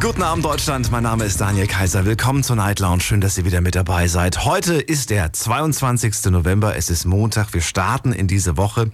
Guten Abend Deutschland, mein Name ist Daniel Kaiser. Willkommen zur Night Lounge. Schön, dass ihr wieder mit dabei seid. Heute ist der 22. November, es ist Montag. Wir starten in diese Woche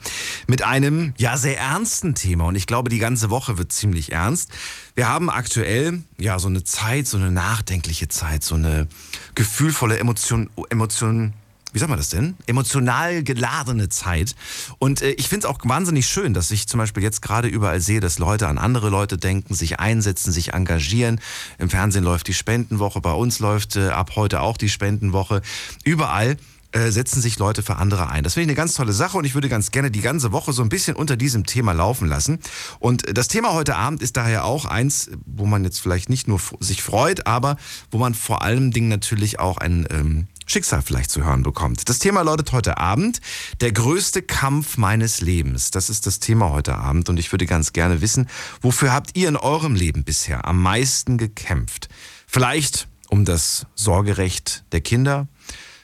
mit einem ja sehr ernsten Thema und ich glaube, die ganze Woche wird ziemlich ernst. Wir haben aktuell ja so eine Zeit, so eine nachdenkliche Zeit, so eine gefühlvolle Emotion Emotion wie sagt man das denn? Emotional geladene Zeit. Und äh, ich finde es auch wahnsinnig schön, dass ich zum Beispiel jetzt gerade überall sehe, dass Leute an andere Leute denken, sich einsetzen, sich engagieren. Im Fernsehen läuft die Spendenwoche, bei uns läuft äh, ab heute auch die Spendenwoche. Überall äh, setzen sich Leute für andere ein. Das finde ich eine ganz tolle Sache und ich würde ganz gerne die ganze Woche so ein bisschen unter diesem Thema laufen lassen. Und das Thema heute Abend ist daher auch eins, wo man jetzt vielleicht nicht nur sich freut, aber wo man vor allem Dingen natürlich auch ein ähm, Schicksal vielleicht zu hören bekommt. Das Thema lautet heute Abend, der größte Kampf meines Lebens. Das ist das Thema heute Abend. Und ich würde ganz gerne wissen, wofür habt ihr in eurem Leben bisher am meisten gekämpft? Vielleicht um das Sorgerecht der Kinder,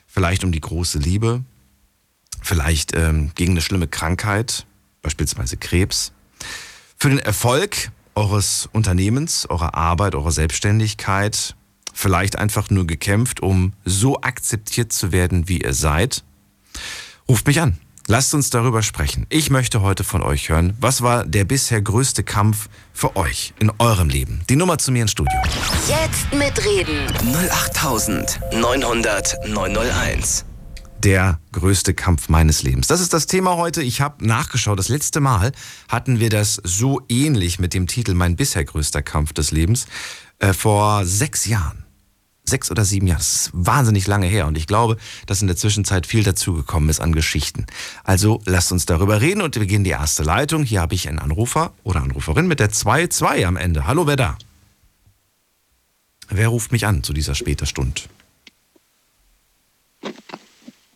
vielleicht um die große Liebe, vielleicht ähm, gegen eine schlimme Krankheit, beispielsweise Krebs, für den Erfolg eures Unternehmens, eurer Arbeit, eurer Selbstständigkeit, vielleicht einfach nur gekämpft, um so akzeptiert zu werden, wie ihr seid? Ruft mich an. Lasst uns darüber sprechen. Ich möchte heute von euch hören, was war der bisher größte Kampf für euch in eurem Leben? Die Nummer zu mir ins Studio. Jetzt mitreden. 08900 901. Der größte Kampf meines Lebens. Das ist das Thema heute. Ich habe nachgeschaut. Das letzte Mal hatten wir das so ähnlich mit dem Titel Mein bisher größter Kampf des Lebens äh, vor sechs Jahren sechs oder sieben Jahre. Das ist wahnsinnig lange her und ich glaube, dass in der Zwischenzeit viel dazugekommen ist an Geschichten. Also lasst uns darüber reden und wir gehen die erste Leitung. Hier habe ich einen Anrufer oder Anruferin mit der 2-2 am Ende. Hallo, wer da? Wer ruft mich an zu dieser später Stunde?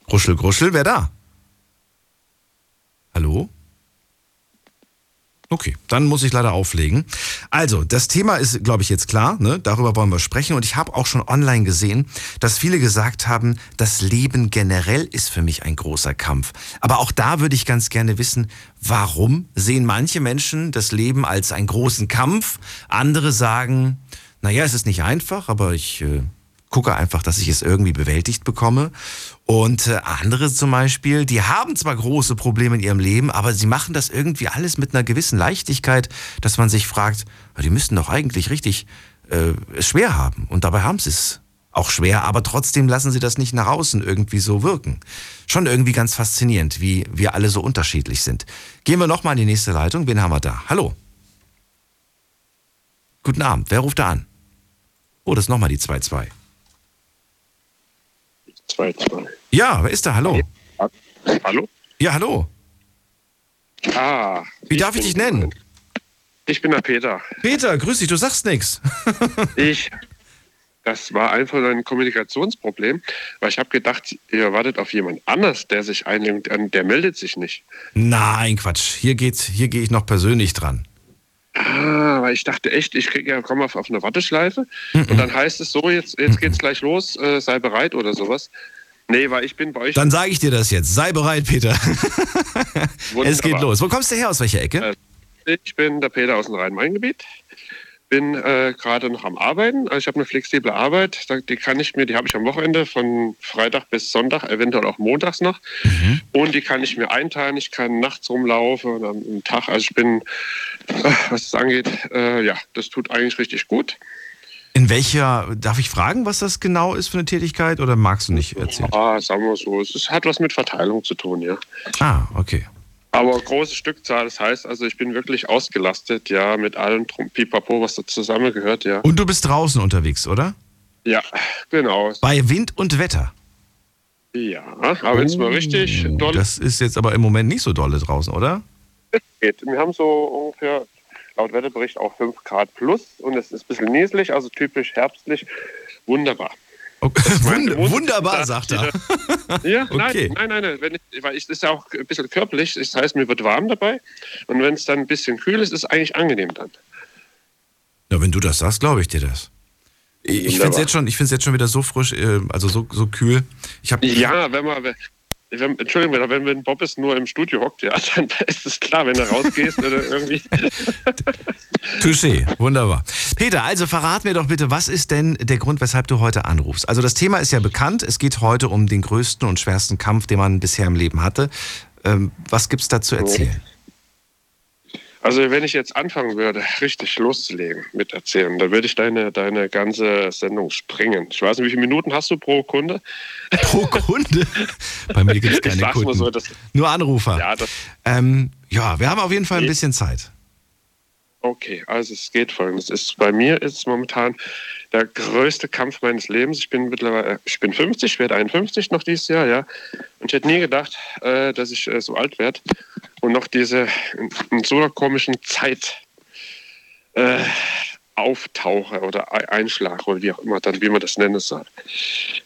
Gruschel, Gruschel, wer da? Hallo? Okay, dann muss ich leider auflegen. Also, das Thema ist, glaube ich, jetzt klar. Ne? Darüber wollen wir sprechen. Und ich habe auch schon online gesehen, dass viele gesagt haben, das Leben generell ist für mich ein großer Kampf. Aber auch da würde ich ganz gerne wissen, warum sehen manche Menschen das Leben als einen großen Kampf? Andere sagen, naja, es ist nicht einfach, aber ich äh, gucke einfach, dass ich es irgendwie bewältigt bekomme. Und äh, andere zum Beispiel, die haben zwar große Probleme in ihrem Leben, aber sie machen das irgendwie alles mit einer gewissen Leichtigkeit, dass man sich fragt, die müssten doch eigentlich richtig äh, es schwer haben. Und dabei haben sie es auch schwer, aber trotzdem lassen sie das nicht nach außen irgendwie so wirken. Schon irgendwie ganz faszinierend, wie wir alle so unterschiedlich sind. Gehen wir nochmal in die nächste Leitung. Wen haben wir da? Hallo. Guten Abend. Wer ruft da an? Oh, das ist nochmal die 2-2. 2-2. Ja, wer ist da? Hallo. Hallo? Ja, hallo. Ah. Wie darf ich dich nennen? Ich bin der Peter. Peter, grüß dich, du sagst nichts. Ich. Das war einfach ein Kommunikationsproblem, weil ich habe gedacht, ihr wartet auf jemand anders, der sich einlenkt, der meldet sich nicht. Nein, Quatsch. Hier geht's, hier gehe ich noch persönlich dran. Ah, weil ich dachte echt, ich kriege ja komme auf, auf eine Warteschleife und dann heißt es so, jetzt, jetzt geht's gleich los, äh, sei bereit oder sowas. Nee, weil ich bin bei euch. Dann sage ich dir das jetzt. Sei bereit, Peter. Es geht los. Wo kommst du her? Aus welcher Ecke? Äh, Ich bin der Peter aus dem Rhein-Main-Gebiet. Bin äh, gerade noch am Arbeiten. Also ich habe eine flexible Arbeit. Die kann ich mir, die habe ich am Wochenende von Freitag bis Sonntag, eventuell auch montags noch. Und die kann ich mir einteilen. Ich kann nachts rumlaufen oder am Tag. Also ich bin, äh, was das angeht, äh, ja, das tut eigentlich richtig gut. In welcher, darf ich fragen, was das genau ist für eine Tätigkeit oder magst du nicht erzählen? Ah, sagen wir so, es hat was mit Verteilung zu tun, ja. Ah, okay. Aber große Stückzahl, das heißt also, ich bin wirklich ausgelastet, ja, mit allem Drum- Pipapo, was da zusammengehört, ja. Und du bist draußen unterwegs, oder? Ja, genau. Bei Wind und Wetter. Ja, aber wenn es mal richtig doll Oh, Das ist jetzt aber im Moment nicht so dolle draußen, oder? geht. Wir haben so ungefähr laut Wetterbericht auch 5 Grad plus und es ist ein bisschen nieselig, also typisch herbstlich. Wunderbar. Wund wunderbar, sagt sagt er. Ja, Okay. nein, nein, nein, wenn ich, weil das ist ja auch ein bisschen körperlich, das heißt, mir wird warm dabei und wenn es dann ein bisschen kühl ist, ist es eigentlich angenehm dann. Ja, wenn du das sagst, glaube ich dir das. Ich finde es jetzt, schon, jetzt schon wieder so frisch, äh, also so, so kühl. Ich hab, ja, wenn man, wenn, Entschuldigung, wenn, wenn Bob ist nur im Studio hockt, ja, dann ist es klar, wenn du rausgehst oder irgendwie. Touché, wunderbar. Peter, also verrat mir doch bitte, was ist denn der Grund, weshalb du heute anrufst? Also das Thema ist ja bekannt. Es geht heute um den größten und schwersten Kampf, den man bisher im Leben hatte. Ähm, was gibt es da zu erzählen? Also wenn ich jetzt anfangen würde, richtig loszulegen mit erzählen, dann würde ich deine, deine ganze Sendung springen. Ich weiß nicht, wie viele Minuten hast du pro Kunde? Pro Kunde? Bei mir gibt es keine Kunden. So, Nur Anrufer. Ja, ähm, ja, wir haben auf jeden Fall ein bisschen Zeit. Okay, also es geht folgendes. Ist, bei mir ist es momentan der größte Kampf meines Lebens. Ich bin mittlerweile, ich bin 50, ich werde 51 noch dieses Jahr, ja. Und ich hätte nie gedacht, äh, dass ich äh, so alt werde und noch diese in, in so einer komischen Zeit äh, auftauche oder einschlage oder wie auch immer dann, wie man das nennen soll.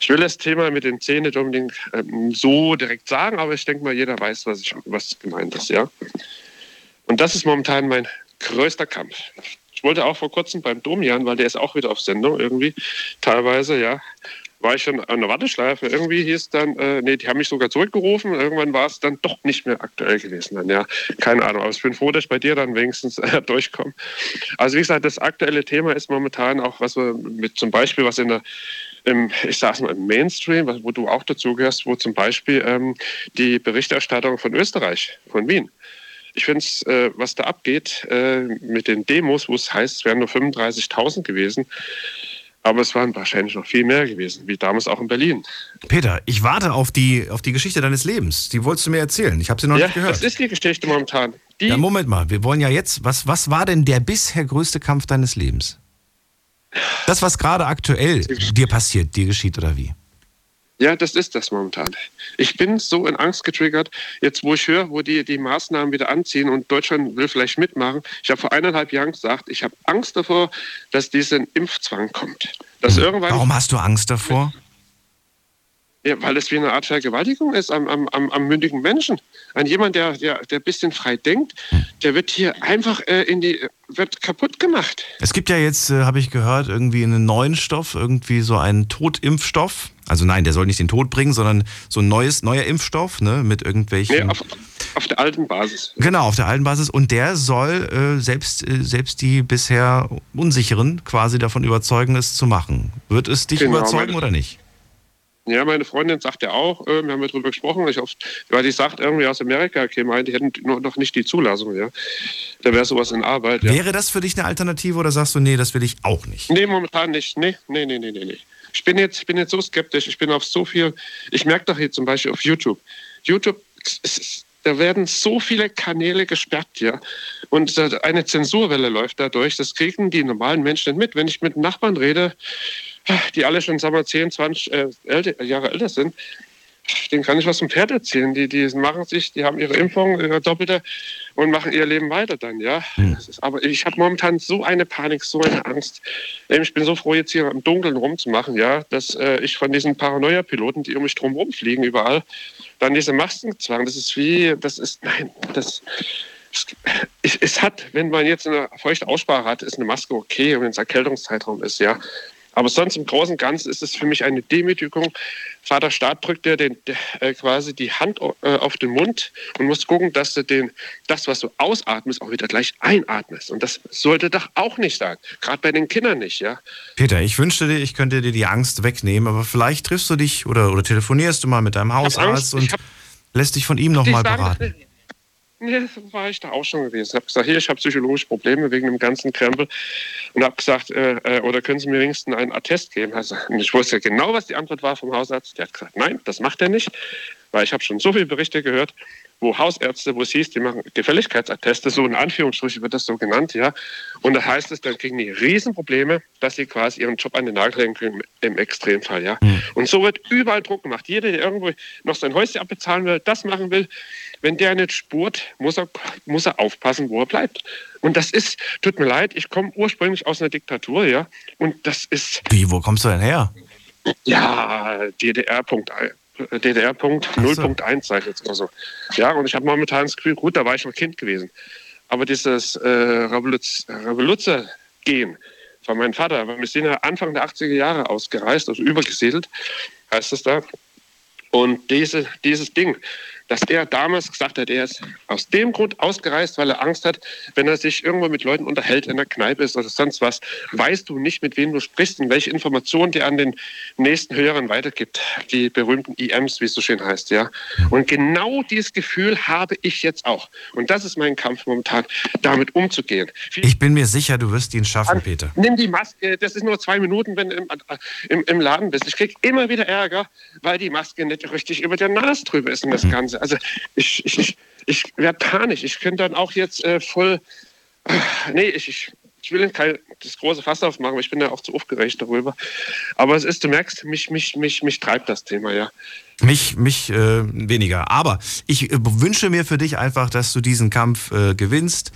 Ich will das Thema mit den Zähnen nicht unbedingt ähm, so direkt sagen, aber ich denke mal, jeder weiß, was, ich, was gemeint ist, ja. Und das ist momentan mein größter Kampf. Ich wollte auch vor kurzem beim Domian, weil der ist auch wieder auf Sendung irgendwie, teilweise, ja, war ich schon an der Warteschleife. Irgendwie hieß dann, äh, nee, die haben mich sogar zurückgerufen. Irgendwann war es dann doch nicht mehr aktuell gewesen. Dann, ja, keine Ahnung. Aber ich bin froh, dass ich bei dir dann wenigstens äh, durchkomme. Also wie gesagt, das aktuelle Thema ist momentan auch, was wir mit zum Beispiel, was in der im, ich sag's mal, im Mainstream, wo du auch dazugehörst, wo zum Beispiel ähm, die Berichterstattung von Österreich, von Wien, ich finde es, äh, was da abgeht äh, mit den Demos, wo es heißt, es wären nur 35.000 gewesen. Aber es waren wahrscheinlich noch viel mehr gewesen, wie damals auch in Berlin. Peter, ich warte auf die, auf die Geschichte deines Lebens. Die wolltest du mir erzählen. Ich habe sie noch ja, nicht gehört. Das ist die Geschichte momentan. Die ja, Moment mal. Wir wollen ja jetzt, was, was war denn der bisher größte Kampf deines Lebens? Das, was gerade aktuell dir passiert, dir geschieht oder wie? Ja, das ist das momentan. Ich bin so in Angst getriggert, jetzt wo ich höre, wo die, die Maßnahmen wieder anziehen und Deutschland will vielleicht mitmachen. Ich habe vor eineinhalb Jahren gesagt, ich habe Angst davor, dass dieser Impfzwang kommt. Dass hm. irgendwann Warum hast du Angst davor? Ja, weil es wie eine Art Vergewaltigung ist am, am, am, am mündigen Menschen. An jemand, der, der, der ein bisschen frei denkt, hm. der wird hier einfach äh, in die, wird kaputt gemacht. Es gibt ja jetzt, äh, habe ich gehört, irgendwie einen neuen Stoff, irgendwie so einen Totimpfstoff. Also nein, der soll nicht den Tod bringen, sondern so ein neues, neuer Impfstoff, ne, mit irgendwelchen. Nee, auf, auf der alten Basis. Genau, auf der alten Basis. Und der soll äh, selbst, äh, selbst die bisher Unsicheren quasi davon überzeugen, es zu machen. Wird es dich genau, überzeugen oder nicht? Ja, meine Freundin sagt ja auch, äh, wir haben ja darüber gesprochen, ich hoffe, weil die sagt irgendwie aus Amerika käme die hätten noch nicht die Zulassung, ja. Da wäre sowas in Arbeit. Ja. Wäre das für dich eine Alternative oder sagst du, nee, das will ich auch nicht? Nee, momentan nicht. Nee, nee, nee, nee, nee. Ich bin jetzt, ich bin jetzt so skeptisch, ich bin auf so viel, ich merke doch hier zum Beispiel auf YouTube. YouTube, da werden so viele Kanäle gesperrt, ja. Und eine Zensurwelle läuft dadurch. Das kriegen die normalen Menschen nicht mit. Wenn ich mit Nachbarn rede, die alle schon, sagen wir, 10, 20 äh, älter, Jahre älter sind, denen kann ich was zum Pferd erzählen. Die, die machen sich, die haben ihre Impfung, ihre doppelte und machen ihr Leben weiter dann, ja. Hm. aber ich habe momentan so eine Panik, so eine Angst. Ich bin so froh, jetzt hier im Dunkeln rumzumachen, ja, dass äh, ich von diesen Paranoia-Piloten, die um mich drum rumfliegen, überall, dann diese Maskenzwang, das ist wie, das ist, nein, das, es, es, hat, wenn man jetzt eine feuchte Aussprache hat, ist eine Maske okay, wenn es Erkältungszeitraum ist, ja. Aber sonst im Großen und Ganzen ist es für mich eine Demütigung. Vater Staat drückt dir den, äh, quasi die Hand äh, auf den Mund und muss gucken, dass du den, das, was du ausatmest, auch wieder gleich einatmest. Und das sollte doch auch nicht sein. Gerade bei den Kindern nicht, ja. Peter, ich wünschte dir, ich könnte dir die Angst wegnehmen, aber vielleicht triffst du dich oder, oder telefonierst du mal mit deinem Hausarzt und lässt dich von ihm nochmal beraten. Ja, war ich da auch schon gewesen. Ich habe gesagt, hier, ich habe psychologische Probleme wegen dem ganzen Krempel. Und habe gesagt, äh, äh, oder können Sie mir wenigstens einen Attest geben? Also, ich wusste genau, was die Antwort war vom Hausarzt. Der hat gesagt, nein, das macht er nicht. Weil ich habe schon so viele Berichte gehört, wo Hausärzte, wo es hieß, die machen Gefälligkeitsatteste, so in Anführungsstrichen wird das so genannt, ja. Und da heißt es, dann kriegen die Riesenprobleme, dass sie quasi ihren Job an den Nagel hängen können, im Extremfall, ja. Mhm. Und so wird überall Druck gemacht. Jeder, der irgendwo noch sein Häuschen abbezahlen will, das machen will, wenn der nicht spurt, muss er, muss er aufpassen, wo er bleibt. Und das ist, tut mir leid, ich komme ursprünglich aus einer Diktatur, ja. Und das ist. Wie, wo kommst du denn her? Ja, DDR. DDR Punkt 0.1, sage ich jetzt mal so. Ja, und ich habe momentan das Gefühl, gut, da war ich noch Kind gewesen. Aber dieses äh, Revolution-Gehen, von meinem Vater. Wir sind ja Anfang der 80er Jahre ausgereist, also übergesiedelt, heißt es da. Und diese, dieses Ding, dass er damals gesagt hat, er ist aus dem Grund ausgereist, weil er Angst hat, wenn er sich irgendwo mit Leuten unterhält, in der Kneipe ist oder sonst was, weißt du nicht, mit wem du sprichst und welche Informationen dir an den nächsten Hörern weitergibt. Die berühmten IMs, wie es so schön heißt, ja. Und genau dieses Gefühl habe ich jetzt auch. Und das ist mein Kampf momentan, damit umzugehen. Ich bin mir sicher, du wirst ihn schaffen, Peter. Nimm die Maske, das ist nur zwei Minuten, wenn du im, im, im Laden bist. Ich kriege immer wieder Ärger, weil die Maske nicht richtig über der Nase drüber ist und das Ganze. Also ich, ich, ich, ich werde panisch. Ich könnte dann auch jetzt äh, voll. Äh, nee, ich, ich, ich will kein, das große Fass aufmachen, aber ich bin ja auch zu aufgeregt darüber. Aber es ist, du merkst, mich, mich, mich, mich treibt das Thema, ja. Mich, mich äh, weniger. Aber ich äh, wünsche mir für dich einfach, dass du diesen Kampf äh, gewinnst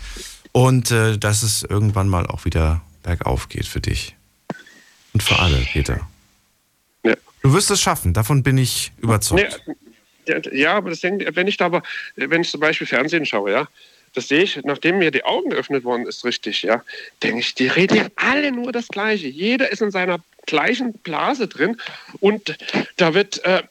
und äh, dass es irgendwann mal auch wieder bergauf geht für dich. Und für alle, Peter. Ja. Du wirst es schaffen, davon bin ich überzeugt. Nee, ja, aber das denke, wenn ich da aber, wenn ich zum Beispiel Fernsehen schaue, ja, das sehe ich, nachdem mir die Augen geöffnet worden ist, richtig, ja, denke ich, die reden alle nur das Gleiche. Jeder ist in seiner gleichen Blase drin und da wird, äh,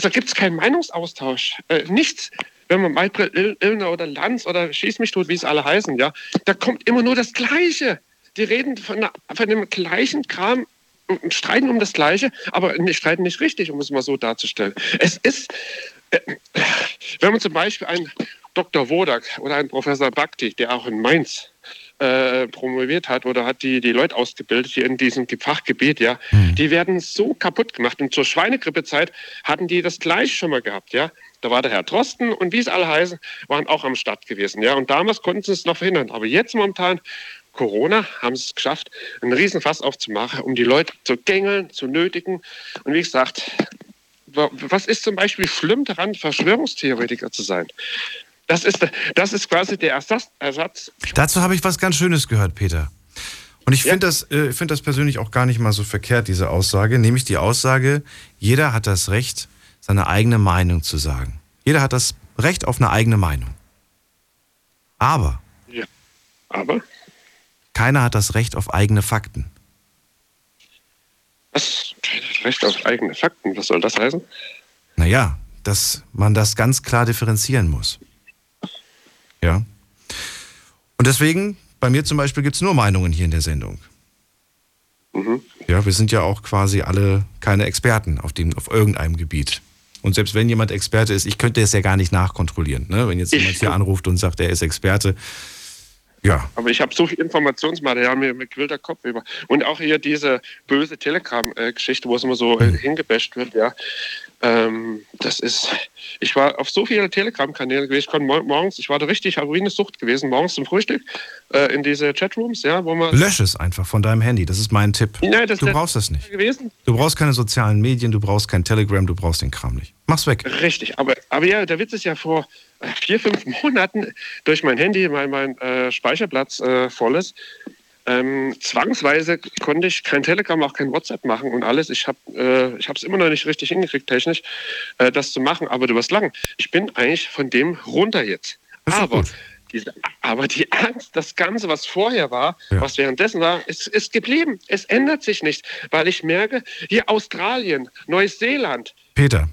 da gibt es keinen Meinungsaustausch, äh, nichts. Wenn man Maybrit Illner oder Lanz oder Schieß mich tot, wie es alle heißen, ja, da kommt immer nur das Gleiche. Die reden von, von dem gleichen Kram streiten um das Gleiche, aber streiten nicht richtig, um es mal so darzustellen. Es ist, äh, wenn man zum Beispiel einen Dr. Wodak oder einen Professor Bhakti, der auch in Mainz äh, promoviert hat oder hat die, die Leute ausgebildet, die in diesem Fachgebiet, ja, mhm. die werden so kaputt gemacht. Und zur Schweinegrippezeit hatten die das gleich schon mal gehabt, ja. Da war der Herr Drosten und wie es alle heißen, waren auch am Start gewesen, ja. Und damals konnten sie es noch verhindern. Aber jetzt momentan Corona haben sie es geschafft, einen Riesenfass aufzumachen, um die Leute zu gängeln, zu nötigen. Und wie gesagt, was ist zum Beispiel schlimm daran, Verschwörungstheoretiker zu sein? Das ist, das ist quasi der Ersatz. Ersatz. Dazu habe ich was ganz Schönes gehört, Peter. Und ich finde ja. das, äh, find das persönlich auch gar nicht mal so verkehrt, diese Aussage. Nämlich die Aussage, jeder hat das Recht, seine eigene Meinung zu sagen. Jeder hat das Recht auf eine eigene Meinung. Aber. Ja. Aber? Keiner hat das Recht auf eigene Fakten. Was? Recht auf eigene Fakten? Was soll das heißen? Naja, dass man das ganz klar differenzieren muss. Ja. Und deswegen, bei mir zum Beispiel gibt es nur Meinungen hier in der Sendung. Mhm. Ja, wir sind ja auch quasi alle keine Experten auf, dem, auf irgendeinem Gebiet. Und selbst wenn jemand Experte ist, ich könnte es ja gar nicht nachkontrollieren. Ne? Wenn jetzt jemand hier anruft und sagt, er ist Experte, ja. Aber ich habe so viel Informationsmaterial, mir, quillt der Kopf über. Und auch hier diese böse Telegram-Geschichte, wo es immer so mhm. hingebasht wird, ja. Ähm, das ist, ich war auf so vielen Telegram-Kanälen gewesen, ich konnte morgens, ich war da richtig Heroinsucht gewesen, morgens zum Frühstück äh, in diese Chatrooms, ja, wo man... Lösch es einfach von deinem Handy, das ist mein Tipp. Nein, das du brauchst das nicht. Gewesen. Du brauchst keine sozialen Medien, du brauchst kein Telegram, du brauchst den Kram nicht. Mach's weg. Richtig, aber, aber ja, der Witz ist ja vor äh, vier, fünf Monaten durch mein Handy, weil mein äh, Speicherplatz äh, voll ist, ähm, zwangsweise konnte ich kein Telegram, auch kein WhatsApp machen und alles. Ich habe äh, es immer noch nicht richtig hingekriegt, technisch, äh, das zu machen. Aber du wirst lang. Ich bin eigentlich von dem runter jetzt. Aber diese, aber die Angst, das Ganze, was vorher war, ja. was währenddessen war, ist, ist geblieben. Es ändert sich nicht, weil ich merke, hier Australien, Neuseeland. Peter,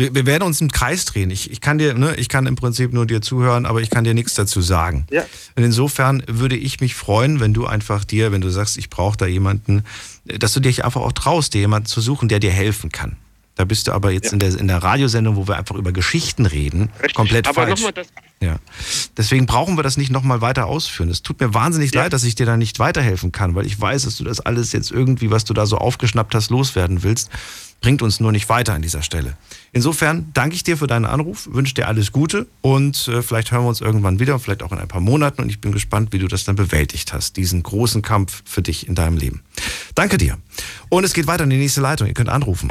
wir, wir, werden uns im Kreis drehen. Ich, ich kann dir, ne, ich kann im Prinzip nur dir zuhören, aber ich kann dir nichts dazu sagen. Ja. Und insofern würde ich mich freuen, wenn du einfach dir, wenn du sagst, ich brauche da jemanden, dass du dich einfach auch traust, dir jemanden zu suchen, der dir helfen kann. Da bist du aber jetzt ja. in, der, in der Radiosendung, wo wir einfach über Geschichten reden, Richtig. komplett aber falsch. Das ja. Deswegen brauchen wir das nicht nochmal weiter ausführen. Es tut mir wahnsinnig ja. leid, dass ich dir da nicht weiterhelfen kann, weil ich weiß, dass du das alles jetzt irgendwie, was du da so aufgeschnappt hast, loswerden willst bringt uns nur nicht weiter an dieser Stelle. Insofern danke ich dir für deinen Anruf, wünsche dir alles Gute und äh, vielleicht hören wir uns irgendwann wieder, vielleicht auch in ein paar Monaten und ich bin gespannt, wie du das dann bewältigt hast, diesen großen Kampf für dich in deinem Leben. Danke dir. Und es geht weiter in die nächste Leitung. Ihr könnt anrufen.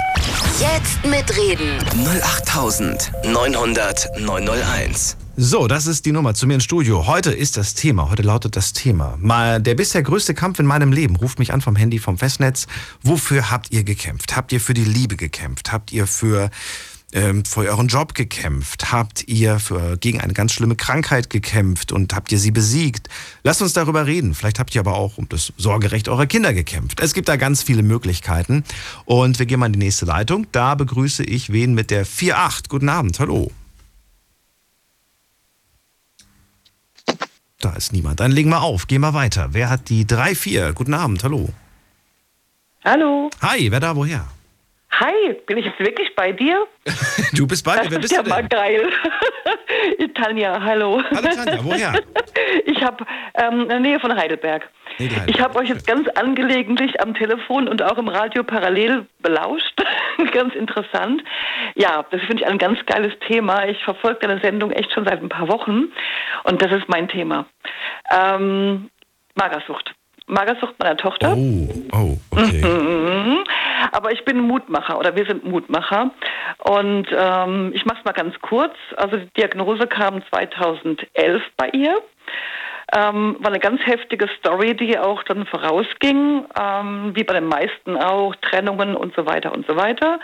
Jetzt mitreden. 08900 901. So, das ist die Nummer zu mir ins Studio. Heute ist das Thema, heute lautet das Thema. Mal der bisher größte Kampf in meinem Leben. Ruft mich an vom Handy, vom Festnetz. Wofür habt ihr gekämpft? Habt ihr für die Liebe gekämpft? Habt ihr für ähm, für euren Job gekämpft? Habt ihr für, gegen eine ganz schlimme Krankheit gekämpft und habt ihr sie besiegt? Lasst uns darüber reden. Vielleicht habt ihr aber auch um das Sorgerecht eurer Kinder gekämpft. Es gibt da ganz viele Möglichkeiten. Und wir gehen mal in die nächste Leitung. Da begrüße ich wen mit der 4.8. Guten Abend, hallo. Da ist niemand. Dann legen wir auf. Gehen wir weiter. Wer hat die 3-4? Guten Abend, hallo. Hallo. Hi, wer da, woher? Hi, bin ich jetzt wirklich bei dir? Du bist bei mir, Das wer ist bist ja du mal denn? geil. Tanja, hallo. Hallo Tanja, woher? Ich habe ähm, in der Nähe von Heidelberg. Nee, Heidelberg, Ich habe euch jetzt ganz angelegentlich am Telefon und auch im Radio parallel belauscht. ganz interessant. Ja, das finde ich ein ganz geiles Thema. Ich verfolge deine Sendung echt schon seit ein paar Wochen und das ist mein Thema. Ähm, Magersucht. Magersucht meiner Tochter. Oh, oh, okay. Mhm. Aber ich bin Mutmacher oder wir sind Mutmacher. Und ähm, ich mache es mal ganz kurz. Also die Diagnose kam 2011 bei ihr. Ähm, war eine ganz heftige Story, die auch dann vorausging, ähm, wie bei den meisten auch, Trennungen und so weiter und so weiter.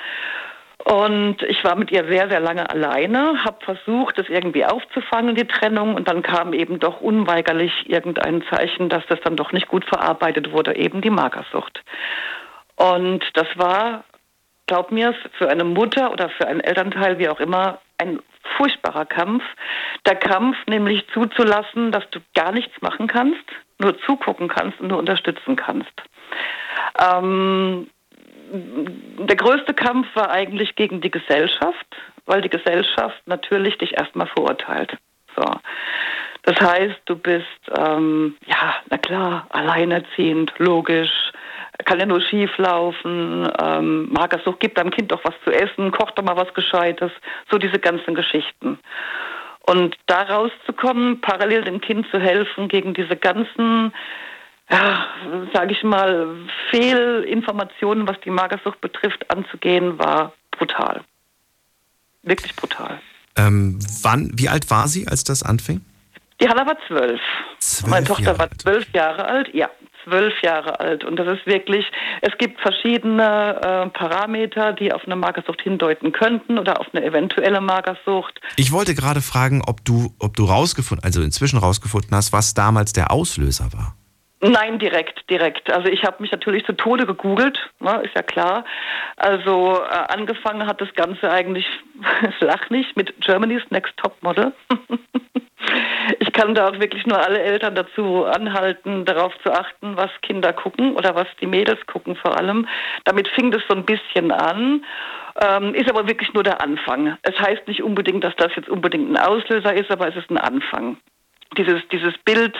Und ich war mit ihr sehr, sehr lange alleine, habe versucht, das irgendwie aufzufangen, die Trennung. Und dann kam eben doch unweigerlich irgendein Zeichen, dass das dann doch nicht gut verarbeitet wurde, eben die Magersucht. Und das war, glaub mir, für eine Mutter oder für einen Elternteil, wie auch immer, ein furchtbarer Kampf. Der Kampf, nämlich zuzulassen, dass du gar nichts machen kannst, nur zugucken kannst und nur unterstützen kannst. Ähm, der größte Kampf war eigentlich gegen die Gesellschaft, weil die Gesellschaft natürlich dich erstmal verurteilt. So. Das heißt, du bist, ähm, ja, na klar, alleinerziehend, logisch, kann ja nur schief laufen, ähm, Magersucht, gib deinem Kind doch was zu essen, koch doch mal was Gescheites, so diese ganzen Geschichten. Und da rauszukommen, parallel dem Kind zu helfen gegen diese ganzen, ja, sage ich mal, Fehlinformationen, was die Magersucht betrifft, anzugehen, war brutal. Wirklich brutal. Ähm, wann, wie alt war sie, als das anfing? Die Hanna war zwölf. Zwölf Meine Tochter Jahre war zwölf Jahre alt. Ja, zwölf Jahre alt. Und das ist wirklich, es gibt verschiedene äh, Parameter, die auf eine Magersucht hindeuten könnten oder auf eine eventuelle Magersucht. Ich wollte gerade fragen, ob du, ob du rausgefunden, also inzwischen rausgefunden hast, was damals der Auslöser war. Nein, direkt, direkt. Also ich habe mich natürlich zu Tode gegoogelt, ne, ist ja klar. Also äh, angefangen hat das Ganze eigentlich, lach nicht, mit Germany's Next Top Model. ich kann da auch wirklich nur alle Eltern dazu anhalten, darauf zu achten, was Kinder gucken oder was die Mädels gucken vor allem. Damit fing das so ein bisschen an. Ähm, ist aber wirklich nur der Anfang. Es heißt nicht unbedingt, dass das jetzt unbedingt ein Auslöser ist, aber es ist ein Anfang dieses, dieses Bild,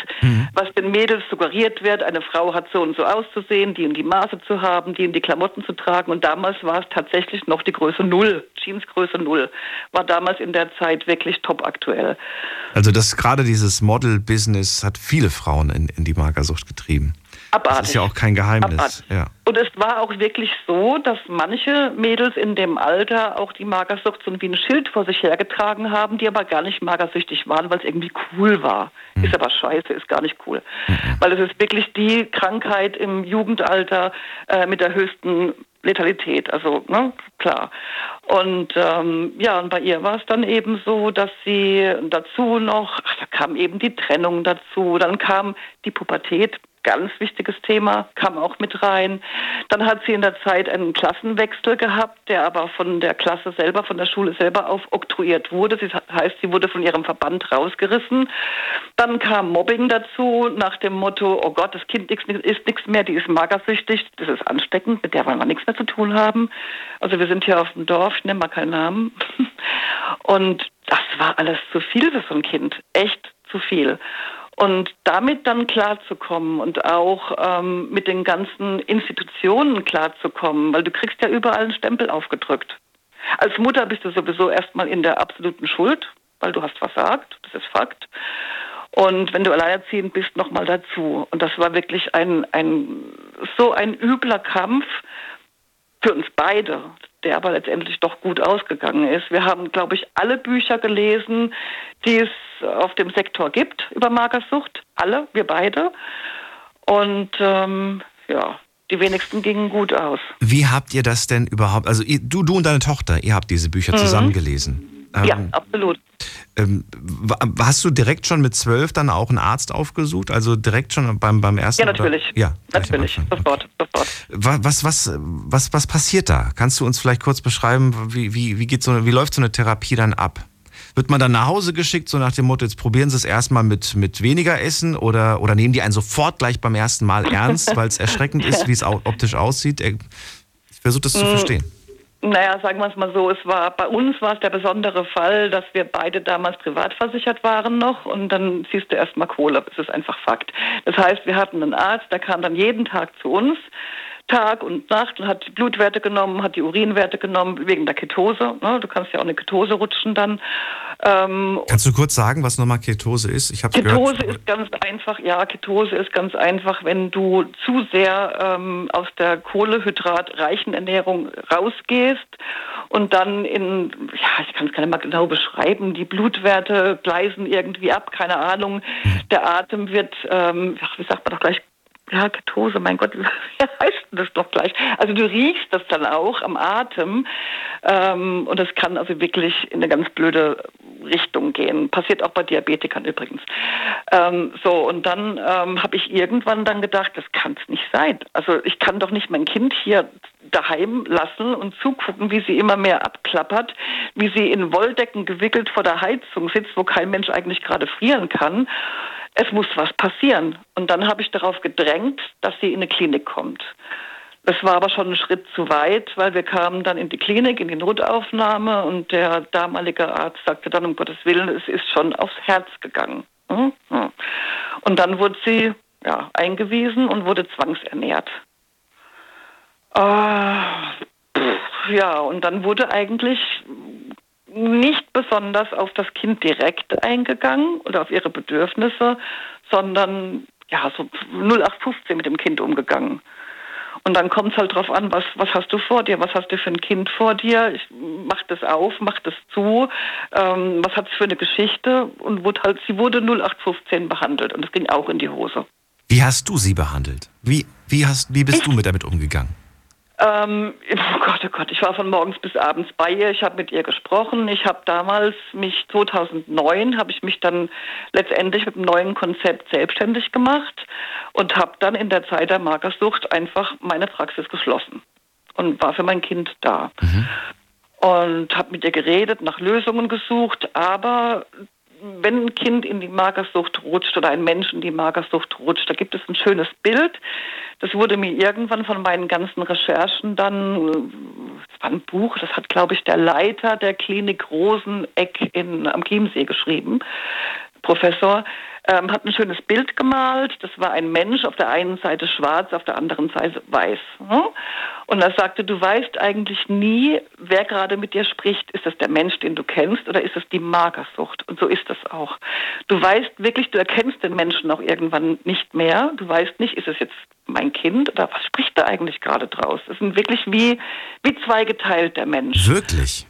was den Mädels suggeriert wird, eine Frau hat so und so auszusehen, die und die Maße zu haben, die und die Klamotten zu tragen. Und damals war es tatsächlich noch die Größe Null, Jeansgröße Null, war damals in der Zeit wirklich top aktuell. Also das gerade dieses Model-Business hat viele Frauen in, in die Magersucht getrieben. Abartig. Das ist ja auch kein Geheimnis. Ja. Und es war auch wirklich so, dass manche Mädels in dem Alter auch die Magersucht so wie ein Schild vor sich hergetragen haben, die aber gar nicht magersüchtig waren, weil es irgendwie cool war. Ist aber scheiße, ist gar nicht cool. Weil es ist wirklich die Krankheit im Jugendalter äh, mit der höchsten Letalität, also ne, klar. Und ähm, ja, und bei ihr war es dann eben so, dass sie dazu noch, ach, da kam eben die Trennung dazu, dann kam die Pubertät, ganz wichtiges Thema, kam auch mit rein. Dann hat sie in der Zeit einen Klassenwechsel gehabt, der aber von der Klasse selber, von der Schule selber aufoktroyiert wurde. Das heißt, sie wurde von ihrem Verband rausgerissen. Dann kam Mobbing dazu, nach dem Motto, oh Gott, das Kind ist nichts mehr, die ist magersüchtig, das ist ansteckend, mit der wollen wir nichts mehr zu tun haben. Also wir sind hier auf dem Dorf, ich nenne mal keinen Namen. Und das war alles zu viel für so ein Kind, echt zu viel. Und damit dann klarzukommen und auch ähm, mit den ganzen Institutionen klarzukommen, weil du kriegst ja überall einen Stempel aufgedrückt. Als Mutter bist du sowieso erstmal in der absoluten Schuld, weil du hast versagt, das ist Fakt. Und wenn du alleinerziehend bist, nochmal dazu. Und das war wirklich ein, ein, so ein übler Kampf für uns beide, der aber letztendlich doch gut ausgegangen ist. Wir haben, glaube ich, alle Bücher gelesen, die es auf dem Sektor gibt über Magersucht. Alle, wir beide. Und ähm, ja, Die wenigsten gingen gut aus. Wie habt ihr das denn überhaupt, also ihr, du, du und deine Tochter, ihr habt diese Bücher Mhm. zusammen gelesen. Ja, Ähm, absolut. ähm, hast du direkt schon mit zwölf dann auch einen Arzt aufgesucht? Also direkt schon beim, beim ersten? Ja, oder- natürlich. Ja, gleich am natürlich. Sofort, sofort. Wa- Was, was, was, was passiert da? Kannst du uns vielleicht kurz beschreiben, wie, wie, wie, geht so, wie läuft so eine Therapie dann ab? Wird man dann nach Hause geschickt, so nach dem Motto, jetzt probieren Sie es erstmal mit, mit weniger Essen oder, oder nehmen die einen sofort gleich beim ersten Mal ernst, weil es erschreckend ist, wie es optisch aussieht? Ich versuche das Mm. zu verstehen. Naja, sagen wir es mal so, es war bei uns war es der besondere Fall, dass wir beide damals privat versichert waren noch und dann siehst du erstmal Kohle. Das ist einfach Fakt. Das heißt, wir hatten einen Arzt, der kam dann jeden Tag zu uns, Tag und Nacht und hat die Blutwerte genommen, hat die Urinwerte genommen, wegen der Ketose. Ne? Du kannst ja auch eine Ketose rutschen dann. Ähm, Kannst du kurz sagen, was nochmal Ketose ist? Ich Ketose gehört. ist ganz einfach, ja, Ketose ist ganz einfach, wenn du zu sehr ähm, aus der kohlehydratreichen Ernährung rausgehst und dann in, ja, ich kann es gar nicht mal genau beschreiben, die Blutwerte gleisen irgendwie ab, keine Ahnung, der Atem wird, ähm, wie sagt man doch gleich, ja, Ketose, mein Gott, wie heißt das doch gleich? Also du riechst das dann auch am Atem ähm, und das kann also wirklich in eine ganz blöde Richtung gehen. Passiert auch bei Diabetikern übrigens. Ähm, so, und dann ähm, habe ich irgendwann dann gedacht, das kann es nicht sein. Also ich kann doch nicht mein Kind hier daheim lassen und zugucken, wie sie immer mehr abklappert, wie sie in Wolldecken gewickelt vor der Heizung sitzt, wo kein Mensch eigentlich gerade frieren kann. Es muss was passieren. Und dann habe ich darauf gedrängt, dass sie in eine Klinik kommt. Das war aber schon ein Schritt zu weit, weil wir kamen dann in die Klinik, in die Notaufnahme und der damalige Arzt sagte dann, um Gottes Willen, es ist schon aufs Herz gegangen. Mhm. Und dann wurde sie ja, eingewiesen und wurde zwangsernährt. Äh, ja, und dann wurde eigentlich nicht besonders auf das Kind direkt eingegangen oder auf ihre Bedürfnisse, sondern ja, so 0815 mit dem Kind umgegangen. Und dann kommt es halt drauf an, was, was hast du vor dir, was hast du für ein Kind vor dir, ich, mach das auf, mach das zu, ähm, was hat es für eine Geschichte und wurde halt, sie wurde 0815 behandelt und das ging auch in die Hose. Wie hast du sie behandelt? Wie, wie, hast, wie bist du mit damit umgegangen? Ähm, oh Gott, oh Gott, ich war von morgens bis abends bei ihr. Ich habe mit ihr gesprochen. Ich habe damals mich 2009 habe ich mich dann letztendlich mit einem neuen Konzept selbstständig gemacht und habe dann in der Zeit der Magersucht einfach meine Praxis geschlossen und war für mein Kind da. Und habe mit ihr geredet, nach Lösungen gesucht, aber wenn ein Kind in die Magersucht rutscht oder ein Mensch in die Magersucht rutscht, da gibt es ein schönes Bild. Das wurde mir irgendwann von meinen ganzen Recherchen dann, das war ein Buch, das hat, glaube ich, der Leiter der Klinik Roseneck in, am Chiemsee geschrieben, Professor, ähm, hat ein schönes Bild gemalt. Das war ein Mensch, auf der einen Seite schwarz, auf der anderen Seite weiß. Ne? Und er sagte, du weißt eigentlich nie, wer gerade mit dir spricht. Ist das der Mensch, den du kennst, oder ist es die Magersucht? Und so ist es auch. Du weißt wirklich, du erkennst den Menschen auch irgendwann nicht mehr. Du weißt nicht, ist es jetzt mein Kind oder was spricht da eigentlich gerade draus? Es sind wirklich wie, wie zweigeteilt der Mensch. Wirklich?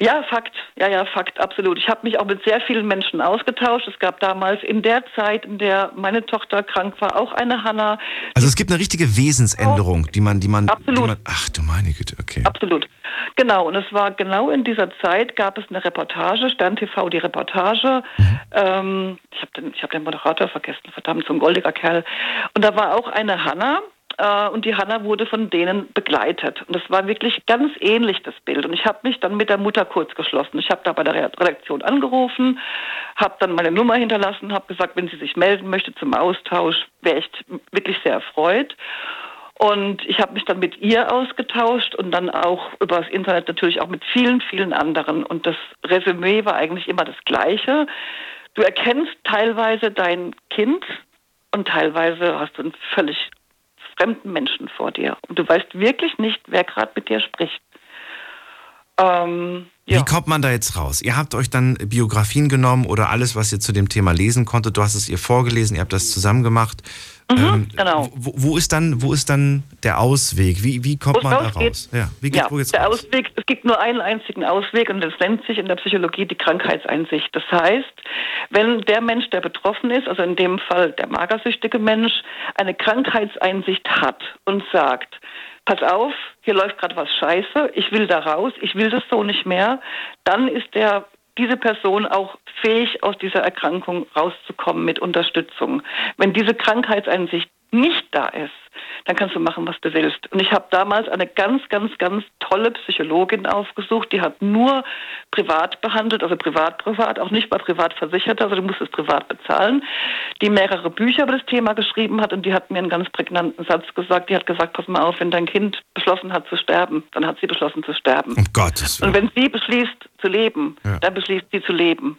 Ja, Fakt. Ja, ja, Fakt, absolut. Ich habe mich auch mit sehr vielen Menschen ausgetauscht. Es gab damals in der Zeit, in der meine Tochter krank war, auch eine Hanna. Also es gibt eine richtige Wesensänderung, die man, die man, Absolut. Die man ach du meine Güte, okay. Absolut. Genau, und es war genau in dieser Zeit, gab es eine Reportage, Stern TV, die Reportage. Ähm, ich habe den, ich hab den Moderator vergessen, verdammt, so ein goldiger Kerl. Und da war auch eine Hanna. Äh, Und die Hanna wurde von denen begleitet. Und das war wirklich ganz ähnlich, das Bild. Und ich habe mich dann mit der Mutter kurz geschlossen. Ich habe da bei der Redaktion angerufen, habe dann meine Nummer hinterlassen, habe gesagt, wenn sie sich melden möchte zum Austausch, wäre ich wirklich sehr erfreut. Und ich habe mich dann mit ihr ausgetauscht und dann auch über das Internet natürlich auch mit vielen, vielen anderen. Und das Resümee war eigentlich immer das gleiche. Du erkennst teilweise dein Kind und teilweise hast du einen völlig fremden Menschen vor dir. Und du weißt wirklich nicht, wer gerade mit dir spricht. Ähm, ja. Wie kommt man da jetzt raus? Ihr habt euch dann Biografien genommen oder alles, was ihr zu dem Thema lesen konntet. Du hast es ihr vorgelesen, ihr habt das zusammen gemacht. Ähm, genau. Wo, wo, ist dann, wo ist dann der Ausweg? Wie, wie kommt Wo es man da raus? Ja, wie geht, ja, wo der raus? Ausweg, es gibt nur einen einzigen Ausweg und das nennt sich in der Psychologie die Krankheitseinsicht. Das heißt, wenn der Mensch, der betroffen ist, also in dem Fall der magersüchtige Mensch, eine Krankheitseinsicht hat und sagt, pass auf, hier läuft gerade was scheiße, ich will da raus, ich will das so nicht mehr, dann ist der diese Person auch fähig, aus dieser Erkrankung rauszukommen mit Unterstützung. Wenn diese Krankheitseinsicht nicht da ist, dann kannst du machen, was du willst. Und ich habe damals eine ganz, ganz, ganz tolle Psychologin aufgesucht, die hat nur privat behandelt, also privat, privat, auch nicht bei Privatversicherter, also du musst es privat bezahlen, die mehrere Bücher über das Thema geschrieben hat und die hat mir einen ganz prägnanten Satz gesagt, die hat gesagt, pass mal auf, wenn dein Kind beschlossen hat zu sterben, dann hat sie beschlossen zu sterben. Um Gottes Und Willen. wenn sie beschließt zu leben, Ja. dann beschließt sie zu leben.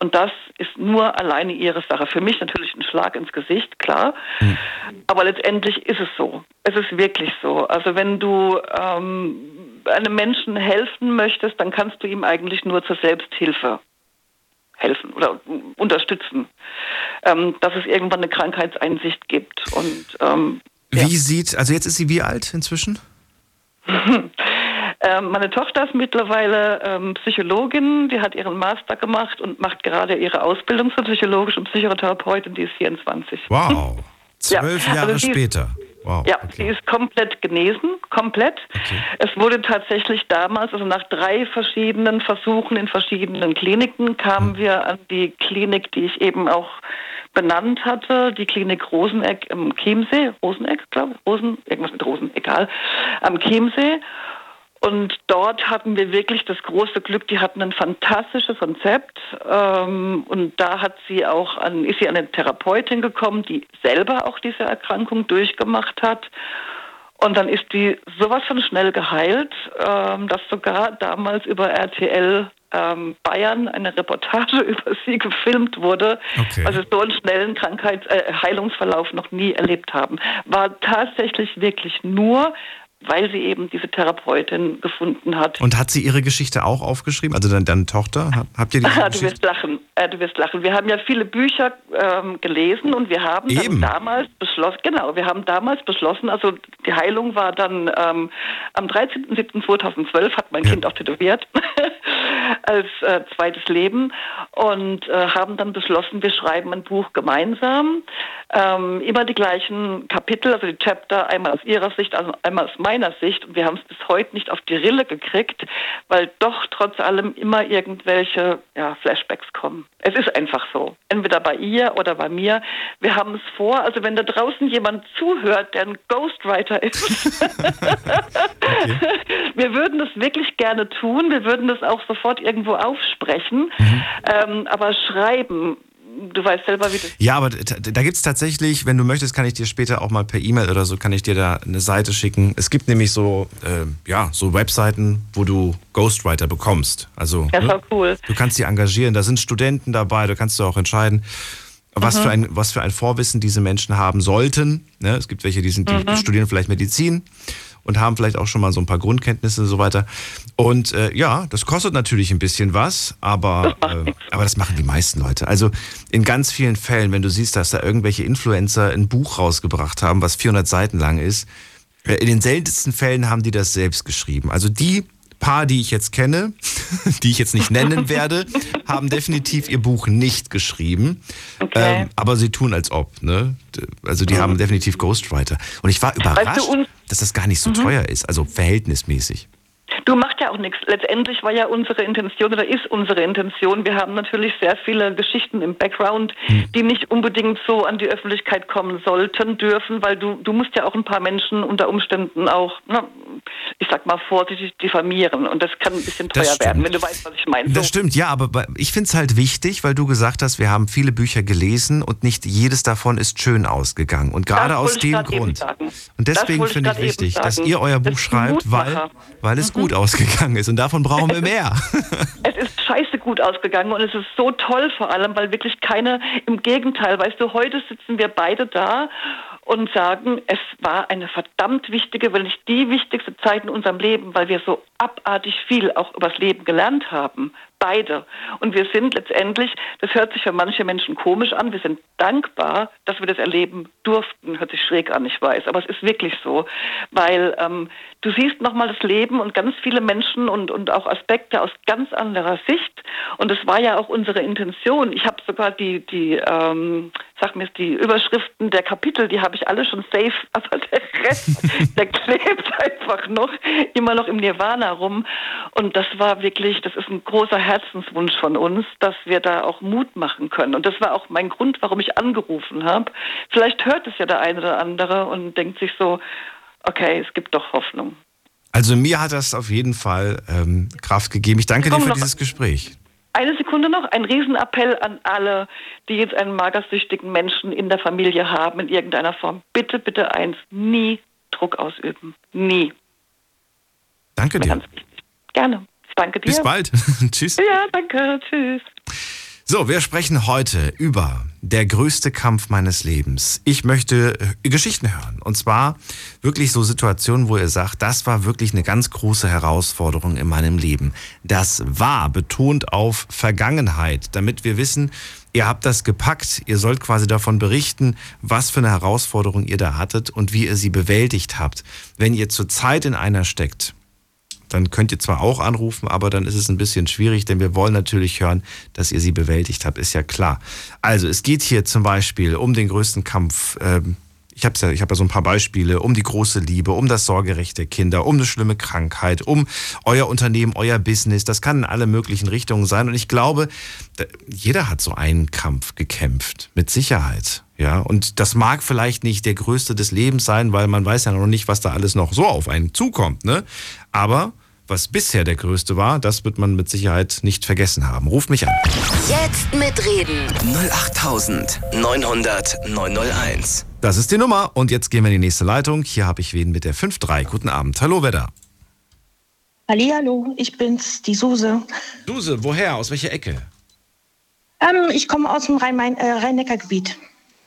Und das ist nur alleine ihre Sache. Für mich natürlich ein Schlag ins Gesicht, klar. Hm. Aber letztendlich ist es so. Es ist wirklich so. Also wenn du ähm, einem Menschen helfen möchtest, dann kannst du ihm eigentlich nur zur Selbsthilfe helfen oder unterstützen, ähm, dass es irgendwann eine Krankheitseinsicht gibt. Und ähm, Wie ja. sieht, also jetzt ist sie wie alt inzwischen? Ähm, meine Tochter ist mittlerweile ähm, Psychologin, die hat ihren Master gemacht und macht gerade ihre Ausbildung zur psychologischen Psychotherapeutin, die ist 24. Wow. Ja, Zwölf also Jahre ist- später. Wow. Ja, okay. sie ist komplett genesen, komplett. Es wurde tatsächlich damals, also nach drei verschiedenen Versuchen in verschiedenen Kliniken, kamen Hm. wir an die Klinik, die ich eben auch benannt hatte, die Klinik Roseneck im Chiemsee, Roseneck, glaube ich, Rosen, irgendwas mit Rosen, egal, am Chiemsee. Und dort hatten wir wirklich das große Glück, die hatten ein fantastisches Konzept. Ähm, und da hat sie auch an, ist sie an eine Therapeutin gekommen, die selber auch diese Erkrankung durchgemacht hat. Und dann ist die sowas von schnell geheilt, ähm, dass sogar damals über RTL ähm, Bayern eine Reportage über sie gefilmt wurde, Okay. weil sie so einen schnellen Krankheits äh, Heilungsverlauf noch nie erlebt haben. War tatsächlich wirklich nur, weil sie eben diese Therapeutin gefunden hat. Und hat sie ihre Geschichte auch aufgeschrieben? Also dann, dann Tochter? Hab- Habt ihr die Ah, du Geschichte? wirst lachen. Äh, du wirst lachen. Wir haben ja viele Bücher ähm, gelesen und wir haben damals beschlossen, genau, wir haben damals beschlossen, also die Heilung war dann ähm, am 13.07.2012 hat mein Ja. Kind auch tätowiert als äh, zweites Leben und äh, haben dann beschlossen, wir schreiben ein Buch gemeinsam. Ähm, immer die gleichen Kapitel, also die Chapter, einmal aus ihrer Sicht, also einmal aus meiner Sicht. Und wir haben es bis heute nicht auf die Rille gekriegt, weil doch trotz allem immer irgendwelche ja, Flashbacks kommen. Es ist einfach so. Entweder bei ihr oder bei mir. Wir haben es vor, also wenn da draußen jemand zuhört, der ein Ghostwriter ist, wir würden das wirklich gerne tun. Wir würden das auch sofort irgendwo aufsprechen. Ähm, aber schreiben, du weißt selber, wie das Ja, aber da, gibt es tatsächlich, wenn du möchtest, kann ich dir später auch mal per E-Mail oder so, kann ich dir da eine Seite schicken. Es gibt nämlich so, äh, ja, so Webseiten, wo du Ghostwriter bekommst. Also Ja, ne? voll cool. du kannst die engagieren, da sind Studenten dabei, da kannst du auch entscheiden, was, für ein, was für ein Vorwissen diese Menschen haben sollten. Ne? Es gibt welche, die, sind, die studieren vielleicht Medizin und haben vielleicht auch schon mal so ein paar Grundkenntnisse und so weiter. Und äh, ja, das kostet natürlich ein bisschen was, aber, äh, aber das machen die meisten Leute. Also in ganz vielen Fällen, wenn du siehst, dass da irgendwelche Influencer ein Buch rausgebracht haben, was 400 Seiten lang ist, äh, in den seltensten Fällen haben die das selbst geschrieben. Also die paar, die ich jetzt kenne, die ich jetzt nicht nennen werde, haben definitiv ihr Buch nicht geschrieben. Okay. Ähm, aber sie tun als ob. Ne? Also die haben definitiv Ghostwriter. Und ich war überrascht, uns- dass das gar nicht so teuer ist. Also verhältnismäßig. Du machst ja auch nichts. Letztendlich war ja unsere Intention oder ist unsere Intention. Wir haben natürlich sehr viele Geschichten im Background, die nicht unbedingt so an die Öffentlichkeit kommen sollten, dürfen, weil du, du musst ja auch ein paar Menschen unter Umständen auch, na, ich sag mal vorsichtig diffamieren. Und das kann ein bisschen teuer werden, wenn du weißt, was ich meine. Das So. stimmt, ja, aber ich finde es halt wichtig, weil du gesagt hast, wir haben viele Bücher gelesen und nicht jedes davon ist schön ausgegangen. Und gerade aus dem Grund. Und deswegen finde ich wichtig, dass ihr euer Buch schreibt, weil, weil es gut ausgegangen ist. Und davon brauchen wir mehr. Es ist scheiße gut ausgegangen und es ist so toll vor allem, weil wirklich keine, im Gegenteil, weißt du, heute sitzen wir beide da und sagen, es war eine verdammt wichtige, wenn nicht die wichtigste Zeit in unserem Leben, weil wir so abartig viel auch übers Leben gelernt haben. Beide. Und wir sind letztendlich, das hört sich für manche Menschen komisch an, wir sind dankbar, dass wir das erleben durften. Hört sich schräg an, ich weiß, aber es ist wirklich so. Weil ähm, du siehst nochmal das Leben und ganz viele Menschen und, und auch Aspekte aus ganz anderer Sicht. Und es war ja auch unsere Intention. Ich habe sogar die, die ähm, sag mir die Überschriften der Kapitel, die habe ich alle schon safe, aber der Rest, der klebt einfach noch, immer noch im Nirvana rum. Und das war wirklich, das ist ein großer Herzenswunsch von uns, dass wir da auch Mut machen können. Und das war auch mein Grund, warum ich angerufen habe. Vielleicht hört es ja der eine oder andere und denkt sich so, okay, es gibt doch Hoffnung. Also mir hat das auf jeden Fall ähm, Kraft gegeben. Ich danke dir für dieses Gespräch. Eine Sekunde noch, ein Riesenappell an alle, die jetzt einen magersüchtigen Menschen in der Familie haben, in irgendeiner Form. Bitte, bitte eins, nie Druck ausüben. Nie. Danke dir. Gerne. Danke dir. Bis bald. Tschüss. Ja, danke. Tschüss. So, wir sprechen heute über der größte Kampf meines Lebens. Ich möchte äh, Geschichten hören. Und zwar wirklich so Situationen, wo ihr sagt, das war wirklich eine ganz große Herausforderung in meinem Leben. Das war betont auf Vergangenheit, damit wir wissen, ihr habt das gepackt. Ihr sollt quasi davon berichten, was für eine Herausforderung ihr da hattet und wie ihr sie bewältigt habt. Wenn ihr zurzeit in einer steckt, dann könnt ihr zwar auch anrufen, aber dann ist es ein bisschen schwierig, denn wir wollen natürlich hören, dass ihr sie bewältigt habt, ist ja klar. Also es geht hier zum Beispiel um den größten Kampf. Ähm, ich habe ja, hab ja so ein paar Beispiele, um die große Liebe, um das Sorgerecht der Kinder, um eine schlimme Krankheit, um euer Unternehmen, euer Business. Das kann in alle möglichen Richtungen sein. Und ich glaube, jeder hat so einen Kampf gekämpft, mit Sicherheit. Ja, und das mag vielleicht nicht der größte des Lebens sein, weil man weiß ja noch nicht, was da alles noch so auf einen zukommt. Ne? Aber was bisher der größte war, das wird man mit Sicherheit nicht vergessen haben. Ruf mich an. Jetzt mitreden. 08900 901. Das ist die Nummer. Und jetzt gehen wir in die nächste Leitung. Hier habe ich wen mit der 5-3. Guten Abend. Hallo, wer da? Hallo, ich bin's, die Suse. Suse, woher? Aus welcher Ecke? Ähm, ich komme aus dem äh, Rhein-Neckar-Gebiet.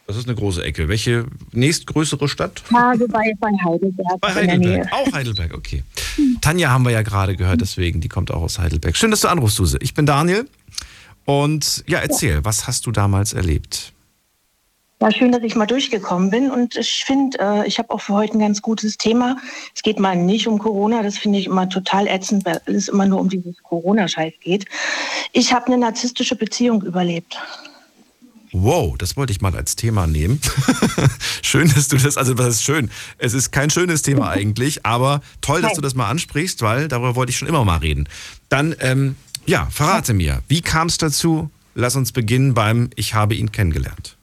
Das ist eine große Ecke. Welche nächstgrößere Stadt? Also bei, bei Heidelberg. Bei Heidelberg. Auch Heidelberg, okay. Tanja haben wir ja gerade gehört, deswegen, die kommt auch aus Heidelberg. Schön, dass du anrufst, Suse. Ich bin Daniel. Und ja, erzähl, was hast du damals erlebt? Ja, schön, dass ich mal durchgekommen bin. Und ich finde, äh, ich habe auch für heute ein ganz gutes Thema. Es geht mal nicht um Corona, das finde ich immer total ätzend, weil es immer nur um dieses Corona-Scheiß geht. Ich habe eine narzisstische Beziehung überlebt. Wow, das wollte ich mal als Thema nehmen. schön, dass du das, also was ist schön? Es ist kein schönes Thema eigentlich, aber toll, dass du das mal ansprichst, weil darüber wollte ich schon immer mal reden. Dann, ähm, ja, verrate mir, wie kam es dazu? Lass uns beginnen beim Ich habe ihn kennengelernt.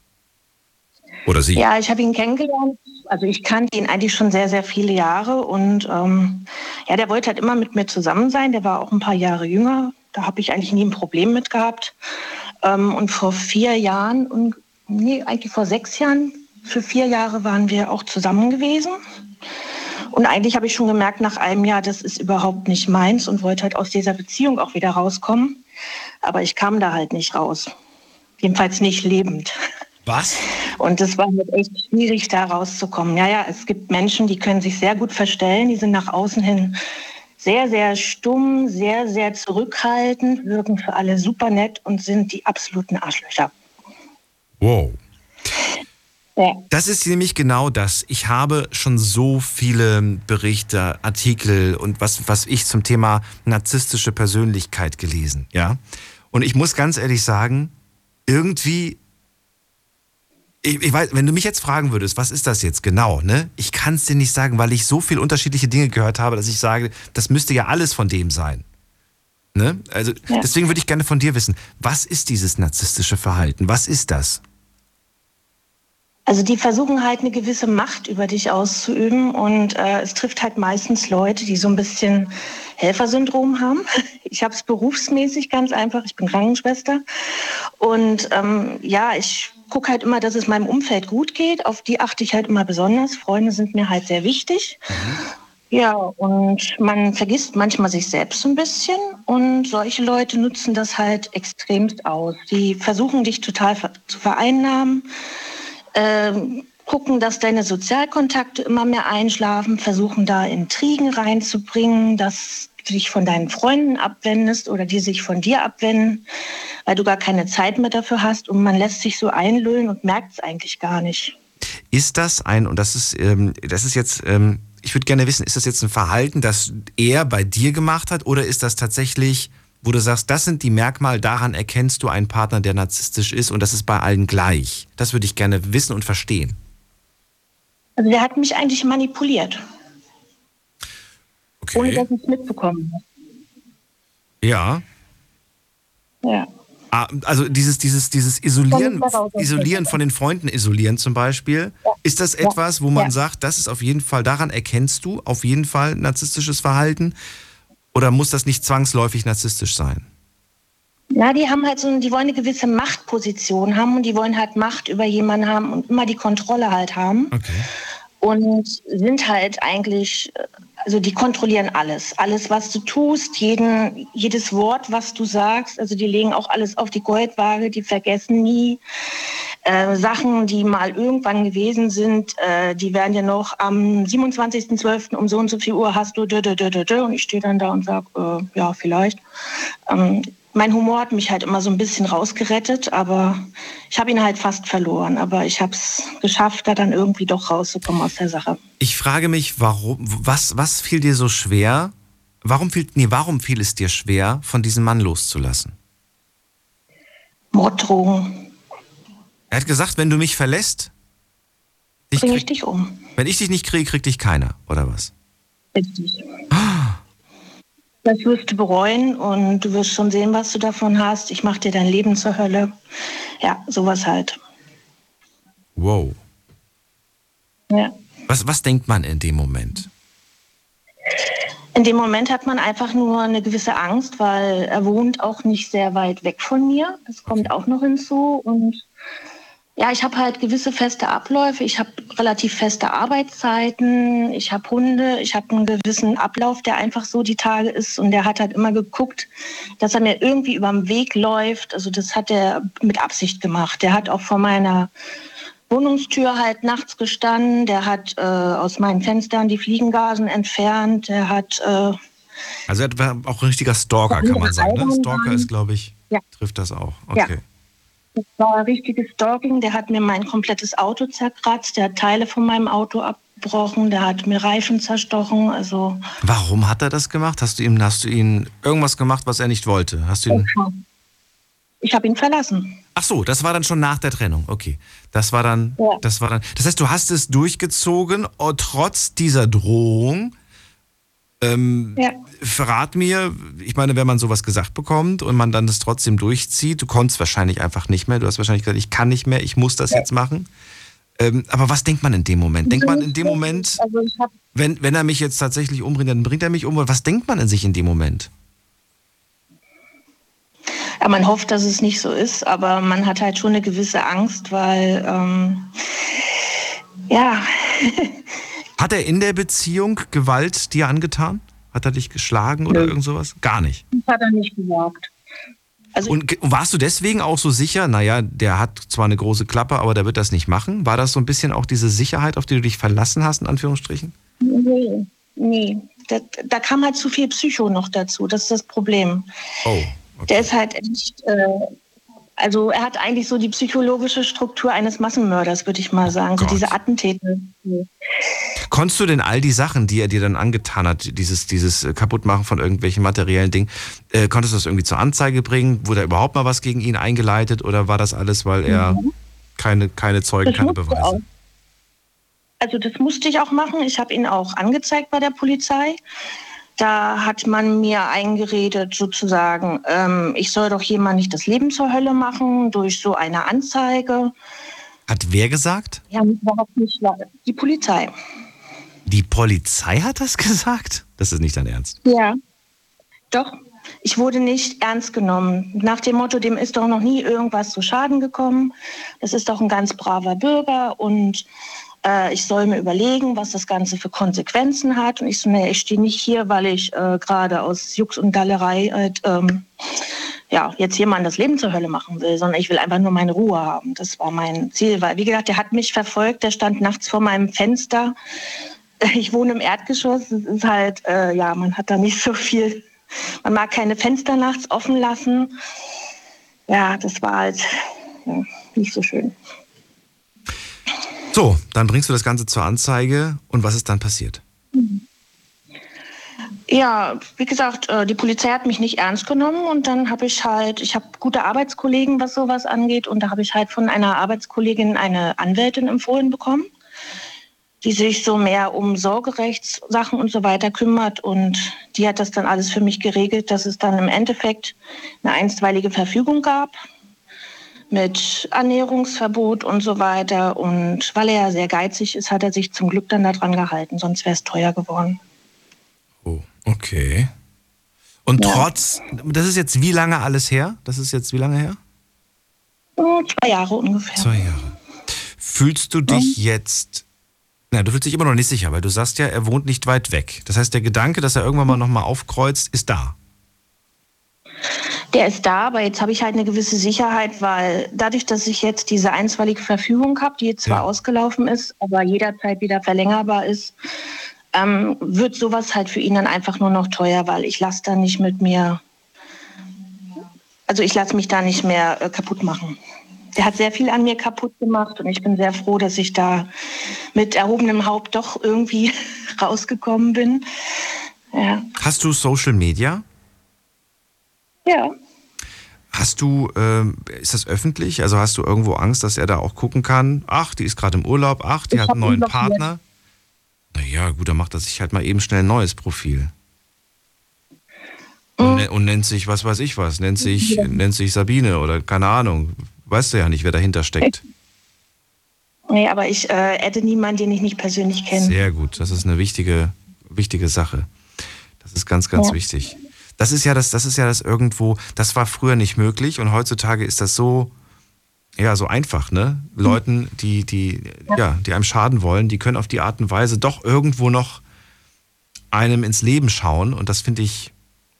Oder sie. Ja, ich habe ihn kennengelernt. Also ich kannte ihn eigentlich schon sehr, sehr viele Jahre und ähm, ja, der wollte halt immer mit mir zusammen sein. Der war auch ein paar Jahre jünger. Da habe ich eigentlich nie ein Problem mit gehabt. Ähm, und vor vier Jahren, und, nee, eigentlich vor sechs Jahren, für vier Jahre waren wir auch zusammen gewesen. Und eigentlich habe ich schon gemerkt nach einem Jahr, das ist überhaupt nicht meins und wollte halt aus dieser Beziehung auch wieder rauskommen. Aber ich kam da halt nicht raus. Jedenfalls nicht lebend. Was? Und es war halt echt schwierig, da rauszukommen. Ja, ja, es gibt Menschen, die können sich sehr gut verstellen, die sind nach außen hin sehr, sehr stumm, sehr, sehr zurückhaltend, wirken für alle super nett und sind die absoluten Arschlöcher. Wow. Ja. Das ist nämlich genau das. Ich habe schon so viele Berichte, Artikel und was, was ich zum Thema narzisstische Persönlichkeit gelesen, ja. Und ich muss ganz ehrlich sagen, irgendwie, ich, ich weiß, wenn du mich jetzt fragen würdest, was ist das jetzt genau, ne? Ich kann es dir nicht sagen, weil ich so viele unterschiedliche Dinge gehört habe, dass ich sage, das müsste ja alles von dem sein. Ne? Also Ja. deswegen würde ich gerne von dir wissen, was ist dieses narzisstische Verhalten? Was ist das? Also die versuchen halt eine gewisse Macht über dich auszuüben und äh, es trifft halt meistens Leute, die so ein bisschen Helfersyndrom haben. Ich habe es berufsmäßig ganz einfach. Ich bin Krankenschwester und ähm, ja, ich gucke halt immer, dass es meinem Umfeld gut geht. Auf die achte ich halt immer besonders. Freunde sind mir halt sehr wichtig. Ja, und man vergisst manchmal sich selbst ein bisschen und solche Leute nutzen das halt extremst aus. Die versuchen dich total zu vereinnahmen, ähm, gucken, dass deine Sozialkontakte immer mehr einschlafen, versuchen da Intrigen reinzubringen, dass du dich von deinen Freunden abwendest oder die sich von dir abwenden, weil du gar keine Zeit mehr dafür hast und man lässt sich so einlullen und merkt es eigentlich gar nicht. Ist das ein, und das ist, ähm, das ist jetzt, ähm, ich würde gerne wissen, ist das jetzt ein Verhalten, das er bei dir gemacht hat oder ist das tatsächlich, wo du sagst, das sind die Merkmale, daran erkennst du einen Partner, der narzisstisch ist und das ist bei allen gleich? Das würde ich gerne wissen und verstehen. Also der hat mich eigentlich manipuliert. Okay. Ohne dass ich es mitbekommen habe. Ja. Ja. Ah, also dieses, dieses, dieses Isolieren, Isolieren von den Freunden isolieren zum Beispiel, ist das etwas, wo man Ja. sagt, das ist auf jeden Fall, daran erkennst du auf jeden Fall narzisstisches Verhalten? Oder muss das nicht zwangsläufig narzisstisch sein? Na, die haben halt so, die wollen eine gewisse Machtposition haben und die wollen halt Macht über jemanden haben und immer die Kontrolle halt haben. Okay. und sind halt eigentlich, äh, also die kontrollieren alles. Alles, was du tust, jeden, jedes Wort, was du sagst, also die legen auch alles auf die Goldwaage, die vergessen nie. Äh, Sachen, die mal irgendwann gewesen sind, äh, die werden ja noch am 27.12. um so und so viel Uhr hast du dö, dö, dö, dö, dö. und ich stehe dann da und sage, äh, ja, vielleicht. Ähm, mein Humor hat mich halt immer so ein bisschen rausgerettet, aber ich habe ihn halt fast verloren. Aber ich habe es geschafft, da dann irgendwie doch rauszukommen aus der Sache. Ich frage mich, warum, was, was fiel dir so schwer? Warum fiel, nee, warum fiel es dir schwer, von diesem Mann loszulassen? Morddrohungen Er hat gesagt, wenn du mich verlässt, dich bringe ich dich um. wenn ich dich nicht kriege, kriegt dich keiner, oder was? Richtig. Das wirst du bereuen und du wirst schon sehen, was du davon hast. Ich mache dir dein Leben zur Hölle. Ja, sowas halt. Wow. Ja. Was, was denkt man in dem Moment? In dem Moment hat man einfach nur eine gewisse Angst, weil er wohnt auch nicht sehr weit weg von mir. Das kommt auch noch hinzu. Und ja, ich habe halt gewisse feste Abläufe. Ich habe relativ feste Arbeitszeiten. Ich habe Hunde. Ich habe einen gewissen Ablauf, der einfach so die Tage ist. Und der hat halt immer geguckt, dass er mir irgendwie über den Weg läuft. Also das hat er mit Absicht gemacht. Der hat auch vor meiner Wohnungstür halt nachts gestanden. Der hat äh, aus meinen Fenstern die Fliegengasen entfernt. Der hat äh, Also er war auch ein richtiger Stalker, kann man sagen. Ne? Stalker ist, glaube ich, Ja. trifft das auch. Ja. Das war richtiges Stalking. Der hat mir mein komplettes Auto zerkratzt. Der hat Teile von meinem Auto abgebrochen. Der hat mir Reifen zerstochen. Also Warum hat er das gemacht? Hast du ihm, hast du ihn irgendwas gemacht, was er nicht wollte? Hast du ihn, ich habe ihn verlassen. ach so, das war dann schon nach der Trennung. Okay, das war dann, Ja. das war dann. Das heißt, du hast es durchgezogen, oh, trotz dieser Drohung. Ähm, Ja. Verrat mir, ich meine, wenn man sowas gesagt bekommt und man dann das trotzdem durchzieht, du konntest wahrscheinlich einfach nicht mehr. Du hast wahrscheinlich gesagt, ich kann nicht mehr, ich muss das jetzt machen. Ähm, aber was denkt man in dem Moment? Denkt man in dem Moment, Also wenn, wenn er mich jetzt tatsächlich umbringt, dann bringt er mich um. Was denkt man in sich in dem Moment? ja, man hofft, dass es nicht so ist, aber man hat halt schon eine gewisse Angst, weil ähm, ja, Hat er in der Beziehung Gewalt dir angetan? Hat er dich geschlagen oder Nö. irgend sowas? Gar nicht. das hat er nicht gesagt. Also Und warst du deswegen auch so sicher, naja, der hat zwar eine große Klappe, aber der wird das nicht machen? War das so ein bisschen auch diese Sicherheit, auf die du dich verlassen hast, in Anführungsstrichen? nee, nee. Da, da kam halt zu viel Psycho noch dazu. Das ist das Problem. Oh. Der ist halt echt, äh, also er hat eigentlich so die psychologische Struktur eines Massenmörders, würde ich mal sagen. So Gott. diese Attentäter. Konntest du denn all die Sachen, die er dir dann angetan hat, dieses, dieses Kaputtmachen von irgendwelchen materiellen Dingen, äh, konntest du das irgendwie zur Anzeige bringen? Wurde da überhaupt mal was gegen ihn eingeleitet oder war das alles, weil er keine, keine Zeugen, Das keine Beweise? auch. Also das musste ich auch machen. Ich habe ihn auch angezeigt bei der Polizei. Da hat man mir eingeredet, sozusagen, ähm, ich soll doch jemand nicht das Leben zur Hölle machen durch so eine Anzeige. Hat wer gesagt? Ja, überhaupt nicht. Die Polizei. Die Polizei hat das gesagt? Das ist nicht dein Ernst. Ja. Doch. Ich wurde nicht ernst genommen. Nach dem Motto, dem ist doch noch nie irgendwas zu Schaden gekommen. Das ist doch ein ganz braver Bürger und äh, ich soll mir überlegen, was das Ganze für Konsequenzen hat. Und ich so, nee, ich stehe nicht hier, weil ich äh, gerade aus Jux und Dallerei halt, ähm, ja, jetzt jemand das Leben zur Hölle machen will, sondern ich will einfach nur meine Ruhe haben. Das war mein Ziel, weil, wie gesagt, der hat mich verfolgt, der stand nachts vor meinem Fenster. Ich wohne im Erdgeschoss, es ist halt, äh, ja, man hat da nicht so viel, man mag keine Fenster nachts offen lassen. Ja, das war halt ja, nicht so schön. So, dann bringst du das Ganze zur Anzeige und was ist dann passiert? Ja, wie gesagt, äh, die Polizei hat mich nicht ernst genommen und dann habe ich halt, ich habe gute Arbeitskollegen, was sowas angeht und da habe ich halt von einer Arbeitskollegin eine Anwältin empfohlen bekommen, die sich so mehr um Sorgerechtssachen und so weiter kümmert und die hat das dann alles für mich geregelt, dass es dann im Endeffekt eine einstweilige Verfügung gab mit Ernährungsverbot und so weiter und weil er ja sehr geizig ist, hat er sich zum Glück dann daran gehalten, sonst wäre es teuer geworden. Oh, okay. Und Ja. trotz, das ist jetzt wie lange alles her? Das ist jetzt wie lange her? Oh, Zwei Jahre ungefähr. Zwei Jahre. Fühlst du dich jetzt, na, du fühlst dich immer noch nicht sicher, weil du sagst ja, er wohnt nicht weit weg. Das heißt, der Gedanke, dass er irgendwann mal nochmal aufkreuzt, ist da. Der ist da, aber jetzt habe ich halt eine gewisse Sicherheit, weil dadurch, dass ich jetzt diese einstweilige Verfügung habe, die jetzt zwar Ja. ausgelaufen ist, aber jederzeit wieder verlängerbar ist, ähm, wird sowas halt für ihn dann einfach nur noch teuer, weil ich lasse da nicht mit mir, also ich lasse mich da nicht mehr äh, kaputt machen. Der hat sehr viel an mir kaputt gemacht und ich bin sehr froh, dass ich da mit erhobenem Haupt doch irgendwie rausgekommen bin. Ja. Hast du Social Media? Ja. Hast du, ähm, ist das öffentlich? Also hast du irgendwo Angst, dass er da auch gucken kann? Ach, die ist gerade im Urlaub. Ach, die Ich hat einen neuen. Partner. Naja, gut, dann macht er sich halt mal eben schnell ein neues Profil. Mhm. Und, ne- und nennt sich, was weiß ich was, nennt sich, nennt sich Sabine oder keine Ahnung. Weißt du ja nicht, wer dahinter steckt. Nee, aber ich äh, adde niemanden, den ich nicht persönlich kenne. Sehr gut, das ist eine wichtige, wichtige Sache. Das ist ganz, ganz Ja. wichtig. Das ist ja das, das ist ja das irgendwo, das war früher nicht möglich und heutzutage ist das so, ja, so einfach, ne? Leuten, die, die, ja. die einem schaden wollen, die können auf die Art und Weise doch irgendwo noch einem ins Leben schauen und das finde ich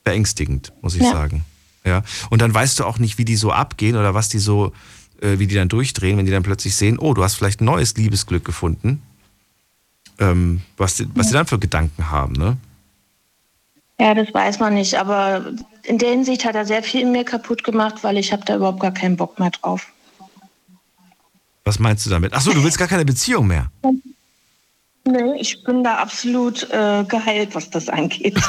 beängstigend, muss ich Ja. sagen. Ja. Und dann weißt du auch nicht, wie die so abgehen oder was die so, äh, wie die dann durchdrehen, wenn die dann plötzlich sehen, oh, du hast vielleicht ein neues Liebesglück gefunden. Ähm, was, die, was die dann für Gedanken haben, ne? Ja, das weiß man nicht, aber in der Hinsicht hat er sehr viel in mir kaputt gemacht, weil ich habe da überhaupt gar keinen Bock mehr drauf. Was meinst du damit? Achso, du willst gar keine Beziehung mehr. Nee, ich bin da absolut äh, geheilt, was das angeht.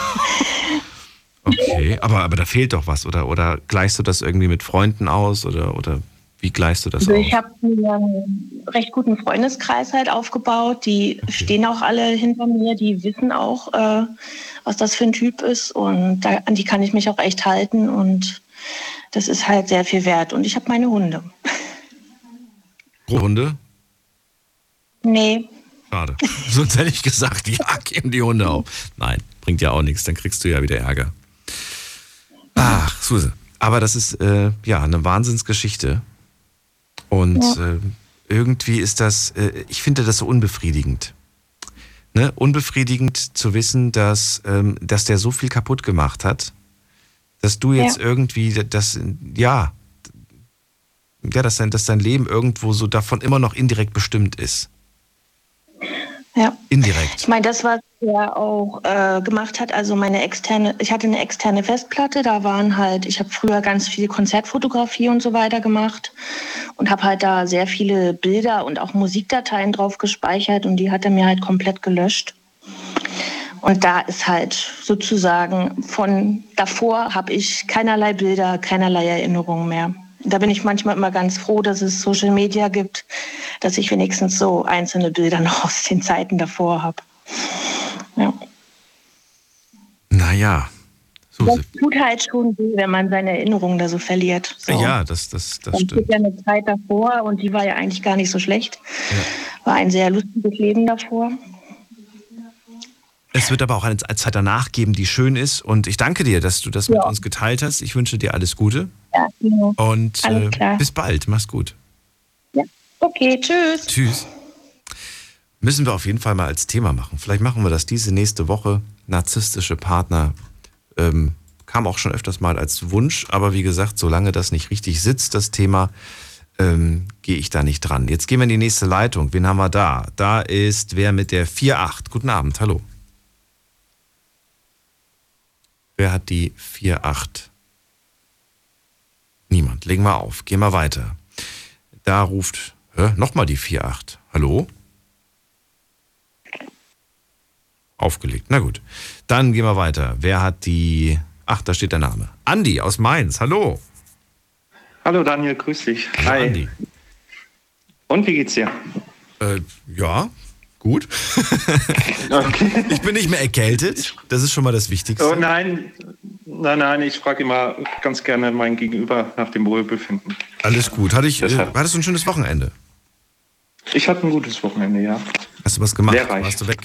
Okay, aber, aber da fehlt doch was, oder? Oder gleichst du das irgendwie mit Freunden aus? Oder, oder wie gleichst du das Also aus? ich habe einen recht guten Freundeskreis halt aufgebaut. Die stehen auch alle hinter mir, die wissen auch, äh, was das für ein Typ ist. Und da, an die kann ich mich auch echt halten. Und das ist halt sehr viel wert. Und ich habe meine Hunde. Hunde? Nee, Schade. Sonst hätte ich gesagt, ja, geben die Hunde auf. Nein, bringt ja auch nichts, dann kriegst du ja wieder Ärger. Ach, Suse. Aber das ist äh, ja eine Wahnsinnsgeschichte. Und äh, irgendwie ist das, äh, ich finde das so unbefriedigend. Ne? Unbefriedigend zu wissen, dass, ähm, dass der so viel kaputt gemacht hat, dass du jetzt Ja. irgendwie das, ja, ja, dass dein, dass dein Leben irgendwo so davon immer noch indirekt bestimmt ist. ja. Indirekt. Ich meine, das, was er auch äh, gemacht hat, also meine externe, ich hatte eine externe Festplatte, da waren halt, ich habe früher ganz viel Konzertfotografie und so weiter gemacht und habe halt da sehr viele Bilder und auch Musikdateien drauf gespeichert und die hat er mir halt komplett gelöscht. Und da ist halt sozusagen von davor habe ich keinerlei Bilder, keinerlei Erinnerungen mehr. Da bin ich manchmal immer ganz froh, dass es Social Media gibt, dass ich wenigstens so einzelne Bilder noch aus den Zeiten davor habe. Ja. Naja. Das Suse. tut halt schon weh, wenn man seine Erinnerungen da so verliert. So. Ja, das, das, das stimmt. steht ja eine Zeit davor und die war ja eigentlich gar nicht so schlecht. War ein sehr lustiges Leben davor. Es wird aber auch eine Zeit danach geben, die schön ist. Und ich danke dir, dass du das mit Ja. uns geteilt hast. Ich wünsche dir alles Gute Ja, genau. und äh, bis bald. Mach's gut. Okay, tschüss. Tschüss. Müssen wir auf jeden Fall mal als Thema machen. Vielleicht machen wir das diese nächste Woche. Narzisstische Partner. Ähm, kam auch schon öfters mal als Wunsch, aber wie gesagt, solange das nicht richtig sitzt, das Thema, ähm, gehe ich da nicht dran. Jetzt gehen wir in die nächste Leitung. Wen haben wir da? Da ist wer mit der 4.8. Guten Abend, hallo. Wer hat die 4.8? Niemand. Legen wir auf. Gehen wir weiter. Da ruft nochmal die 4.8. Hallo? Aufgelegt. Na gut. Dann gehen wir weiter. Wer hat die. Ach, da steht der Name. Andi aus Mainz. Hallo. Hallo Daniel, grüß dich. Hi. Andi. Und wie geht's dir? Äh, ja, gut. Okay. Ich bin nicht mehr erkältet. Das ist schon mal das Wichtigste. Oh nein, nein, nein, ich frage immer ganz gerne mein Gegenüber nach dem Wohlbefinden. Alles gut. Hatte ich, äh, hattest du ein schönes Wochenende? Ich hatte ein gutes Wochenende, ja. Hast du was gemacht? Lehrreich. Warst du weg?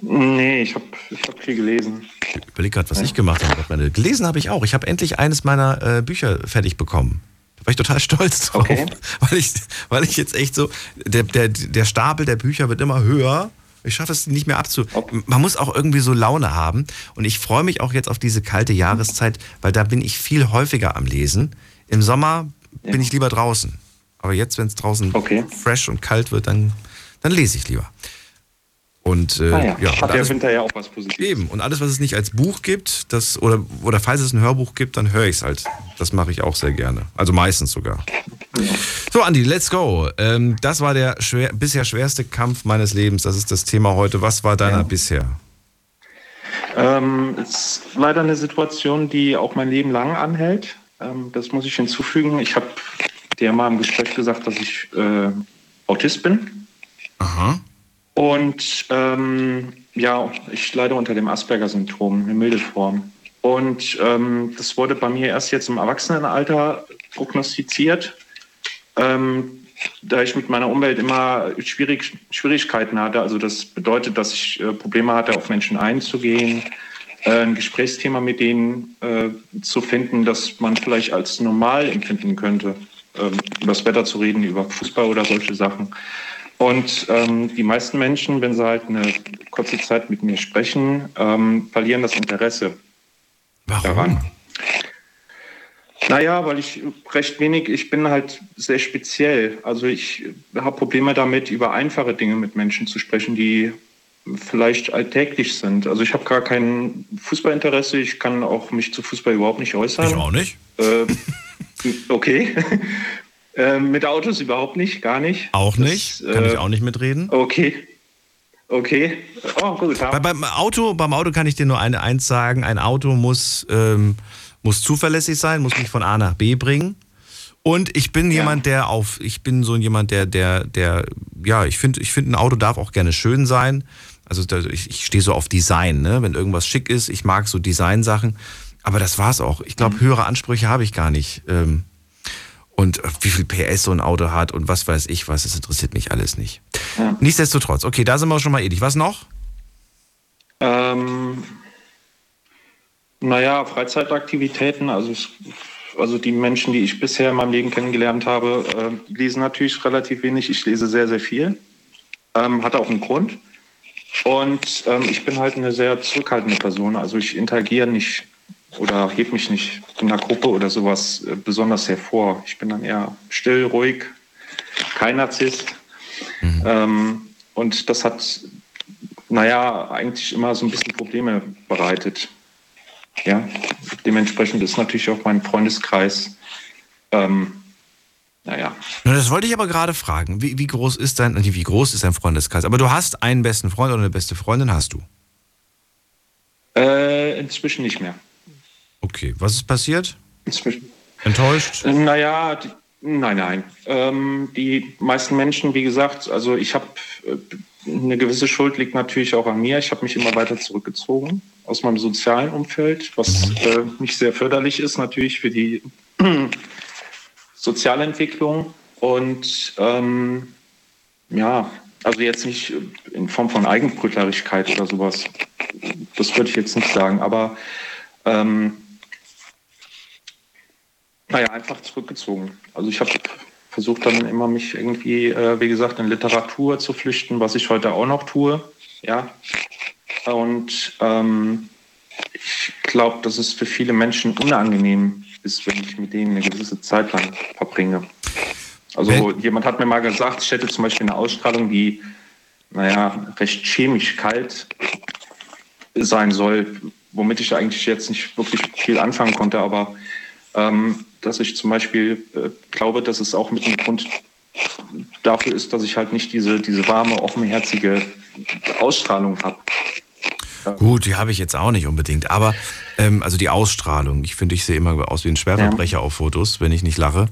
Nee, ich habe ich hab viel gelesen. Ich überlege gerade, was ich gemacht habe am Wochenende. Gelesen habe ich auch. Ich habe endlich eines meiner äh, Bücher fertig bekommen. Da war ich total stolz drauf. Okay. Weil, ich, weil ich jetzt echt so, der, der, der Stapel der Bücher wird immer höher. Ich schaffe es nicht mehr abzu. Okay. Man muss auch irgendwie so Laune haben. Und ich freue mich auch jetzt auf diese kalte Jahreszeit, weil da bin ich viel häufiger am Lesen. Im Sommer bin ich lieber draußen. Aber jetzt, wenn es draußen Okay. fresh und kalt wird, dann, dann lese ich lieber. Und äh, Ah ja, ja, hat der Winter ja auch was Positives. Eben. Und alles, was es nicht als Buch gibt, das, oder, oder falls es ein Hörbuch gibt, dann höre ich es halt. Das mache ich auch sehr gerne. Also meistens sogar. So, Andi, let's go. Ähm, das war der schwer, bisher schwerste Kampf meines Lebens. Das ist das Thema heute. Was war deiner Ja. bisher? Ähm, es ist leider eine Situation, die auch mein Leben lang anhält. Ähm, das muss ich hinzufügen. Ich habe dir mal im Gespräch gesagt, dass ich äh, Autist bin. Aha. Und ähm, ja, ich leide unter dem Asperger-Syndrom, eine milde Form. Und ähm, das wurde bei mir erst jetzt im Erwachsenenalter prognostiziert, ähm, da ich mit meiner Umwelt immer schwierig, Schwierigkeiten hatte. Also das bedeutet, dass ich äh, Probleme hatte, auf Menschen einzugehen, äh, ein Gesprächsthema mit denen äh, zu finden, das man vielleicht als normal empfinden könnte, ähm, über das Wetter zu reden, über Fußball oder solche Sachen. Und ähm, die meisten Menschen, wenn sie halt eine kurze Zeit mit mir sprechen, ähm, verlieren das Interesse Warum? daran. Naja, weil ich recht wenig, ich bin halt sehr speziell. Also ich habe Probleme damit, über einfache Dinge mit Menschen zu sprechen, die vielleicht alltäglich sind. Also ich habe gar kein Fußballinteresse, ich kann auch mich zu Fußball überhaupt nicht äußern. Ich auch nicht. Äh, okay. Äh, mit Autos überhaupt nicht, gar nicht. Auch Das, nicht. Kann äh, ich auch nicht mitreden. Okay. Okay. Oh, gut. Bei, beim, Auto, beim Auto kann ich dir nur eine, eins sagen. Ein Auto muss, ähm, muss zuverlässig sein, muss mich von A nach B bringen. Und ich bin Ja. jemand, der auf, ich bin so jemand, der, der, der, ja, ich finde, ich finde, ein Auto darf auch gerne schön sein. Also ich, ich stehe so auf Design, ne? Wenn irgendwas schick ist, ich mag so Designsachen. Aber das war's auch. Ich glaube, höhere Ansprüche habe ich gar nicht. Ähm, und äh, wie viel PS so ein Auto hat und was weiß ich was, das interessiert mich alles nicht. Ja. Nichtsdestotrotz, okay, da sind wir schon mal ähnlich. Was noch? Ähm, naja, Freizeitaktivitäten, also, also die Menschen, die ich bisher in meinem Leben kennengelernt habe, äh, lesen natürlich relativ wenig. Ich lese sehr, sehr viel. Ähm, hat auch einen Grund. Und ähm, ich bin halt eine sehr zurückhaltende Person. Also ich interagiere nicht oder heb mich nicht in einer Gruppe oder sowas äh, besonders hervor. Ich bin dann eher still, ruhig, kein Narzisst. Ähm, und das hat, naja, eigentlich immer so ein bisschen Probleme bereitet. Ja, dementsprechend ist natürlich auch mein Freundeskreis, ähm, naja, Na, das wollte ich aber gerade fragen. Wie, wie groß ist dein, wie groß ist dein Freundeskreis? Aber du hast einen besten Freund oder eine beste Freundin, hast du. äh, inzwischen nicht mehr. Okay, was ist passiert? Enttäuscht? Naja, die, nein, nein. Ähm, die meisten Menschen, wie gesagt, also ich habe äh, eine gewisse Schuld liegt natürlich auch an mir. Ich habe mich immer weiter zurückgezogen aus meinem sozialen Umfeld, was äh, nicht sehr förderlich ist natürlich für die Sozialentwicklung. Und ähm, ja, also jetzt nicht in Form von Eigenbrötlerigkeit oder sowas. Das würde ich jetzt nicht sagen, aber ähm, naja, einfach zurückgezogen. Also ich habe versucht dann immer mich irgendwie, äh, wie gesagt, in Literatur zu flüchten, was ich heute auch noch tue. Ja. Und ähm, ich glaube, dass es für viele Menschen unangenehm ist, wenn ich mit denen eine gewisse Zeit lang verbringe. Also Wenn- jemand hat mir mal gesagt, ich hätte zum Beispiel eine Ausstrahlung, die, naja, recht chemisch kalt sein soll, womit ich eigentlich jetzt nicht wirklich viel anfangen konnte, aber ähm, dass ich zum Beispiel äh, glaube, dass es auch mit dem Grund dafür ist, dass ich halt nicht diese, diese warme, offenherzige Ausstrahlung habe. Gut, die habe ich jetzt auch nicht unbedingt. Aber, ähm, also die Ausstrahlung. Ich finde, ich sehe immer aus wie ein Schwerverbrecher auf Fotos, wenn ich nicht lache.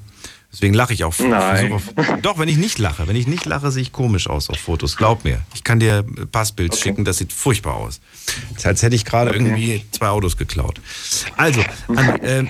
Deswegen lache ich auch. Nein. Auf, doch, wenn ich nicht lache. Wenn ich nicht lache, sehe ich komisch aus auf Fotos. Glaub mir. Ich kann dir ein Passbild Okay. schicken, das sieht furchtbar aus. Das ist, als hätte ich gerade irgendwie zwei Autos geklaut. Also, Andi, ähm,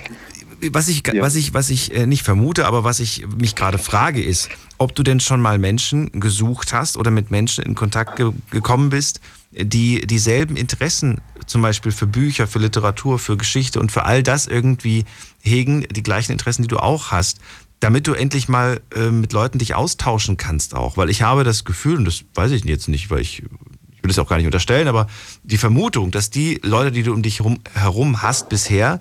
was ich, Ja. was ich, was ich äh, nicht vermute, aber was ich mich gerade frage, ist, ob du denn schon mal Menschen gesucht hast oder mit Menschen in Kontakt ge gekommen bist, die dieselben Interessen, zum Beispiel für Bücher, für Literatur, für Geschichte und für all das irgendwie hegen, die gleichen Interessen, die du auch hast, damit du endlich mal äh, mit Leuten dich austauschen kannst auch. Weil ich habe das Gefühl, und das weiß ich jetzt nicht, weil ich, ich will es auch gar nicht unterstellen, aber die Vermutung, dass die Leute, die du um dich herum, herum hast bisher,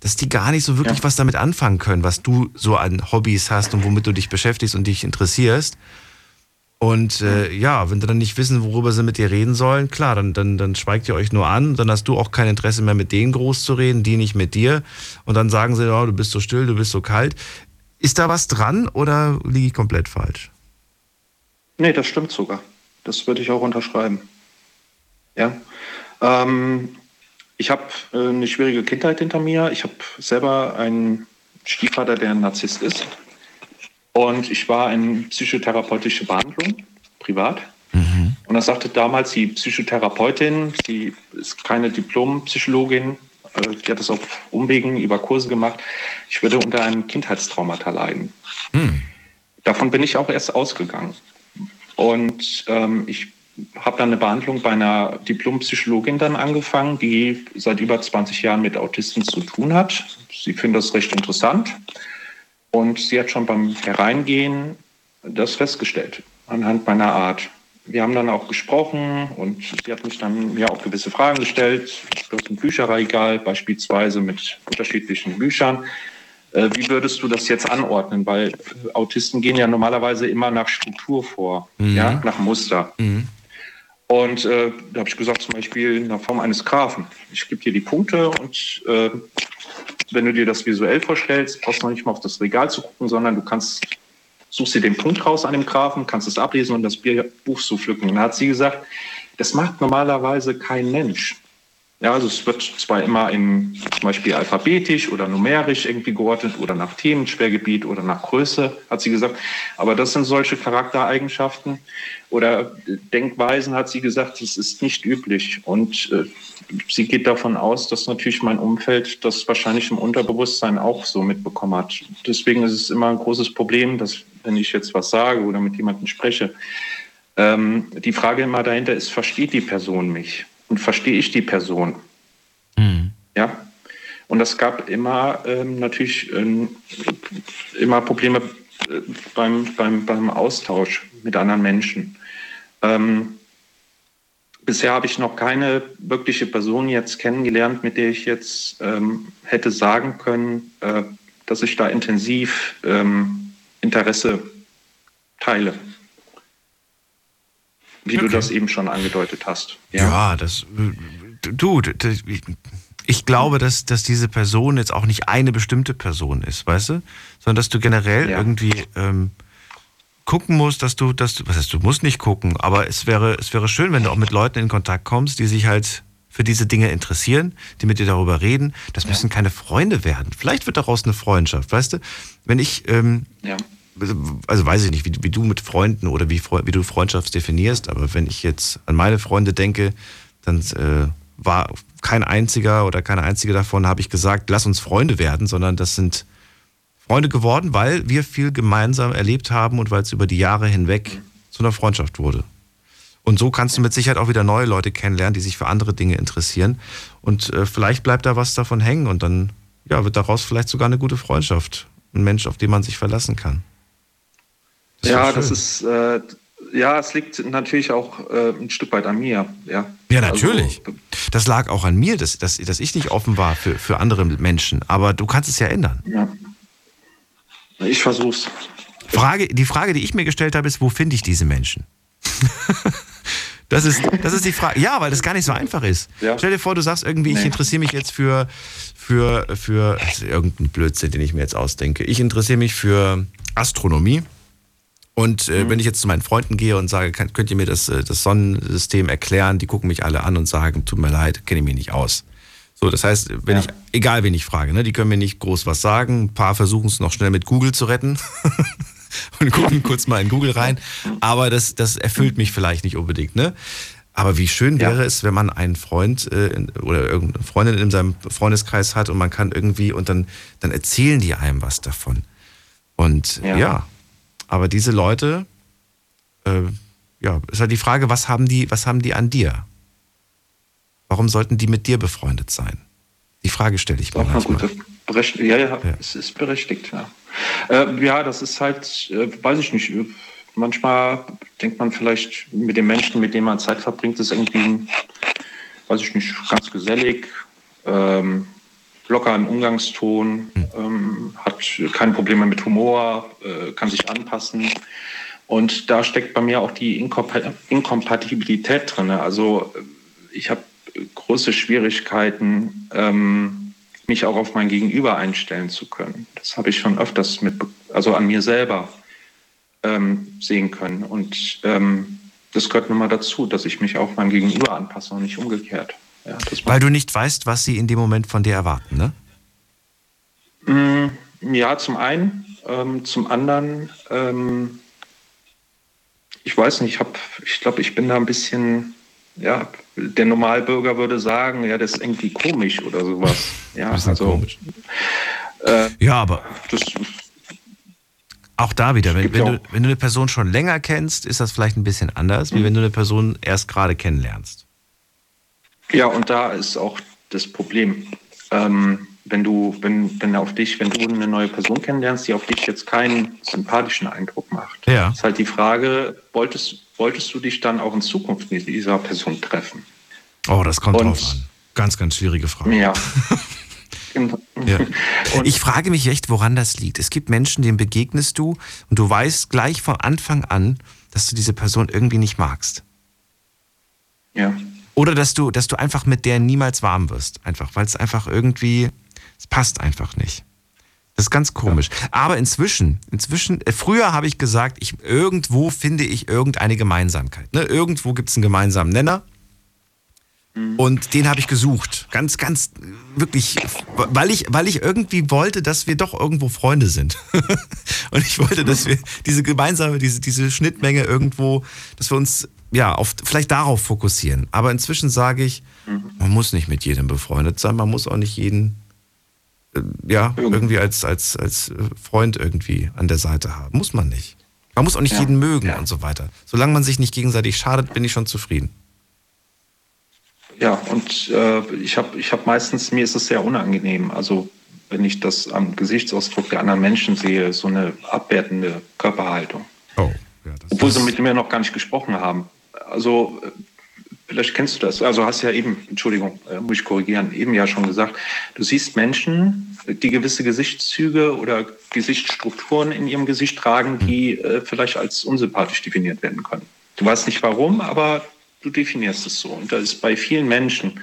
dass die gar nicht so wirklich Ja. was damit anfangen können, was du so an Hobbys hast und womit du dich beschäftigst und dich interessierst. Und äh, ja, wenn sie dann nicht wissen, worüber sie mit dir reden sollen, klar, dann, dann, dann schweigt ihr euch nur an, dann hast du auch kein Interesse mehr mit denen groß zu reden, die nicht mit dir. Und dann sagen sie, oh, du bist so still, du bist so kalt. Ist da was dran oder liege ich komplett falsch? Nee, das stimmt sogar. Das würde ich auch unterschreiben. Ja. Ähm, ich habe äh, eine schwierige Kindheit hinter mir. Ich habe selber einen Stiefvater, der ein Narzisst ist. Und ich war in psychotherapeutische Behandlung, privat. Und da sagte damals die Psychotherapeutin, sie ist keine Diplompsychologin, äh, die hat das auf Umwegen über Kurse gemacht, ich würde unter einem Kindheitstraumata leiden. Davon bin ich auch erst ausgegangen. Und ähm, ich habe dann eine Behandlung bei einer Diplompsychologin dann angefangen, die seit über 20 Jahren mit Autisten zu tun hat. Sie findet das recht interessant. Und sie hat schon beim Hereingehen das festgestellt, anhand meiner Art. Wir haben dann auch gesprochen und sie hat mich dann mir auch gewisse Fragen gestellt. Ein Bücherregal, beispielsweise mit unterschiedlichen Büchern. Äh, Wie würdest du das jetzt anordnen? Weil Autisten gehen ja normalerweise immer nach Struktur vor, ja, nach Muster. Und äh, da habe ich gesagt, zum Beispiel in der Form eines Graphen. Ich gebe dir die Punkte und äh, wenn du dir das visuell vorstellst, brauchst du noch nicht mal auf das Regal zu gucken, sondern du kannst, suchst dir den Punkt raus an dem Graphen, kannst es ablesen und das Buch so pflücken. Und da hat sie gesagt, das macht normalerweise kein Mensch. Ja, also es wird zwar immer in zum Beispiel alphabetisch oder numerisch irgendwie geordnet oder nach Themen, Schwergebiet oder nach Größe, hat sie gesagt. Aber das sind solche Charaktereigenschaften oder Denkweisen, hat sie gesagt, das ist nicht üblich. Und äh, sie geht davon aus, dass natürlich mein Umfeld das wahrscheinlich im Unterbewusstsein auch so mitbekommen hat. Deswegen ist es immer ein großes Problem, dass wenn ich jetzt was sage oder mit jemandem spreche, ähm, die Frage immer dahinter ist, versteht die Person mich? Und verstehe ich die Person? Ja. Und es gab immer ähm, natürlich ähm, immer Probleme äh, beim, beim, beim Austausch mit anderen Menschen. Ähm, bisher habe ich noch keine wirkliche Person jetzt kennengelernt, mit der ich jetzt ähm, hätte sagen können, äh, dass ich da intensiv ähm, Interesse teile. Wie du Okay. das eben schon angedeutet hast. Ja, das. Du, das, ich glaube, dass, dass diese Person jetzt auch nicht eine bestimmte Person ist, weißt du? Sondern dass du generell Ja. irgendwie ähm, gucken musst, dass du, dass du, was heißt, du musst nicht gucken, aber es wäre, es wäre schön, wenn du auch mit Leuten in Kontakt kommst, die sich halt für diese Dinge interessieren, die mit dir darüber reden. Das müssen keine Freunde werden. Vielleicht wird daraus eine Freundschaft, weißt du? Wenn ich, ähm, Ja. Also weiß ich nicht, wie, wie du mit Freunden oder wie, wie du Freundschaft definierst, aber wenn ich jetzt an meine Freunde denke, dann äh, war kein einziger oder keine einzige davon habe ich gesagt, lass uns Freunde werden, sondern das sind Freunde geworden, weil wir viel gemeinsam erlebt haben und weil es über die Jahre hinweg zu einer Freundschaft wurde. Und so kannst du mit Sicherheit auch wieder neue Leute kennenlernen, die sich für andere Dinge interessieren. Und äh, vielleicht bleibt da was davon hängen und dann ja, wird daraus vielleicht sogar eine gute Freundschaft. Ein Mensch, auf den man sich verlassen kann. Ja, das ist, äh, ja, es liegt natürlich auch äh, ein Stück weit an mir. Ja, ja natürlich. Also, das lag auch an mir, dass, dass, dass ich nicht offen war für, für andere Menschen. Aber du kannst es ja ändern. Ja. Ich versuch's. Frage, die Frage, die ich mir gestellt habe, ist, wo finde ich diese Menschen? das, ist, das ist die Frage. Ja, weil das gar nicht so einfach ist. Ja. Stell dir vor, du sagst irgendwie, nee. ich interessiere mich jetzt für, für, für also irgendeinen Blödsinn, den ich mir jetzt ausdenke. Ich interessiere mich für Astronomie. Und äh, mhm. wenn ich jetzt zu meinen Freunden gehe und sage, kann, könnt ihr mir das, äh, das Sonnensystem erklären, die gucken mich alle an und sagen, tut mir leid, kenne ich mich nicht aus. So, das heißt, wenn ja. ich, egal wen ich frage, ne, die können mir nicht groß was sagen. Ein paar versuchen es noch schnell mit Google zu retten. und gucken kurz mal in Google rein. Aber das, das erfüllt mich vielleicht nicht unbedingt, ne? Aber wie schön wäre ja. es, wenn man einen Freund äh, oder irgendeine Freundin in seinem Freundeskreis hat und man kann irgendwie und dann, dann erzählen die einem was davon. Und ja, ja aber diese Leute, äh, ja, ist halt die Frage, was haben die, was haben die an dir? Warum sollten die mit dir befreundet sein? Die Frage stelle ich mir Auch manchmal. Gute, ja, ja, ja, es ist berechtigt, ja. Äh, ja, das ist halt, äh, weiß ich nicht. Manchmal denkt man vielleicht mit den Menschen, mit denen man Zeit verbringt, ist irgendwie, weiß ich nicht, ganz gesellig, ähm, locker im Umgangston, hm. ähm, hat keine Probleme mit Humor, äh, kann sich anpassen. Und da steckt bei mir auch die Inkompatibilität drin. Also ich habe große Schwierigkeiten, ähm, mich auch auf mein Gegenüber einstellen zu können. Das habe ich schon öfters mit, also an mir selber ähm, sehen können. Und ähm, das gehört nun mal dazu, dass ich mich auch meinem Gegenüber anpasse und nicht umgekehrt. Ja, Weil du nicht weißt, was sie in dem Moment von dir erwarten, ne? Mm, ja, zum einen. Ähm, zum anderen, ähm, ich weiß nicht, ich, hab, ich glaube, ich bin da ein bisschen, ja, der Normalbürger würde sagen, ja, das ist irgendwie komisch oder sowas. Ja, ist also, komisch. Äh, ja, aber das, auch da wieder, wenn, wenn, du, wenn du eine Person schon länger kennst, ist das vielleicht ein bisschen anders, mhm. wie wenn du eine Person erst gerade kennenlernst. Ja, und da ist auch das Problem. Ähm, wenn du, wenn, wenn auf dich, wenn du eine neue Person kennenlernst, die auf dich jetzt keinen sympathischen Eindruck macht, ja. ist halt die Frage, wolltest, wolltest du dich dann auch in Zukunft mit dieser Person treffen? Oh, das kommt und, drauf an. Ganz, ganz schwierige Frage. Ja. ja. Ich frage mich echt, woran das liegt. Es gibt Menschen, denen begegnest du und du weißt gleich von Anfang an, dass du diese Person irgendwie nicht magst. Ja. Oder dass du, dass du einfach mit der niemals warm wirst. Einfach, weil es einfach irgendwie, es passt einfach nicht. Das ist ganz komisch. Ja. Aber inzwischen, inzwischen, äh, früher habe ich gesagt, ich, irgendwo finde ich irgendeine Gemeinsamkeit. Ne? Irgendwo gibt es einen gemeinsamen Nenner. Mhm. Und den habe ich gesucht. Ganz, ganz, wirklich, weil ich, weil ich irgendwie wollte, dass wir doch irgendwo Freunde sind. und ich wollte, dass wir diese gemeinsame, diese, diese Schnittmenge irgendwo, dass wir uns, ja, auf, vielleicht darauf fokussieren. Aber inzwischen sage ich, mhm. man muss nicht mit jedem befreundet sein, man muss auch nicht jeden, äh, ja, irgendwie als, als, als Freund irgendwie an der Seite haben. Muss man nicht. Man muss auch nicht ja. jeden mögen ja. und so weiter. Solange man sich nicht gegenseitig schadet, bin ich schon zufrieden. Ja, und äh, ich habe ich hab meistens, mir ist es sehr unangenehm. Also wenn ich das am Gesichtsausdruck der anderen Menschen sehe, so eine abwertende Körperhaltung. Oh, ja, Obwohl sie mit mir noch gar nicht gesprochen haben. Also vielleicht kennst du das. Also hast ja eben, Entschuldigung, äh, muss ich korrigieren, eben ja schon gesagt, du siehst Menschen, die gewisse Gesichtszüge oder Gesichtsstrukturen in ihrem Gesicht tragen, die äh, vielleicht als unsympathisch definiert werden können. Du weißt nicht warum, aber du definierst es so. Und da ist bei vielen Menschen,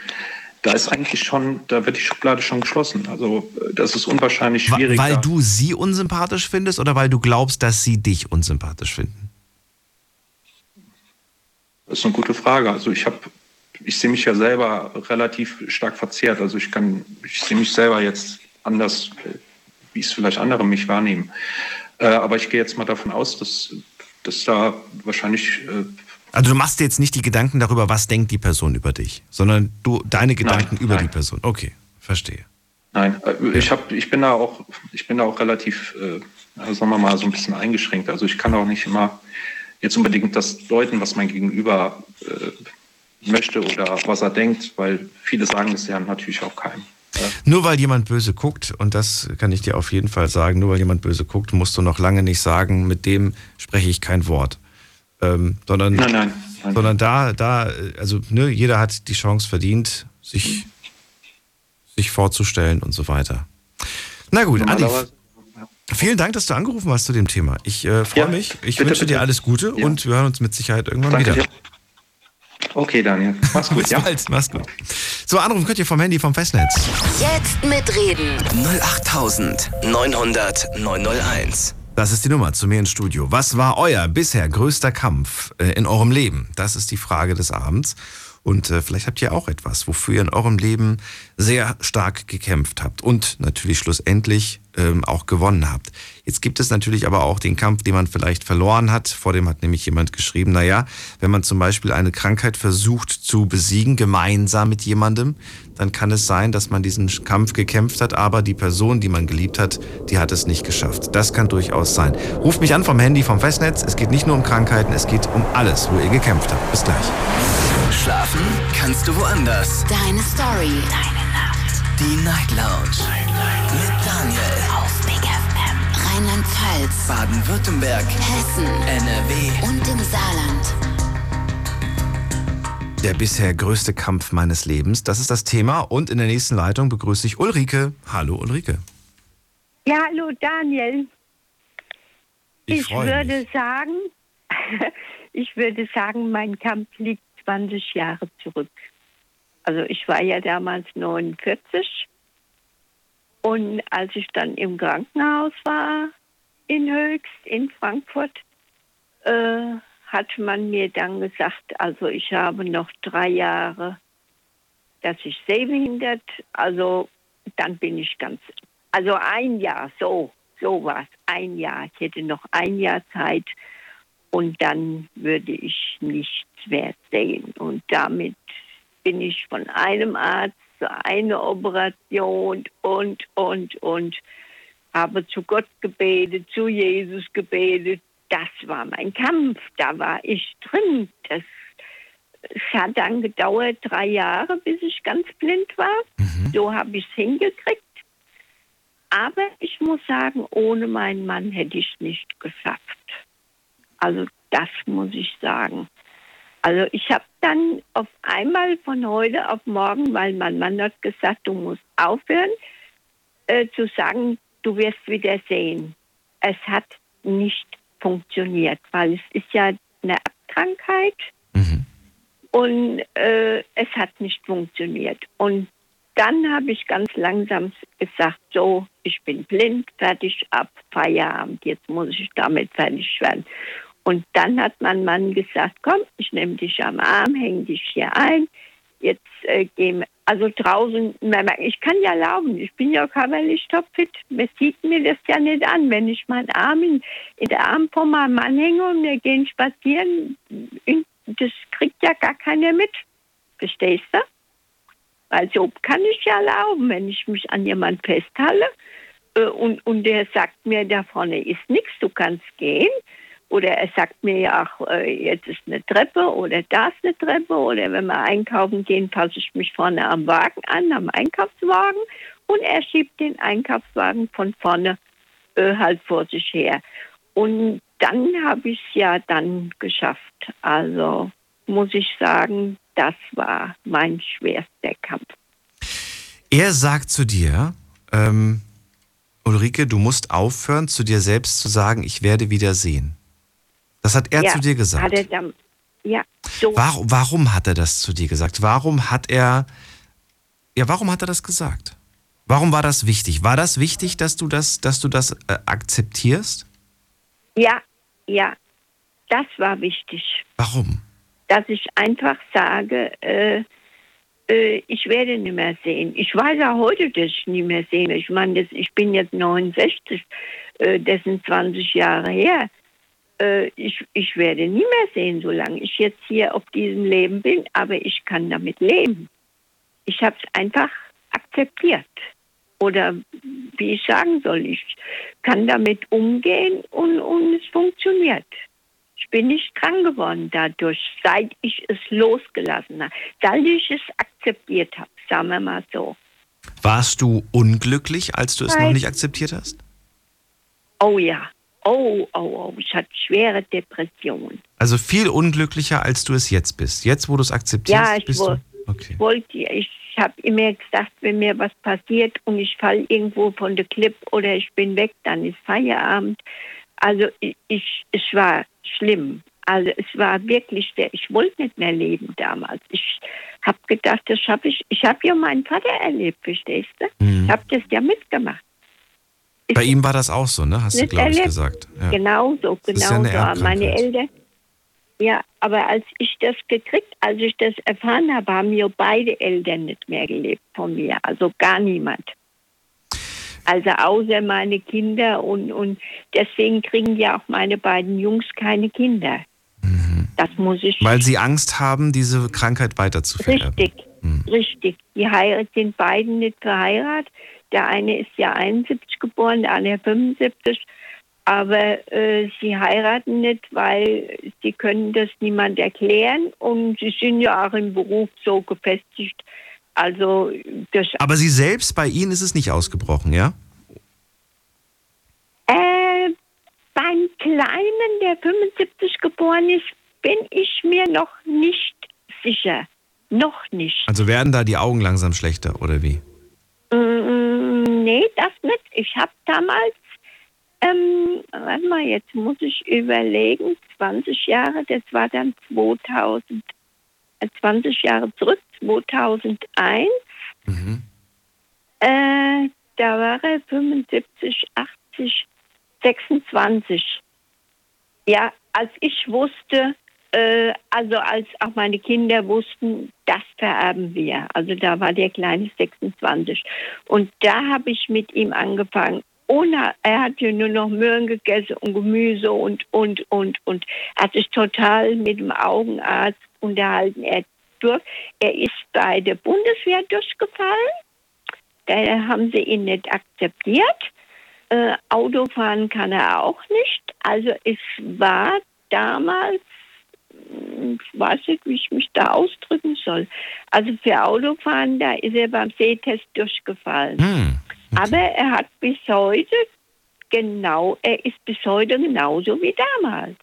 da ist eigentlich schon, da wird die Schublade schon geschlossen. Also das ist unwahrscheinlich schwierig. Weil du sie unsympathisch findest oder weil du glaubst, dass sie dich unsympathisch finden? Das ist eine gute Frage. Also ich habe, ich sehe mich ja selber relativ stark verzerrt. Also ich kann, ich sehe mich selber jetzt anders, wie es vielleicht andere mich wahrnehmen. Äh, aber ich gehe jetzt mal davon aus, dass, dass da wahrscheinlich äh, also du machst dir jetzt nicht die Gedanken darüber, was denkt die Person über dich, sondern du deine Gedanken nein, über nein. die Person. Okay, verstehe. Nein, äh, ich habe, ich bin da auch, ich bin da auch relativ, äh, sagen wir mal, so ein bisschen eingeschränkt. Also ich kann auch nicht immer jetzt unbedingt das deuten, was mein Gegenüber äh, möchte oder was er denkt, weil viele sagen das ja natürlich auch keinem. Nur weil jemand böse guckt, und das kann ich dir auf jeden Fall sagen, nur weil jemand böse guckt, musst du noch lange nicht sagen, mit dem spreche ich kein Wort. Ähm, sondern, Nein, nein. nein. sondern da, da, also ne, jeder hat die Chance verdient, sich, sich vorzustellen und so weiter. Na gut, Andi, vielen Dank, dass du angerufen hast zu dem Thema. Ich äh, freue Ja, mich. Ich bitte, wünsche dir bitte. alles Gute Ja. und wir hören uns mit Sicherheit irgendwann Danke wieder. dir. Okay, Daniel. Mach's gut, Bis ja? bald, mach's gut. So, anrufen könnt ihr vom Handy, vom Festnetz. Jetzt mitreden. 08900 901. Das ist die Nummer zu mir ins Studio. Was war euer bisher größter Kampf äh, in eurem Leben? Das ist die Frage des Abends. Und äh, vielleicht habt ihr auch etwas, wofür ihr in eurem Leben sehr stark gekämpft habt und natürlich schlussendlich ähm, auch gewonnen habt. Jetzt gibt es natürlich aber auch den Kampf, den man vielleicht verloren hat. Vor dem hat nämlich jemand geschrieben, naja, wenn man zum Beispiel eine Krankheit versucht zu besiegen, gemeinsam mit jemandem, dann kann es sein, dass man diesen Kampf gekämpft hat, aber die Person, die man geliebt hat, die hat es nicht geschafft. Das kann durchaus sein. Ruft mich an vom Handy, vom Festnetz. Es geht nicht nur um Krankheiten, es geht um alles, wo ihr gekämpft habt. Bis gleich. Schlafen kannst du woanders. Deine Story. Deine Nacht. Die Night Lounge. Rheinland-Pfalz. Baden-Württemberg. Hessen. NRW. Und im Saarland. Der bisher größte Kampf meines Lebens, das ist das Thema. Und in der nächsten Leitung begrüße ich Ulrike. Hallo Ulrike. Ja, hallo Daniel. Ich, freue würde mich. sagen, ich würde sagen, mein Kampf liegt 20 Jahre zurück. Also ich war ja damals 49 und als ich dann im Krankenhaus war in Höchst in Frankfurt, äh, hat man mir dann gesagt, also ich habe noch drei Jahre, dass ich sehbehindert, also dann bin ich ganz, also ein Jahr, so, so war es, ein Jahr. Ich hätte noch ein Jahr Zeit und dann würde ich nichts mehr sehen. Und damit bin ich von einem Arzt zu einer Operation und, und, und habe zu Gott gebetet, zu Jesus gebetet. Das war mein Kampf, da war ich drin. Das, es hat dann gedauert drei Jahre, bis ich ganz blind war. So habe ich es hingekriegt. Aber ich muss sagen, ohne meinen Mann hätte ich es nicht geschafft. Also das muss ich sagen. Also ich habe dann auf einmal von heute auf morgen, weil mein Mann hat gesagt, du musst aufhören, äh, zu sagen, du wirst wieder sehen. Es hat nicht funktioniert, weil es ist ja eine Krankheit und äh, es hat nicht funktioniert. Und dann habe ich ganz langsam gesagt, so, ich bin blind, fertig, ab, Feierabend, jetzt muss ich damit fertig werden. Und dann hat mein Mann gesagt, komm, ich nehme dich am Arm, hänge dich hier ein, jetzt äh, gehen also draußen, ich kann ja laufen, ich bin ja körperlich topfit, man sieht mir das ja nicht an, wenn ich meinen Arm in, in der Arm von meinem Mann hänge und wir gehen spazieren, das kriegt ja gar keiner mit, verstehst du? Also kann ich ja laufen, wenn ich mich an jemand festhalte. Äh, und, und der sagt mir, da vorne ist nichts, du kannst gehen. Oder er sagt mir ja auch, äh, jetzt ist eine Treppe oder da ist eine Treppe. Oder wenn wir einkaufen gehen, passe ich mich vorne am Wagen an, am Einkaufswagen. Und er schiebt den Einkaufswagen von vorne äh, halt vor sich her. Und dann habe ich es ja dann geschafft. Also muss ich sagen, das war mein schwerster Kampf. Er sagt zu dir, ähm, Ulrike, du musst aufhören, zu dir selbst zu sagen, ich werde wieder sehen. Das hat er ja, zu dir gesagt. Hat er dann, ja, so. Warum, warum hat er das zu dir gesagt? Warum hat er, ja, warum hat er das gesagt? Warum war das wichtig? War das wichtig, dass du das, dass du das äh, akzeptierst? Ja, ja, das war wichtig. Warum? Dass ich einfach sage, äh, äh, ich werde nicht mehr sehen. Ich weiß auch heute, dass ich nie mehr sehe. Ich meine, das, ich bin jetzt 69, äh, das sind 20 Jahre her. Äh, ich, ich werde nie mehr sehen, solange ich jetzt hier auf diesem Leben bin, aber ich kann damit leben. Ich habe es einfach akzeptiert. Oder wie ich sagen soll, ich kann damit umgehen und, und es funktioniert. Ich bin nicht krank geworden dadurch, seit ich es losgelassen habe, seit ich es akzeptiert habe, sagen wir mal so. Warst du unglücklich, als du es noch Nein. nicht akzeptiert hast? Oh ja, Oh, oh, oh, ich hatte schwere Depressionen. Also viel unglücklicher, als du es jetzt bist. Jetzt, wo du es akzeptierst, Ja, ich bist woll- du. Okay. wollte, ich habe immer gesagt, wenn mir was passiert und ich falle irgendwo von der Clip oder ich bin weg, dann ist Feierabend. Also ich, ich es war schlimm. Also es war wirklich sehr, ich wollte nicht mehr leben damals. Ich habe gedacht, das schaffe ich. Ich habe ja meinen Vater erlebt, verstehst du? Mhm. Ich habe das ja mitgemacht. Bei ihm war das auch so, ne? Hast du, glaube ich, gesagt. Ja. Genau so, genau ja so. Aber Meine. Eltern. Ja, aber als ich das gekriegt, als ich das erfahren habe, haben mir beide Eltern nicht mehr gelebt von mir. Also gar niemand. Also außer meine Kinder und, und deswegen kriegen ja auch meine beiden Jungs keine Kinder. Das muss ich. Mhm. Weil sie Angst haben, diese Krankheit weiterzuvererben. Richtig, Hm. richtig. Die heirat, sind beiden nicht verheiratet. Der eine ist ja 71 geboren, der andere 75. Aber äh, sie heiraten nicht, weil sie können das niemand erklären und sie sind ja auch im Beruf so gefestigt. Also das Aber sie selbst, bei ihnen ist es nicht ausgebrochen, ja? Äh, beim Kleinen, der 75 geboren ist, bin ich mir noch nicht sicher. Noch nicht. Also werden da die Augen langsam schlechter, oder wie? Mm, nee, das nicht. Ich habe damals, ähm, warte mal, jetzt muss ich überlegen, 20 Jahre, das war dann 2000, äh, 20 Jahre zurück, 2001. Mhm. Äh, da war er 75, 80, 26. Ja, als ich wusste, äh, also als auch meine Kinder wussten, das vererben wir. Also da war der Kleine 26. Und da habe ich mit ihm angefangen. Ohne, er hat ja nur noch Möhren gegessen und Gemüse und, und, und, und. Er hat sich total mit dem Augenarzt unterhalten. Er, durch, er ist bei der Bundeswehr durchgefallen. Da haben sie ihn nicht akzeptiert. Äh, Autofahren kann er auch nicht. Also es war damals, weiß nicht, wie ich mich da ausdrücken soll. Also für Autofahren, da ist er beim Sehtest durchgefallen. Hm. Aber er hat bis heute genau, er ist bis heute genauso wie damals.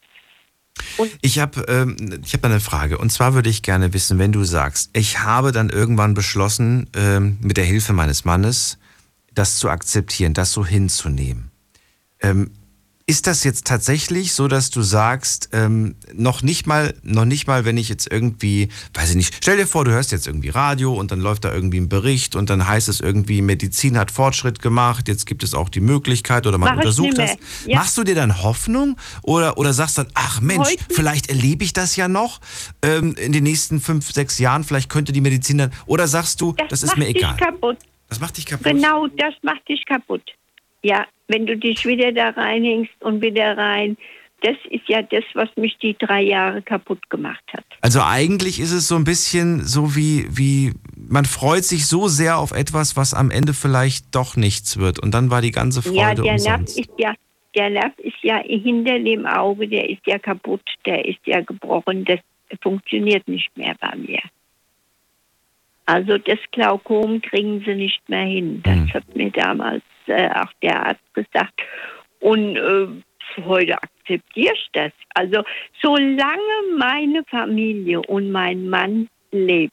Ich habe ähm, ich hab eine Frage. Und zwar würde ich gerne wissen, wenn du sagst, ich habe dann irgendwann beschlossen, ähm, mit der Hilfe meines Mannes, das zu akzeptieren, das so hinzunehmen. Ähm, ist das jetzt tatsächlich so, dass du sagst, ähm, noch nicht mal, noch nicht mal, wenn ich jetzt irgendwie, weiß ich nicht, stell dir vor, du hörst jetzt irgendwie Radio und dann läuft da irgendwie ein Bericht und dann heißt es irgendwie, Medizin hat Fortschritt gemacht, jetzt gibt es auch die Möglichkeit oder man Mach untersucht das. Ja. Machst du dir dann Hoffnung oder, oder sagst dann, ach Mensch, Heute- vielleicht erlebe ich das ja noch ähm, in den nächsten fünf, sechs Jahren, vielleicht könnte die Medizin dann, oder sagst du, das, ist macht mir egal. Dich kaputt. Das macht dich kaputt. Genau, das macht dich kaputt. Ja, wenn du dich wieder da reinhängst und wieder rein, das ist ja das, was mich die drei Jahre kaputt gemacht hat. Also eigentlich ist es so ein bisschen so wie, wie, man freut sich so sehr auf etwas, was am Ende vielleicht doch nichts wird. Und dann war die ganze Freude ja, der Nerv umsonst. ist ja, der Nerv ist ja hinter dem Auge, der ist ja kaputt, der ist ja gebrochen, das funktioniert nicht mehr bei mir. Also das Glaukom kriegen sie nicht mehr hin. Das Hm. hat mir damals äh, auch der Arzt gesagt. Und äh, heute akzeptiere ich das. Also solange meine Familie und mein Mann lebt,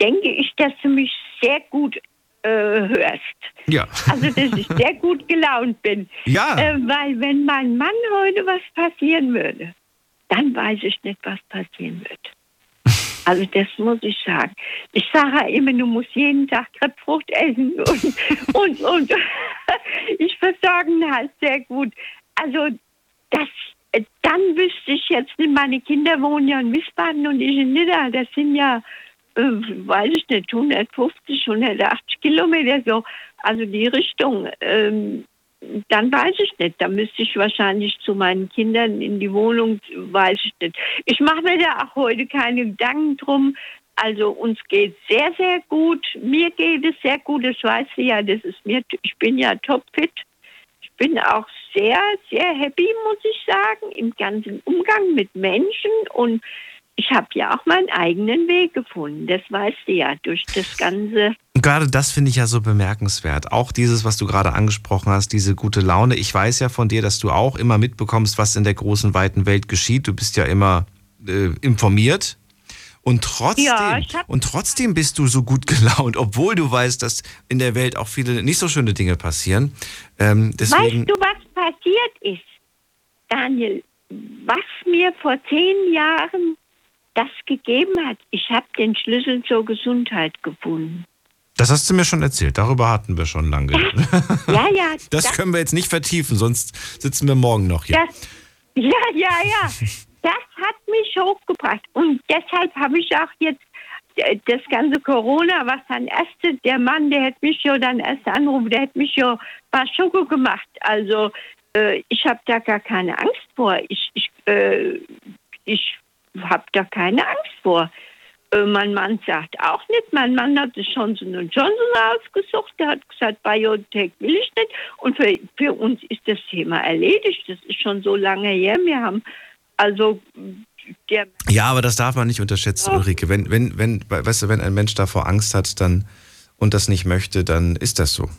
denke ich, dass du mich sehr gut äh, hörst. Ja. Also, dass ich sehr gut gelaunt bin. Ja. Äh, weil wenn mein Mann heute was passieren würde, dann weiß ich nicht, was passieren wird. Also das muss ich sagen. Ich sage immer, du musst jeden Tag Krebsfrucht essen und, und, und ich versorge ihn halt sehr gut. Also das, dann wüsste ich jetzt nicht, meine Kinder wohnen ja in Wiesbaden und ich in Nidda. Das sind ja, äh, weiß ich nicht, 150, 180 Kilometer so. Also die Richtung. Ähm, dann weiß ich nicht. Da müsste ich wahrscheinlich zu meinen Kindern in die Wohnung, weiß ich nicht. Ich mache mir da auch heute keine Gedanken drum. Also uns geht sehr, sehr gut. Mir geht es sehr gut. Das weißt du ja, das ist mir, ich bin ja topfit. Ich bin auch sehr, sehr happy, muss ich sagen, im ganzen Umgang mit Menschen und ich habe ja auch meinen eigenen Weg gefunden. Das weißt du ja durch das ganze. Und gerade das finde ich ja so bemerkenswert. Auch dieses, was du gerade angesprochen hast, diese gute Laune. Ich weiß ja von dir, dass du auch immer mitbekommst, was in der großen, weiten Welt geschieht. Du bist ja immer äh, informiert. Und trotzdem, Ja, und trotzdem bist du so gut gelaunt, obwohl du weißt, dass in der Welt auch viele nicht so schöne Dinge passieren. Ähm, deswegen, Weißt du, was passiert ist, Daniel? Was mir vor zehn Jahren das gegeben hat, ich habe den Schlüssel zur Gesundheit gefunden. das hast du mir schon erzählt. Darüber hatten wir schon lange. Ja, ja. Das können wir jetzt nicht vertiefen, sonst sitzen wir morgen noch hier. Das, ja, ja, ja. Das hat mich hochgebracht. Und deshalb habe ich auch jetzt äh, das ganze Corona, was dann erst, der Mann, der hätte mich ja dann erst anrufen, der hätte mich ja paar Schoko gemacht. Also äh, ich habe da gar keine Angst vor. Ich, ich, äh, ich habe da keine Angst vor. Äh, mein Mann sagt auch nicht. Mein Mann hat sich Johnson Johnson ausgesucht. Der hat gesagt, Biotech will ich nicht. Und für, für uns ist das Thema erledigt. Das ist schon so lange her. Wir haben also der Ja, aber das darf man nicht unterschätzen, Ulrike. Wenn, wenn, wenn, weißt du, wenn ein Mensch davor Angst hat dann, und das nicht möchte, dann ist das so.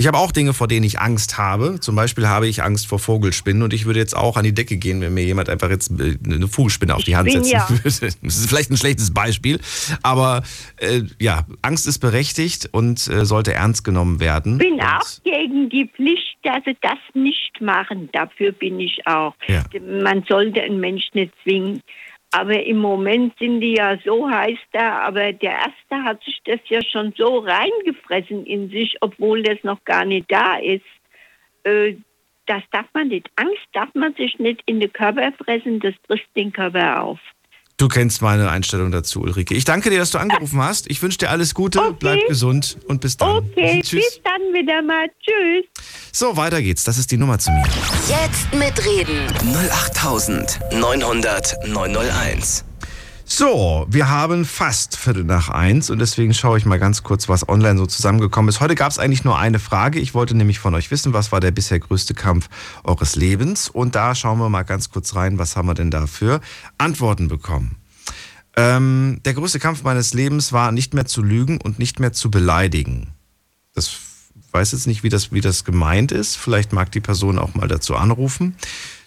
Ich habe auch Dinge, vor denen ich Angst habe. Zum Beispiel habe ich Angst vor Vogelspinnen und ich würde jetzt auch an die Decke gehen, wenn mir jemand einfach jetzt äh, eine Vogelspinne auf die Hand setzen ja- würde. Das ist vielleicht ein schlechtes Beispiel, aber äh, ja, Angst ist berechtigt und äh, sollte ernst genommen werden. bin und, auch gegen die Pflicht, dass sie das nicht machen. Dafür bin ich auch. Ja. Man sollte einen Mensch nicht zwingen. Aber im Moment sind die ja so heiß da, aber der Erste hat sich das ja schon so reingefressen in sich, obwohl das noch gar nicht da ist. Äh, das darf man nicht. Angst darf man sich nicht in den Körper fressen, das frisst den Körper auf. Du kennst meine Einstellung dazu, Ulrike. Ich danke dir, dass du angerufen hast. Ich wünsche dir alles Gute, Okay. bleib gesund und bis dann. Okay, Tschüss. bis dann wieder mal. Tschüss. So, weiter geht's. Das ist die Nummer zu mir. Jetzt mitreden. 08900 901. So, wir haben fast Viertel nach eins und deswegen schaue ich mal ganz kurz, was online so zusammengekommen ist. Heute gab es eigentlich nur eine Frage. Ich wollte nämlich von euch wissen, was war der bisher größte Kampf eures Lebens? Und da schauen wir mal ganz kurz rein, was haben wir denn da für Antworten bekommen. Ähm, der größte Kampf meines Lebens war nicht mehr zu lügen und nicht mehr zu beleidigen. Das weiß jetzt nicht, wie das, wie das gemeint ist. Vielleicht mag die Person auch mal dazu anrufen.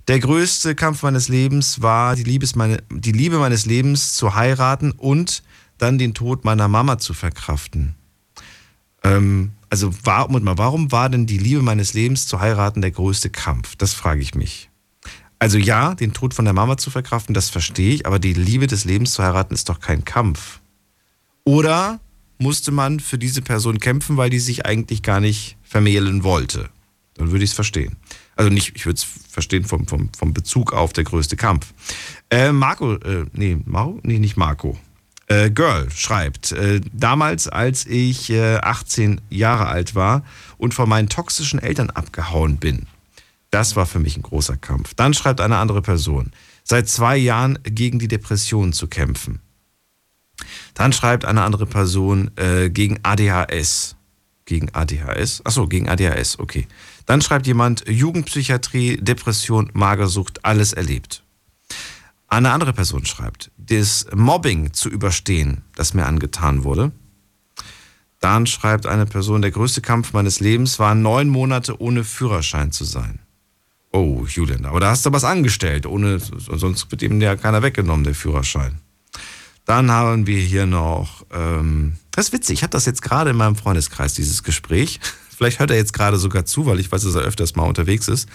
Der größte Kampf meines Lebens war die, Liebes meine, die Liebe meines Lebens zu heiraten und dann den Tod meiner Mama zu verkraften. Ähm, also warum, warum war denn die Liebe meines Lebens zu heiraten der größte Kampf? Das frage ich mich. Also ja, den Tod von der Mama zu verkraften, das verstehe ich, aber die Liebe des Lebens zu heiraten ist doch kein Kampf. Oder musste man für diese Person kämpfen, weil die sich eigentlich gar nicht vermählen wollte? Dann würde ich es verstehen. Also nicht, ich würde es verstehen vom, vom, vom Bezug auf der größte Kampf. Äh, Marco, äh, nee, Marco? Nee, nicht Marco. Äh, Girl schreibt, äh, damals, als ich äh, 18 Jahre alt war und von meinen toxischen Eltern abgehauen bin, das war für mich ein großer Kampf. Dann schreibt eine andere Person, seit zwei Jahren gegen die Depression zu kämpfen. Dann schreibt eine andere Person äh, gegen ADHS. Gegen ADHS? Achso, gegen ADHS, okay. Dann schreibt jemand Jugendpsychiatrie, Depression, Magersucht, alles erlebt. Eine andere Person schreibt, das Mobbing zu überstehen, das mir angetan wurde. Dann schreibt eine Person, der größte Kampf meines Lebens war neun Monate ohne Führerschein zu sein. Oh, Julian, aber da hast du was angestellt, ohne, sonst wird ihm ja keiner weggenommen, der Führerschein. Dann haben wir hier noch, ähm, das ist witzig, ich hatte das jetzt gerade in meinem Freundeskreis, dieses Gespräch. Vielleicht hört er jetzt gerade sogar zu, weil ich weiß, dass er öfters mal unterwegs ist.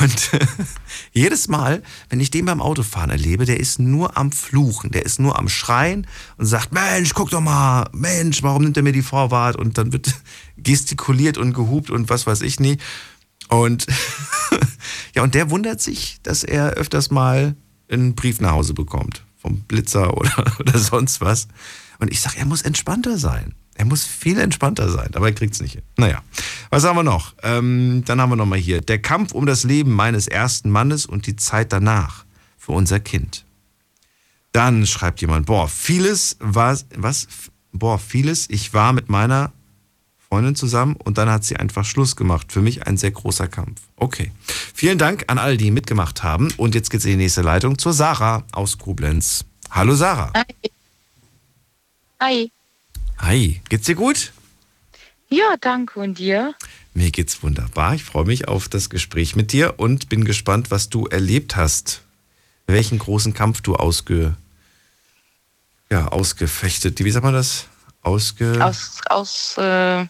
Und jedes Mal, wenn ich den beim Autofahren erlebe, der ist nur am Fluchen, der ist nur am Schreien und sagt, Mensch, guck doch mal, Mensch, warum nimmt er mir die Vorwart? Und dann wird gestikuliert und gehupt und was weiß ich nie. Und ja, und der wundert sich, dass er öfters mal einen Brief nach Hause bekommt. Vom Blitzer oder, oder sonst was. Und ich sage, er muss entspannter sein. Er muss viel entspannter sein, aber er kriegt es nicht hin. Naja, was haben wir noch? Ähm, dann haben wir noch mal hier. Der Kampf um das Leben meines ersten Mannes und die Zeit danach für unser Kind. Dann schreibt jemand, boah, vieles war, was? Boah, vieles, ich war mit meiner Freundin zusammen und dann hat sie einfach Schluss gemacht. Für mich ein sehr großer Kampf. Okay. Vielen Dank an alle, die mitgemacht haben. Und jetzt geht's in die nächste Leitung zur Sarah aus Koblenz. Hallo Sarah. Hi. Hi. Hi. Geht's dir gut? Ja, danke. Und dir? Mir geht's wunderbar. Ich freue mich auf das Gespräch mit dir und bin gespannt, was du erlebt hast. Welchen großen Kampf du ausge, ja, ausgefechtet. Wie sagt man das? Ausge. Aus. aus äh,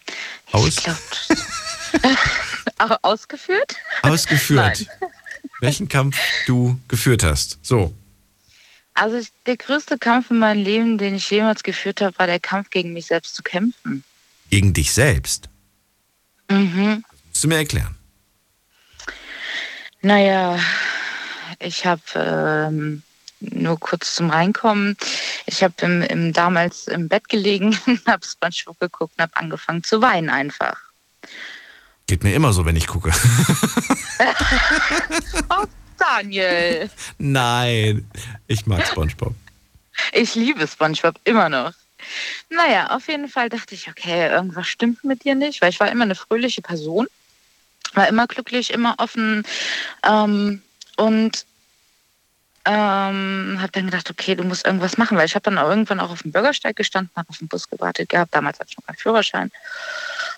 Aus? Glaub, ausgeführt? Ausgeführt. Welchen Kampf du geführt hast. So. Also der größte Kampf in meinem Leben, den ich jemals geführt habe, war der Kampf gegen mich selbst zu kämpfen. Gegen dich selbst? Mhm. Musst du mir erklären? Naja, ich habe ähm, nur kurz zum Reinkommen. Ich habe im, im, damals im Bett gelegen, habe Spongebob geguckt und habe angefangen zu weinen einfach. Geht mir immer so, wenn ich gucke. Daniel. Nein, ich mag Spongebob. Ich liebe Spongebob immer noch. Naja, auf jeden Fall dachte ich, okay, irgendwas stimmt mit dir nicht, weil ich war immer eine fröhliche Person, war immer glücklich, immer offen ähm, und ähm, habe dann gedacht, okay, du musst irgendwas machen, weil ich habe dann auch irgendwann auch auf dem Bürgersteig gestanden, habe auf den Bus gewartet gehabt, damals hatte ich noch keinen Führerschein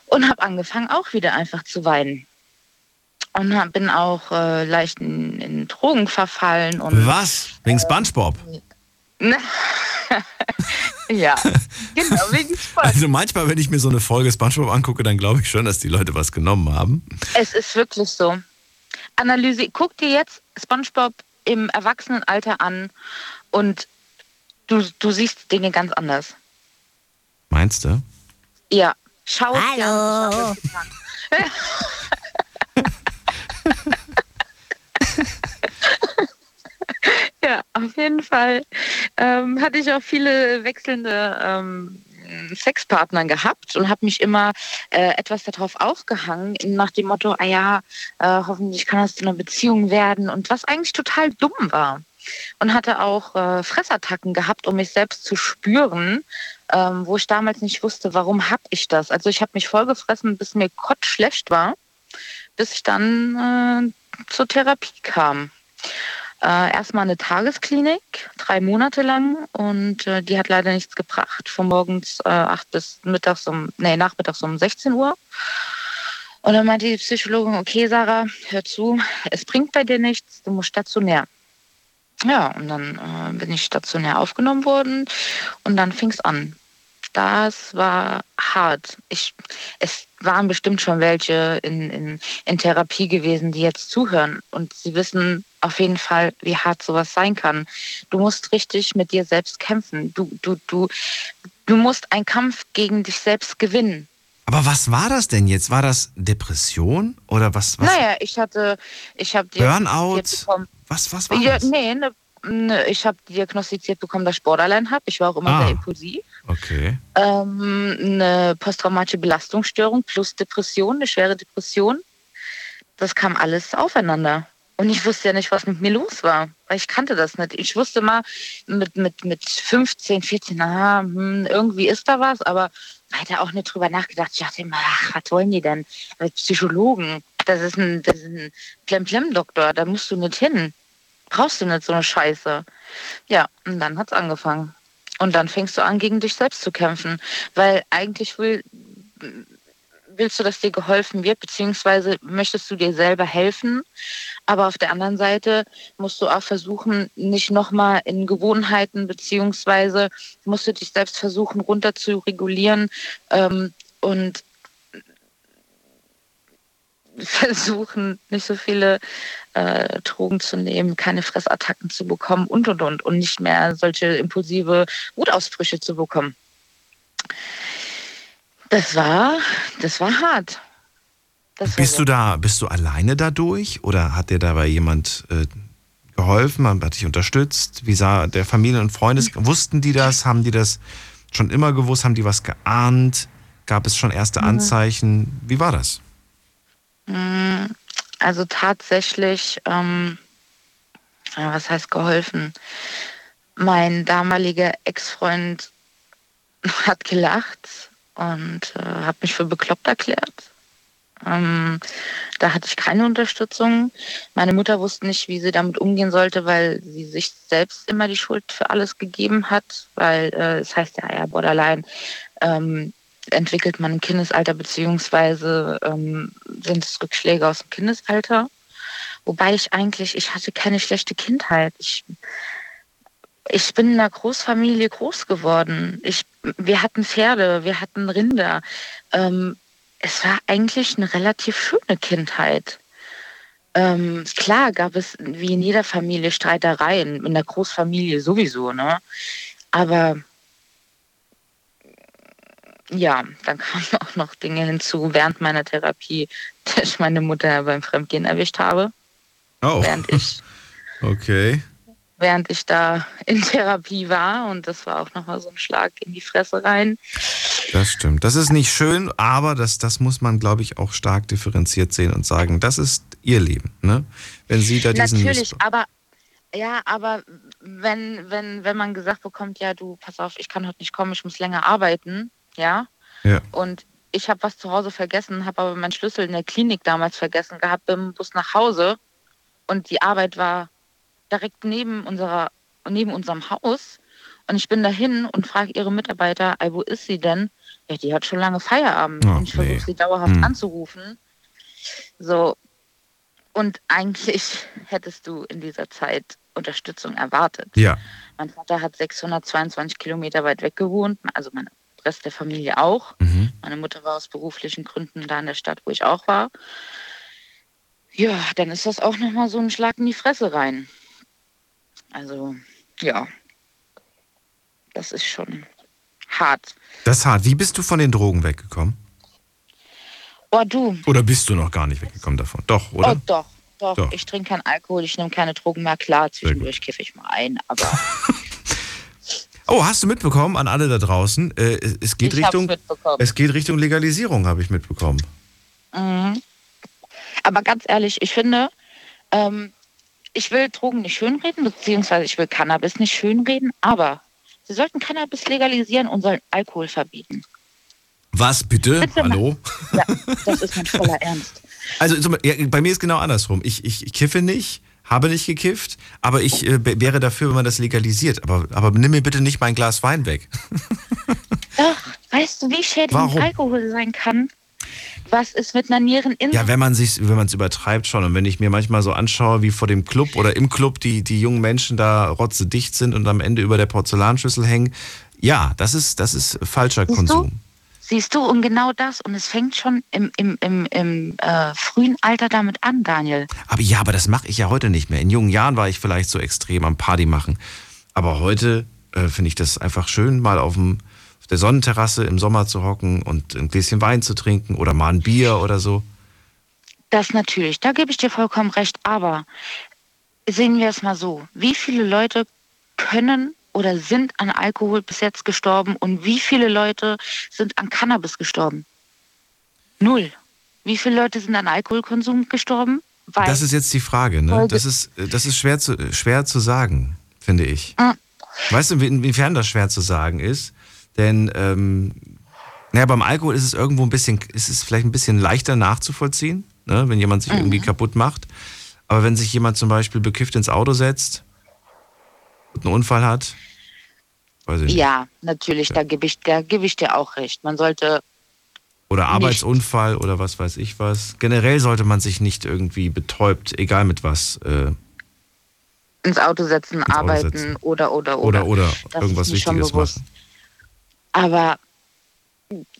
und habe angefangen auch wieder einfach zu weinen. Und bin auch äh, leicht in, in, Drogen verfallen. Und, Was? Wegen Spongebob? ja, genau, wegen Spongebob. Also manchmal, wenn ich mir so eine Folge Spongebob angucke, dann glaube ich schon, dass die Leute was genommen haben. Es ist wirklich so. Analyse, guck dir jetzt Spongebob im Erwachsenenalter an und du, du siehst Dinge ganz anders. Meinst du? Ja. Schau es Hallo. dir an. ja, auf jeden Fall ähm, hatte ich auch viele wechselnde ähm, Sexpartner gehabt und habe mich immer äh, etwas darauf aufgehangen, nach dem Motto, ah ja, äh, hoffentlich kann das zu einer Beziehung werden und was eigentlich total dumm war. Und hatte auch äh, Fressattacken gehabt, um mich selbst zu spüren, ähm, wo ich damals nicht wusste, warum habe ich das. Also ich habe mich vollgefressen, bis mir Gott schlecht war, bis ich dann äh, zur Therapie kam. Äh, erstmal eine Tagesklinik, drei Monate lang und äh, die hat leider nichts gebracht. Von morgens äh, 8 bis mittags um, nee, nachmittags um 16 Uhr. Und dann meinte die Psychologin, okay, Sarah, hör zu, es bringt bei dir nichts, du musst stationär. Ja, und dann äh, bin ich stationär aufgenommen worden und dann fing es an. Das war hart. Ich, es waren bestimmt schon welche in, in, in Therapie gewesen, die jetzt zuhören und sie wissen auf jeden Fall, wie hart sowas sein kann. Du musst richtig mit dir selbst kämpfen. Du, du, du, du musst einen Kampf gegen dich selbst gewinnen. Aber was war das denn jetzt? War das Depression oder was? was? Naja, ich hatte, ich habe Burnout. Was, was war ja, das? Nee, ne, ne, ich habe diagnostiziert bekommen, dass ich Borderline habe. Ich war auch immer Ah. sehr impulsiv. Okay. Ähm, eine posttraumatische Belastungsstörung plus Depression, eine schwere Depression. Das kam alles aufeinander. Und ich wusste ja nicht, was mit mir los war, weil ich kannte das nicht. Ich wusste mal mit, mit, mit 15, 14, aha, hm, irgendwie ist da was, aber weiter auch nicht drüber nachgedacht. Ich dachte immer, ach, was wollen die denn? Als Psychologen, das ist ein, das ist ein Plem-Plem-Doktor, da musst du nicht hin. Brauchst du nicht so eine Scheiße. Ja, und dann hat's angefangen. Und dann fängst du an, gegen dich selbst zu kämpfen. Weil eigentlich will, willst du, dass dir geholfen wird, beziehungsweise möchtest du dir selber helfen. Aber auf der anderen Seite musst du auch versuchen, nicht nochmal in Gewohnheiten, beziehungsweise musst du dich selbst versuchen, runter zu regulieren ähm, und versuchen, nicht so viele äh, Drogen zu nehmen, keine Fressattacken zu bekommen und und und und nicht mehr solche impulsive Wutausbrüche zu bekommen. Das war, das war hart. Das war Bist du da, bist du alleine dadurch oder hat dir dabei jemand äh, geholfen, man hat dich unterstützt? Wie sah der Familie und Freundes, wussten die das? Haben die das schon immer gewusst? Haben die was geahnt? Gab es schon erste Anzeichen? Wie war das? Mm, Also tatsächlich, ähm, was heißt geholfen? Mein damaliger Ex-Freund hat gelacht und äh, habe mich für bekloppt erklärt. Ähm, da hatte ich keine Unterstützung. Meine Mutter wusste nicht, wie sie damit umgehen sollte, weil sie sich selbst immer die Schuld für alles gegeben hat, weil äh, es heißt ja, ja, Borderline ähm, entwickelt man im Kindesalter, beziehungsweise ähm, sind es Rückschläge aus dem Kindesalter. Wobei ich eigentlich, ich hatte keine schlechte Kindheit. Ich, ich bin in einer Großfamilie groß geworden. Ich, wir hatten Pferde, wir hatten Rinder. Ähm, es war eigentlich eine relativ schöne Kindheit. Ähm, klar gab es wie in jeder Familie Streitereien, in der Großfamilie sowieso, ne? Aber ja, dann kamen auch noch Dinge hinzu während meiner Therapie, dass ich meine Mutter beim Fremdgehen erwischt habe. Oh. Während ich, Okay. während ich da in Therapie war. Und das war auch nochmal so ein Schlag in die Fresse rein. Das stimmt. Das ist nicht schön, aber das, das muss man, glaube ich, auch stark differenziert sehen und sagen, das ist ihr Leben. Ne? Wenn sie da diesen Natürlich, Missbrauch- aber ja, aber wenn, wenn, wenn man gesagt bekommt, ja, du, pass auf, ich kann heute nicht kommen, ich muss länger arbeiten, ja, Ja. und ich habe was zu Hause vergessen, habe aber meinen Schlüssel in der Klinik damals vergessen gehabt, bin im Bus nach Hause und die Arbeit war direkt neben unserer, neben unserem Haus und ich bin dahin und frage ihre Mitarbeiter, wo ist sie denn? Ja, die hat schon lange Feierabend Oh, und ich nee. versuche sie dauerhaft Hm. anzurufen. So, und eigentlich hättest du in dieser Zeit Unterstützung erwartet. Ja. Mein Vater hat 622 Kilometer weit weg gewohnt, also mein Rest der Familie auch. Mhm. Meine Mutter war aus beruflichen Gründen da in der Stadt, wo ich auch war. Ja, dann ist das auch nochmal so ein Schlag in die Fresse rein. Also, ja. Das ist schon hart. Das ist hart. Wie bist du von den Drogen weggekommen? Oh, du. Oder bist du noch gar nicht weggekommen davon? Doch, oder? Oh, doch. Doch, Doch. ich trinke keinen Alkohol, ich nehme keine Drogen mehr. Klar, zwischendurch kiffe ich mal ein, aber Oh, hast du mitbekommen an alle da draußen? Äh, es geht Ich Richtung, mitbekommen. es geht Richtung Legalisierung, habe ich mitbekommen. Mhm. Aber ganz ehrlich, ich finde, ähm, ich will Drogen nicht schönreden, beziehungsweise ich will Cannabis nicht schönreden, aber sie sollten Cannabis legalisieren und sollen Alkohol verbieten. Was bitte? Bitte. Hallo? Ja, das ist mein voller Ernst. Also ja, bei mir ist genau andersrum. Ich, ich, ich kiffe nicht, habe nicht gekifft, aber ich äh, wäre dafür, wenn man das legalisiert. Aber, aber nimm mir bitte nicht mein Glas Wein weg. Doch, weißt du, wie schädlich Warum? Alkohol sein kann? Was ist mit einer Niereninsel? Ja, wenn man sich, wenn man es übertreibt schon und wenn ich mir manchmal so anschaue, wie vor dem Club oder im Club die, die jungen Menschen da rotzedicht sind und am Ende über der Porzellanschüssel hängen, ja, das ist, das ist falscher Siehst Konsum. du? Siehst du, und genau das. Und es fängt schon im, im, im, im äh, frühen Alter damit an, Daniel. Aber ja, aber das mache ich ja heute nicht mehr. In jungen Jahren war ich vielleicht so extrem am Party machen. Aber heute äh, finde ich das einfach schön, mal auf, dem, auf der Sonnenterrasse im Sommer zu hocken und ein Gläschen Wein zu trinken oder mal ein Bier oder so. Das natürlich, da gebe ich dir vollkommen recht. Aber sehen wir es mal so. Wie viele Leute können oder sind an Alkohol bis jetzt gestorben und wie viele Leute sind an Cannabis gestorben? Null. Wie viele Leute sind an Alkoholkonsum gestorben? Weil Das ist jetzt die Frage, ne? Das ist, das ist schwer, zu, schwer zu sagen, finde ich. Ah. Weißt du, inwiefern das schwer zu sagen ist? Denn ähm, naja, beim Alkohol ist es irgendwo ein bisschen, ist es vielleicht ein bisschen leichter nachzuvollziehen, ne? wenn jemand sich Mhm. irgendwie kaputt macht. Aber wenn sich jemand zum Beispiel bekifft ins Auto setzt einen Unfall hat, nicht. ja, natürlich, da gebe ich, da gebe ich dir auch recht. Man sollte Oder nicht. Arbeitsunfall oder was weiß ich was. Generell sollte man sich nicht irgendwie betäubt, egal mit was, äh, ins Auto setzen, Auto arbeiten setzen. oder oder oder. oder, oder Das irgendwas Wichtiges machen. Aber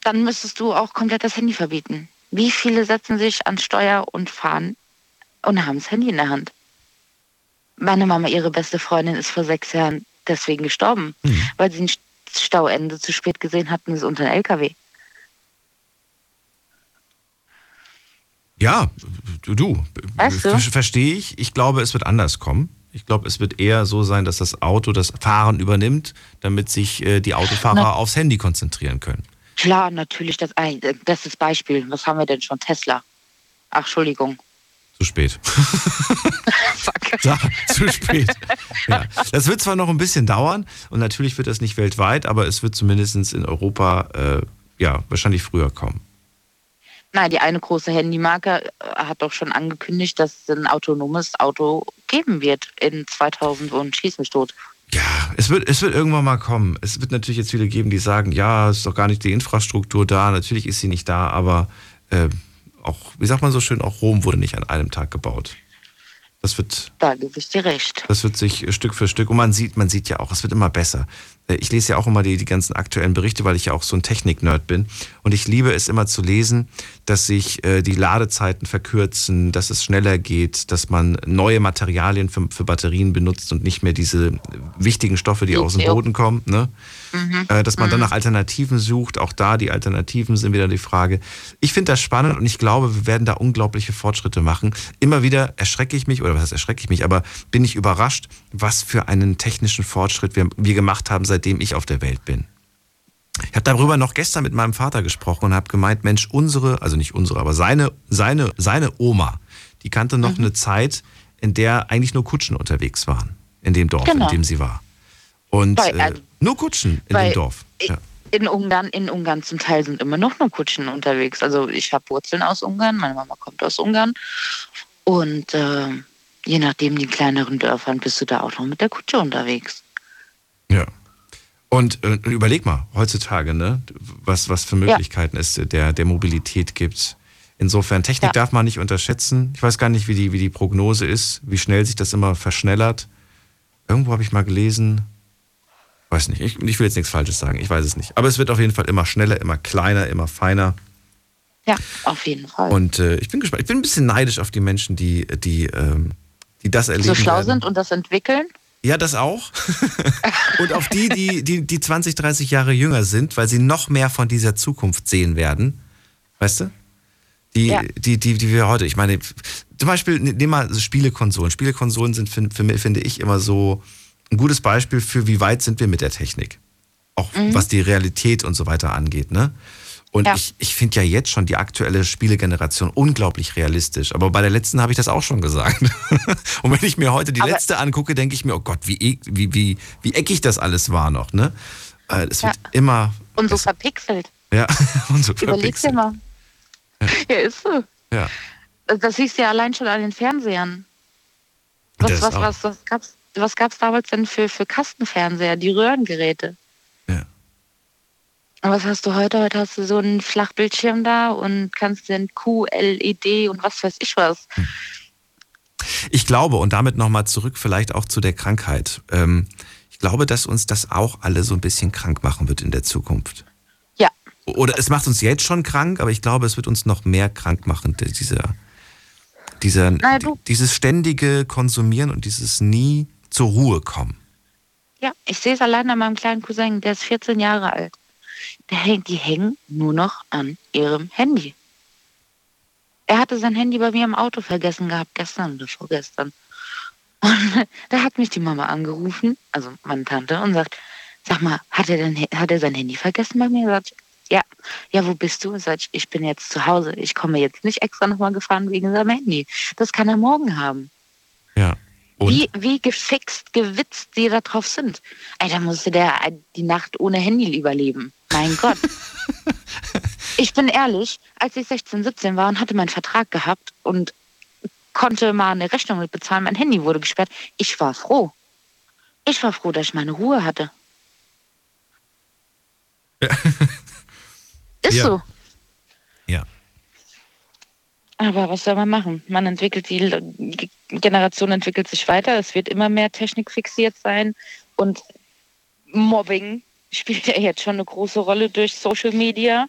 dann müsstest du auch komplett das Handy verbieten. Wie viele setzen sich ans Steuer und fahren und haben das Handy in der Hand? Meine Mama, ihre beste Freundin, ist vor sechs Jahren deswegen gestorben, Hm. weil sie ein Stauende zu spät gesehen hatten, ist unter einem LKW. Ja, du, du. Weißt du? Ver- Verstehe ich. Ich glaube, es wird anders kommen. Ich glaube, es wird eher so sein, dass das Auto das Fahren übernimmt, damit sich äh, die Autofahrer Na. aufs Handy konzentrieren können. Klar, natürlich, das, ein- das ist Beispiel. Was haben wir denn schon? Tesla. Ach, Entschuldigung. Zu spät. zu spät. Ja. Das wird zwar noch ein bisschen dauern und natürlich wird das nicht weltweit, aber es wird zumindest in Europa äh, ja wahrscheinlich früher kommen. Nein, die eine große Handymarke äh, hat doch schon angekündigt, dass es ein autonomes Auto geben wird in 2000 und schieß mich tot. Ja, es wird, es wird irgendwann mal kommen. Es wird natürlich jetzt viele geben, die sagen, ja, es ist doch gar nicht die Infrastruktur da. Natürlich ist sie nicht da, aber äh, auch, wie sagt man so schön, auch Rom wurde nicht an einem Tag gebaut. Das wird. Da gebe ich dir recht. Das wird sich Stück für Stück, und man sieht, man sieht ja auch, es wird immer besser. Äh, ich lese ja auch immer die, die ganzen aktuellen Berichte, weil ich ja auch so ein Technik-Nerd bin. Und ich liebe es immer zu lesen, dass sich äh, die Ladezeiten verkürzen, dass es schneller geht, dass man neue Materialien für, für Batterien benutzt und nicht mehr diese wichtigen Stoffe, die aus dem Boden kommen. Ne? Mhm. Äh, dass man dann mhm. nach Alternativen sucht. Auch da die Alternativen sind wieder die Frage. Ich finde das spannend und ich glaube, wir werden da unglaubliche Fortschritte machen. Immer wieder erschrecke ich mich, oder was heißt erschrecke ich mich, aber bin ich überrascht, was für einen technischen Fortschritt wir, wir gemacht haben, seitdem ich auf der Welt bin. Ich habe darüber noch gestern mit meinem Vater gesprochen und habe gemeint, Mensch, unsere, also nicht unsere, aber seine, seine, seine Oma, die kannte noch mhm. eine Zeit, in der eigentlich nur Kutschen unterwegs waren, in dem Dorf, genau. in dem sie war. Und Bei, äh, also nur Kutschen in dem Dorf. Ja. In Ungarn, in Ungarn zum Teil sind immer noch nur Kutschen unterwegs. Also ich habe Wurzeln aus Ungarn, meine Mama kommt aus Ungarn. Und äh, je nachdem, die kleineren Dörfern bist du da auch noch mit der Kutsche unterwegs. Ja. Und äh, überleg mal, heutzutage, ne, was, was für Möglichkeiten ja. es der, der Mobilität gibt. Insofern, Technik ja. darf man nicht unterschätzen. Ich weiß gar nicht, wie die, wie die Prognose ist, wie schnell sich das immer verschnellert. Irgendwo habe ich mal gelesen, weiß nicht, ich, ich will jetzt nichts Falsches sagen, ich weiß es nicht. Aber es wird auf jeden Fall immer schneller, immer kleiner, immer feiner. Ja, auf jeden Fall. Und äh, ich bin gespannt. Ich bin ein bisschen neidisch auf die Menschen, die, die, ähm, die das erleben. So schlau werden. sind und das entwickeln. Ja, das auch. und auf die, die, die, die 20, 30 Jahre jünger sind, weil sie noch mehr von dieser Zukunft sehen werden. Weißt du? Die, ja. die, die, die wir heute, ich meine, zum Beispiel, ne, nehmen mal Spielekonsolen. Spielekonsolen sind, für, für, finde ich, immer so ein gutes Beispiel für, wie weit sind wir mit der Technik. Auch mhm. was die Realität und so weiter angeht, ne? Und ja. ich, ich finde ja jetzt schon die aktuelle Spielegeneration unglaublich realistisch. Aber bei der letzten habe ich das auch schon gesagt. und wenn ich mir heute die Aber letzte angucke, denke ich mir, oh Gott, wie, e, wie, wie, wie eckig das alles war noch. Ne? Äh, es ja. wird immer. Und so verpixelt. Ja, und so Überleg's dir mal. Ja. ja, ist so. Ja. Das siehst du ja allein schon an den Fernsehern. Was, was, was, was, gab's, was gab's damals denn für, für Kastenfernseher, die Röhrengeräte? Was hast du heute? Heute hast du so einen Flachbildschirm da und kannst den QLED und was weiß ich was. Hm. Ich glaube, und damit nochmal zurück vielleicht auch zu der Krankheit. Ähm, ich glaube, dass uns das auch alle so ein bisschen krank machen wird in der Zukunft. Ja. Oder es macht uns jetzt schon krank, aber ich glaube, es wird uns noch mehr krank machen, dieser, dieser, Na, dieses ständige Konsumieren und dieses nie zur Ruhe kommen. Ja, ich sehe es allein an meinem kleinen Cousin, der ist 14 Jahre alt die hängen nur noch an ihrem Handy. Er hatte sein Handy bei mir im Auto vergessen gehabt, gestern oder vorgestern. Und da hat mich die Mama angerufen, also meine Tante, und sagt, sag mal, hat er, denn, hat er sein Handy vergessen bei mir? Sagt, ja, ja, wo bist du? Sagt, ich bin jetzt zu Hause. Ich komme jetzt nicht extra nochmal gefahren wegen seinem Handy. Das kann er morgen haben. Ja. Und? Wie, wie gefixt, gewitzt die da drauf sind. Alter, musste der die Nacht ohne Handy überleben. Mein Gott. ich bin ehrlich, als ich 16, 17 war und hatte meinen Vertrag gehabt und konnte mal eine Rechnung mit bezahlen, mein Handy wurde gesperrt. Ich war froh. Ich war froh, dass ich meine Ruhe hatte. Ja. Ist ja. so. Aber was soll man machen? Man entwickelt, die Generation entwickelt sich weiter. Es wird immer mehr technikfixiert sein und Mobbing spielt ja jetzt schon eine große Rolle durch Social Media.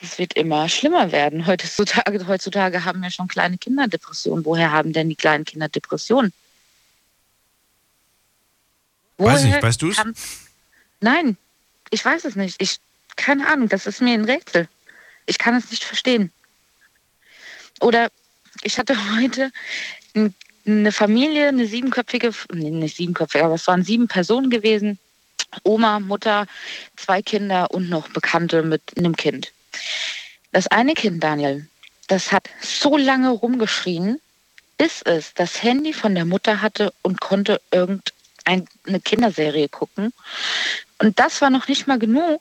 Das wird immer schlimmer werden. Heutzutage, heutzutage haben ja schon kleine Kinder Depressionen. Woher haben denn die kleinen Kinder Depressionen? Woher weiß nicht, weißt du es? Nein, ich weiß es nicht. Ich, keine Ahnung, das ist mir ein Rätsel. Ich kann es nicht verstehen. Oder ich hatte heute eine Familie, eine siebenköpfige, nee, nicht siebenköpfige, aber es waren sieben Personen gewesen. Oma, Mutter, zwei Kinder und noch Bekannte mit einem Kind. Das eine Kind, Daniel, das hat so lange rumgeschrien, bis es das Handy von der Mutter hatte und konnte irgendeine Kinderserie gucken. Und das war noch nicht mal genug.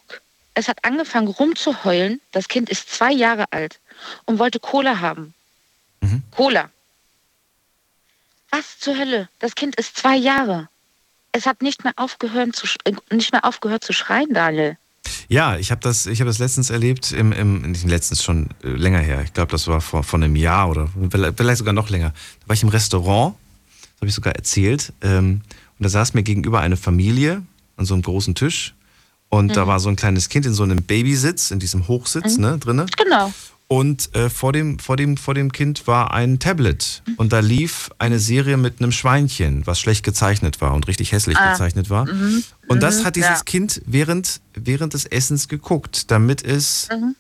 Es hat angefangen rumzuheulen. Das Kind ist zwei Jahre alt und wollte Cola haben. Mhm. Cola. Was zur Hölle? Das Kind ist zwei Jahre. Es hat nicht mehr aufgehört zu, äh, nicht mehr aufgehört zu schreien, Daniel. Ja, ich habe das, ich hab das letztens erlebt, im, im, nicht letztens schon äh, länger her. Ich glaube, das war vor, vor einem Jahr oder vielleicht vielleicht sogar noch länger. Da war ich im Restaurant, das habe ich sogar erzählt. Ähm, und da saß mir gegenüber eine Familie an so einem großen Tisch. Und da war so ein kleines Kind in so einem Babysitz, in diesem Hochsitz, ne, drinne. Genau. Und äh, vor, dem, vor, dem, vor dem Kind war ein Tablet. Und da lief eine Serie mit einem Schweinchen, was schlecht gezeichnet war und richtig hässlich Ah. gezeichnet war. Mhm. Und das Mhm. hat dieses Ja. Kind während, während des Essens geguckt, damit es. Mhm.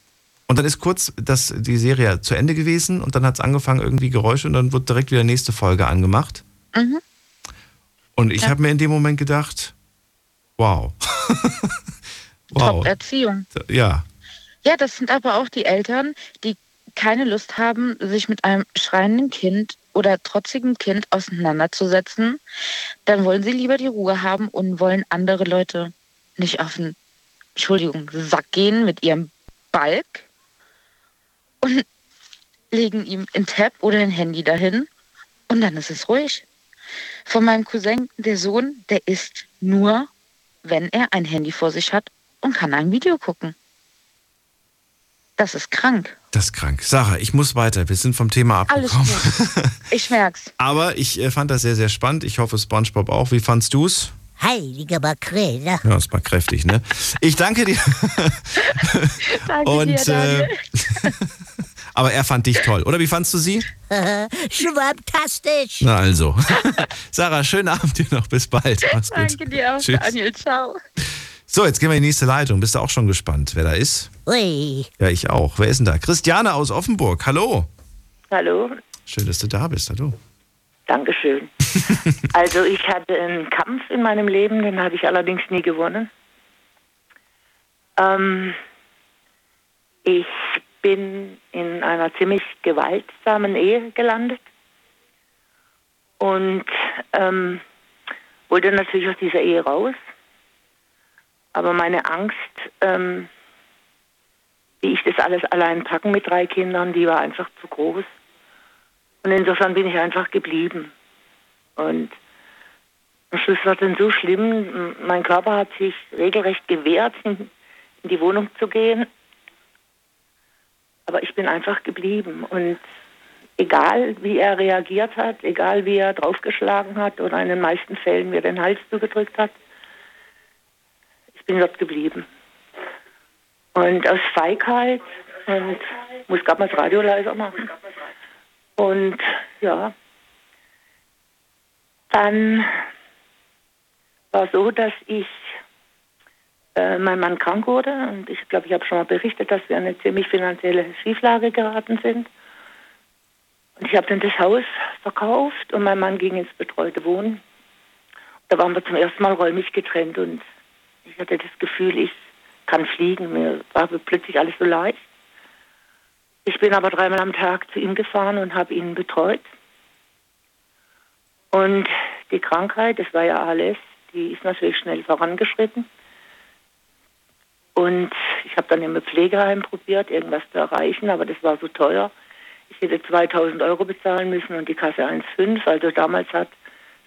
Und dann ist kurz das, die Serie zu Ende gewesen und dann hat es angefangen, irgendwie Geräusche und dann wird direkt wieder nächste Folge angemacht. Mhm. Und ich Ja. habe mir in dem Moment gedacht, wow. wow. Top-Erziehung. Ja, Ja, das sind aber auch die Eltern, die keine Lust haben, sich mit einem schreienden Kind oder trotzigen Kind auseinanderzusetzen. Dann wollen sie lieber die Ruhe haben und wollen andere Leute nicht auf den, Entschuldigung, Sack gehen mit ihrem Balk und legen ihm ein Tab oder ein Handy dahin und dann ist es ruhig. Von meinem Cousin, der Sohn, der isst nur, wenn er ein Handy vor sich hat und kann ein Video gucken. Das ist krank. das ist krank. Sarah, ich muss weiter. Wir sind vom Thema Alles abgekommen. gut. Ich merk's. Aber ich äh, fand das sehr, sehr spannend. Ich hoffe, SpongeBob auch. Wie fandst du's? Heiliger Makrele. Ja, das war kräftig, ne? Ich danke dir. Danke Und, dir, Daniel. Aber er fand dich toll. Oder wie fandst du sie? Schwabtastisch. Na also. Sarah, schönen Abend dir noch. Bis bald. Mach's gut. Danke dir auch, Tschüss. Daniel. Ciao. So, jetzt gehen wir in die nächste Leitung. Bist du auch schon gespannt, wer da ist? Ui. Ja, ich auch. Wer ist denn da? Christiane aus Offenburg. Hallo. Hallo, Schön, dass du da bist. Hallo. Dankeschön. also ich hatte einen Kampf in meinem Leben, den habe ich allerdings nie gewonnen. Ähm, ich bin in einer ziemlich gewaltsamen Ehe gelandet und ähm, wollte natürlich aus dieser Ehe raus. Aber meine Angst, ähm, wie ich das alles allein packen mit drei Kindern, die war einfach zu groß. Und insofern bin ich einfach geblieben. Und am Schluss war es dann so schlimm, mein Körper hat sich regelrecht gewehrt, in die Wohnung zu gehen. Aber ich bin einfach geblieben. Und egal wie er reagiert hat, egal wie er draufgeschlagen hat oder in den meisten Fällen mir den Hals zugedrückt hat, ich bin dort geblieben. Und aus Feigheit und muss gerade mal das Radio leiser machen. Und ja, dann war so, dass ich äh, mein Mann krank wurde und ich glaube, ich habe schon mal berichtet, dass wir in eine ziemlich finanzielle Schieflage geraten sind. Und ich habe dann das Haus verkauft und mein Mann ging ins betreute Wohnen. Da waren wir zum ersten Mal räumlich getrennt und ich hatte das Gefühl, ich kann fliegen. Mir war plötzlich alles so leicht. Ich bin aber dreimal am Tag zu ihm gefahren und habe ihn betreut. Und die Krankheit, das war ja ALS, die ist natürlich schnell vorangeschritten. Und ich habe dann im Pflegeheim probiert, irgendwas zu erreichen, aber das war so teuer. Ich hätte 2000 Euro bezahlen müssen und die Kasse 1,5. Also damals hat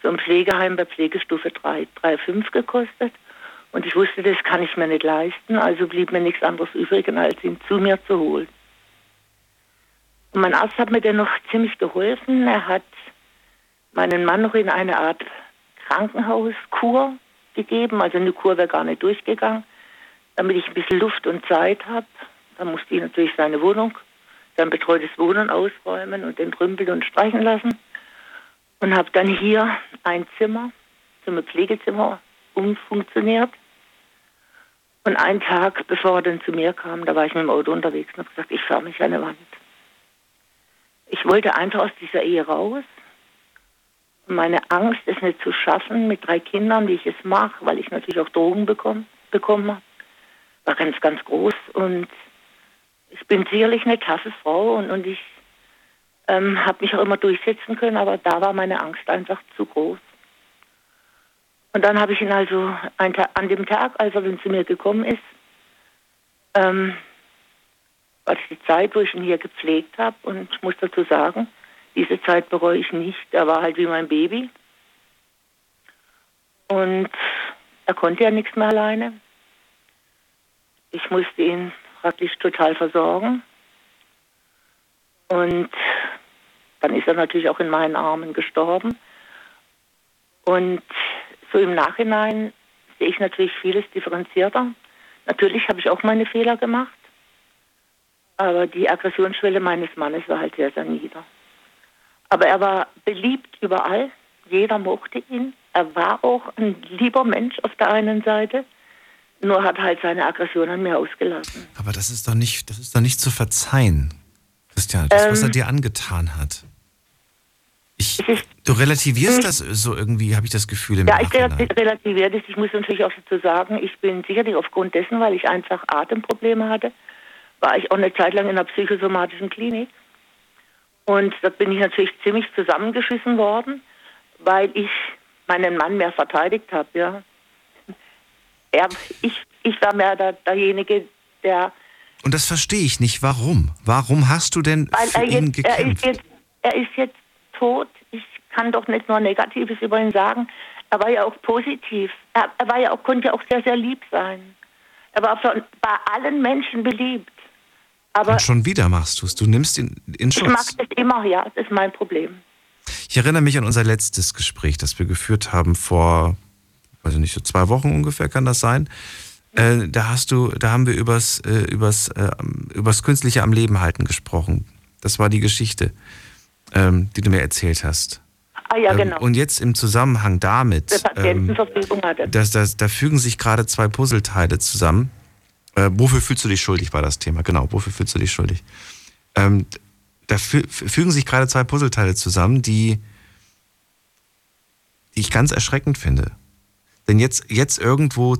so ein Pflegeheim bei Pflegestufe 3, 3,5 gekostet. Und ich wusste, das kann ich mir nicht leisten. Also blieb mir nichts anderes übrig, als ihn zu mir zu holen. Und mein Arzt hat mir dann noch ziemlich geholfen. Er hat meinen Mann noch in eine Art Krankenhauskur gegeben. Also eine Kur wäre gar nicht durchgegangen, damit ich ein bisschen Luft und Zeit habe. Dann musste ich natürlich seine Wohnung, sein betreutes Wohnen ausräumen und entrümpeln und streichen lassen. Und habe dann hier ein Zimmer zum Pflegezimmer umfunktioniert. Und einen Tag, bevor er dann zu mir kam, da war ich mit dem Auto unterwegs und habe gesagt, ich fahre mich an eine Wand. Ich wollte einfach aus dieser Ehe raus. Meine Angst, es nicht zu schaffen mit drei Kindern, wie ich es mache, weil ich natürlich auch Drogen bekomm, bekommen habe, war ganz, ganz groß. Und ich bin sicherlich eine taffe Frau und, und ich ähm, habe mich auch immer durchsetzen können, aber da war meine Angst einfach zu groß. Und dann habe ich ihn also an dem Tag, als er zu mir gekommen ist, ähm, war das die Zeit, wo ich ihn hier gepflegt habe. Und ich muss dazu sagen, diese Zeit bereue ich nicht. Er war halt wie mein Baby. Und er konnte ja nichts mehr alleine. Ich musste ihn praktisch total versorgen. Und dann ist er natürlich auch in meinen Armen gestorben. Und so im Nachhinein sehe ich natürlich vieles differenzierter. Natürlich habe ich auch meine Fehler gemacht. Aber die Aggressionsschwelle meines Mannes war halt sehr, sehr nieder. Aber er war beliebt überall. Jeder mochte ihn. Er war auch ein lieber Mensch auf der einen Seite. Nur hat halt seine Aggression an mir ausgelassen. Aber das ist doch nicht, das ist doch nicht zu verzeihen, Christian, das, was er Ähm. dir angetan hat. Ich, du relativierst das so irgendwie, habe ich das Gefühl im Ja, ich Nachhinein. relati- relativiere das. Ich muss natürlich auch dazu sagen, ich bin sicherlich aufgrund dessen, weil ich einfach Atemprobleme hatte, war ich auch eine Zeit lang in einer psychosomatischen Klinik. Und da bin ich natürlich ziemlich zusammengeschissen worden, weil ich meinen Mann mehr verteidigt habe. Ja. Er, ich, ich war mehr der, derjenige, der, Und das verstehe ich nicht. Warum? Warum hast du denn weil für er ihn jetzt, er ist gekämpft? jetzt, er ist jetzt tot. Ich kann doch nicht nur Negatives über ihn sagen. Er war ja auch positiv. Er, er war ja auch, konnte ja auch sehr, sehr lieb sein. Er war von, bei allen Menschen beliebt. Aber Und schon wieder machst du es. Du nimmst ihn in ich mag Schutz. das immer, ja. Das ist mein Problem. Ich erinnere mich an unser letztes Gespräch, das wir geführt haben vor, weiß ich nicht, so zwei Wochen ungefähr kann das sein. Äh, da hast du, da haben wir übers, äh, übers, äh, übers künstliche am Leben halten gesprochen. Das war die Geschichte, ähm, die du mir erzählt hast. Ah ja, Ähm, genau. Und jetzt im Zusammenhang damit, ähm, Patientenverfügung hatte. das, das, da fügen sich gerade zwei Puzzleteile zusammen. Äh, wofür fühlst du dich schuldig, war das Thema. Genau, wofür fühlst du dich schuldig? Ähm, da fü fügen sich gerade zwei Puzzleteile zusammen, die, die ich ganz erschreckend finde. Denn jetzt, jetzt irgendwo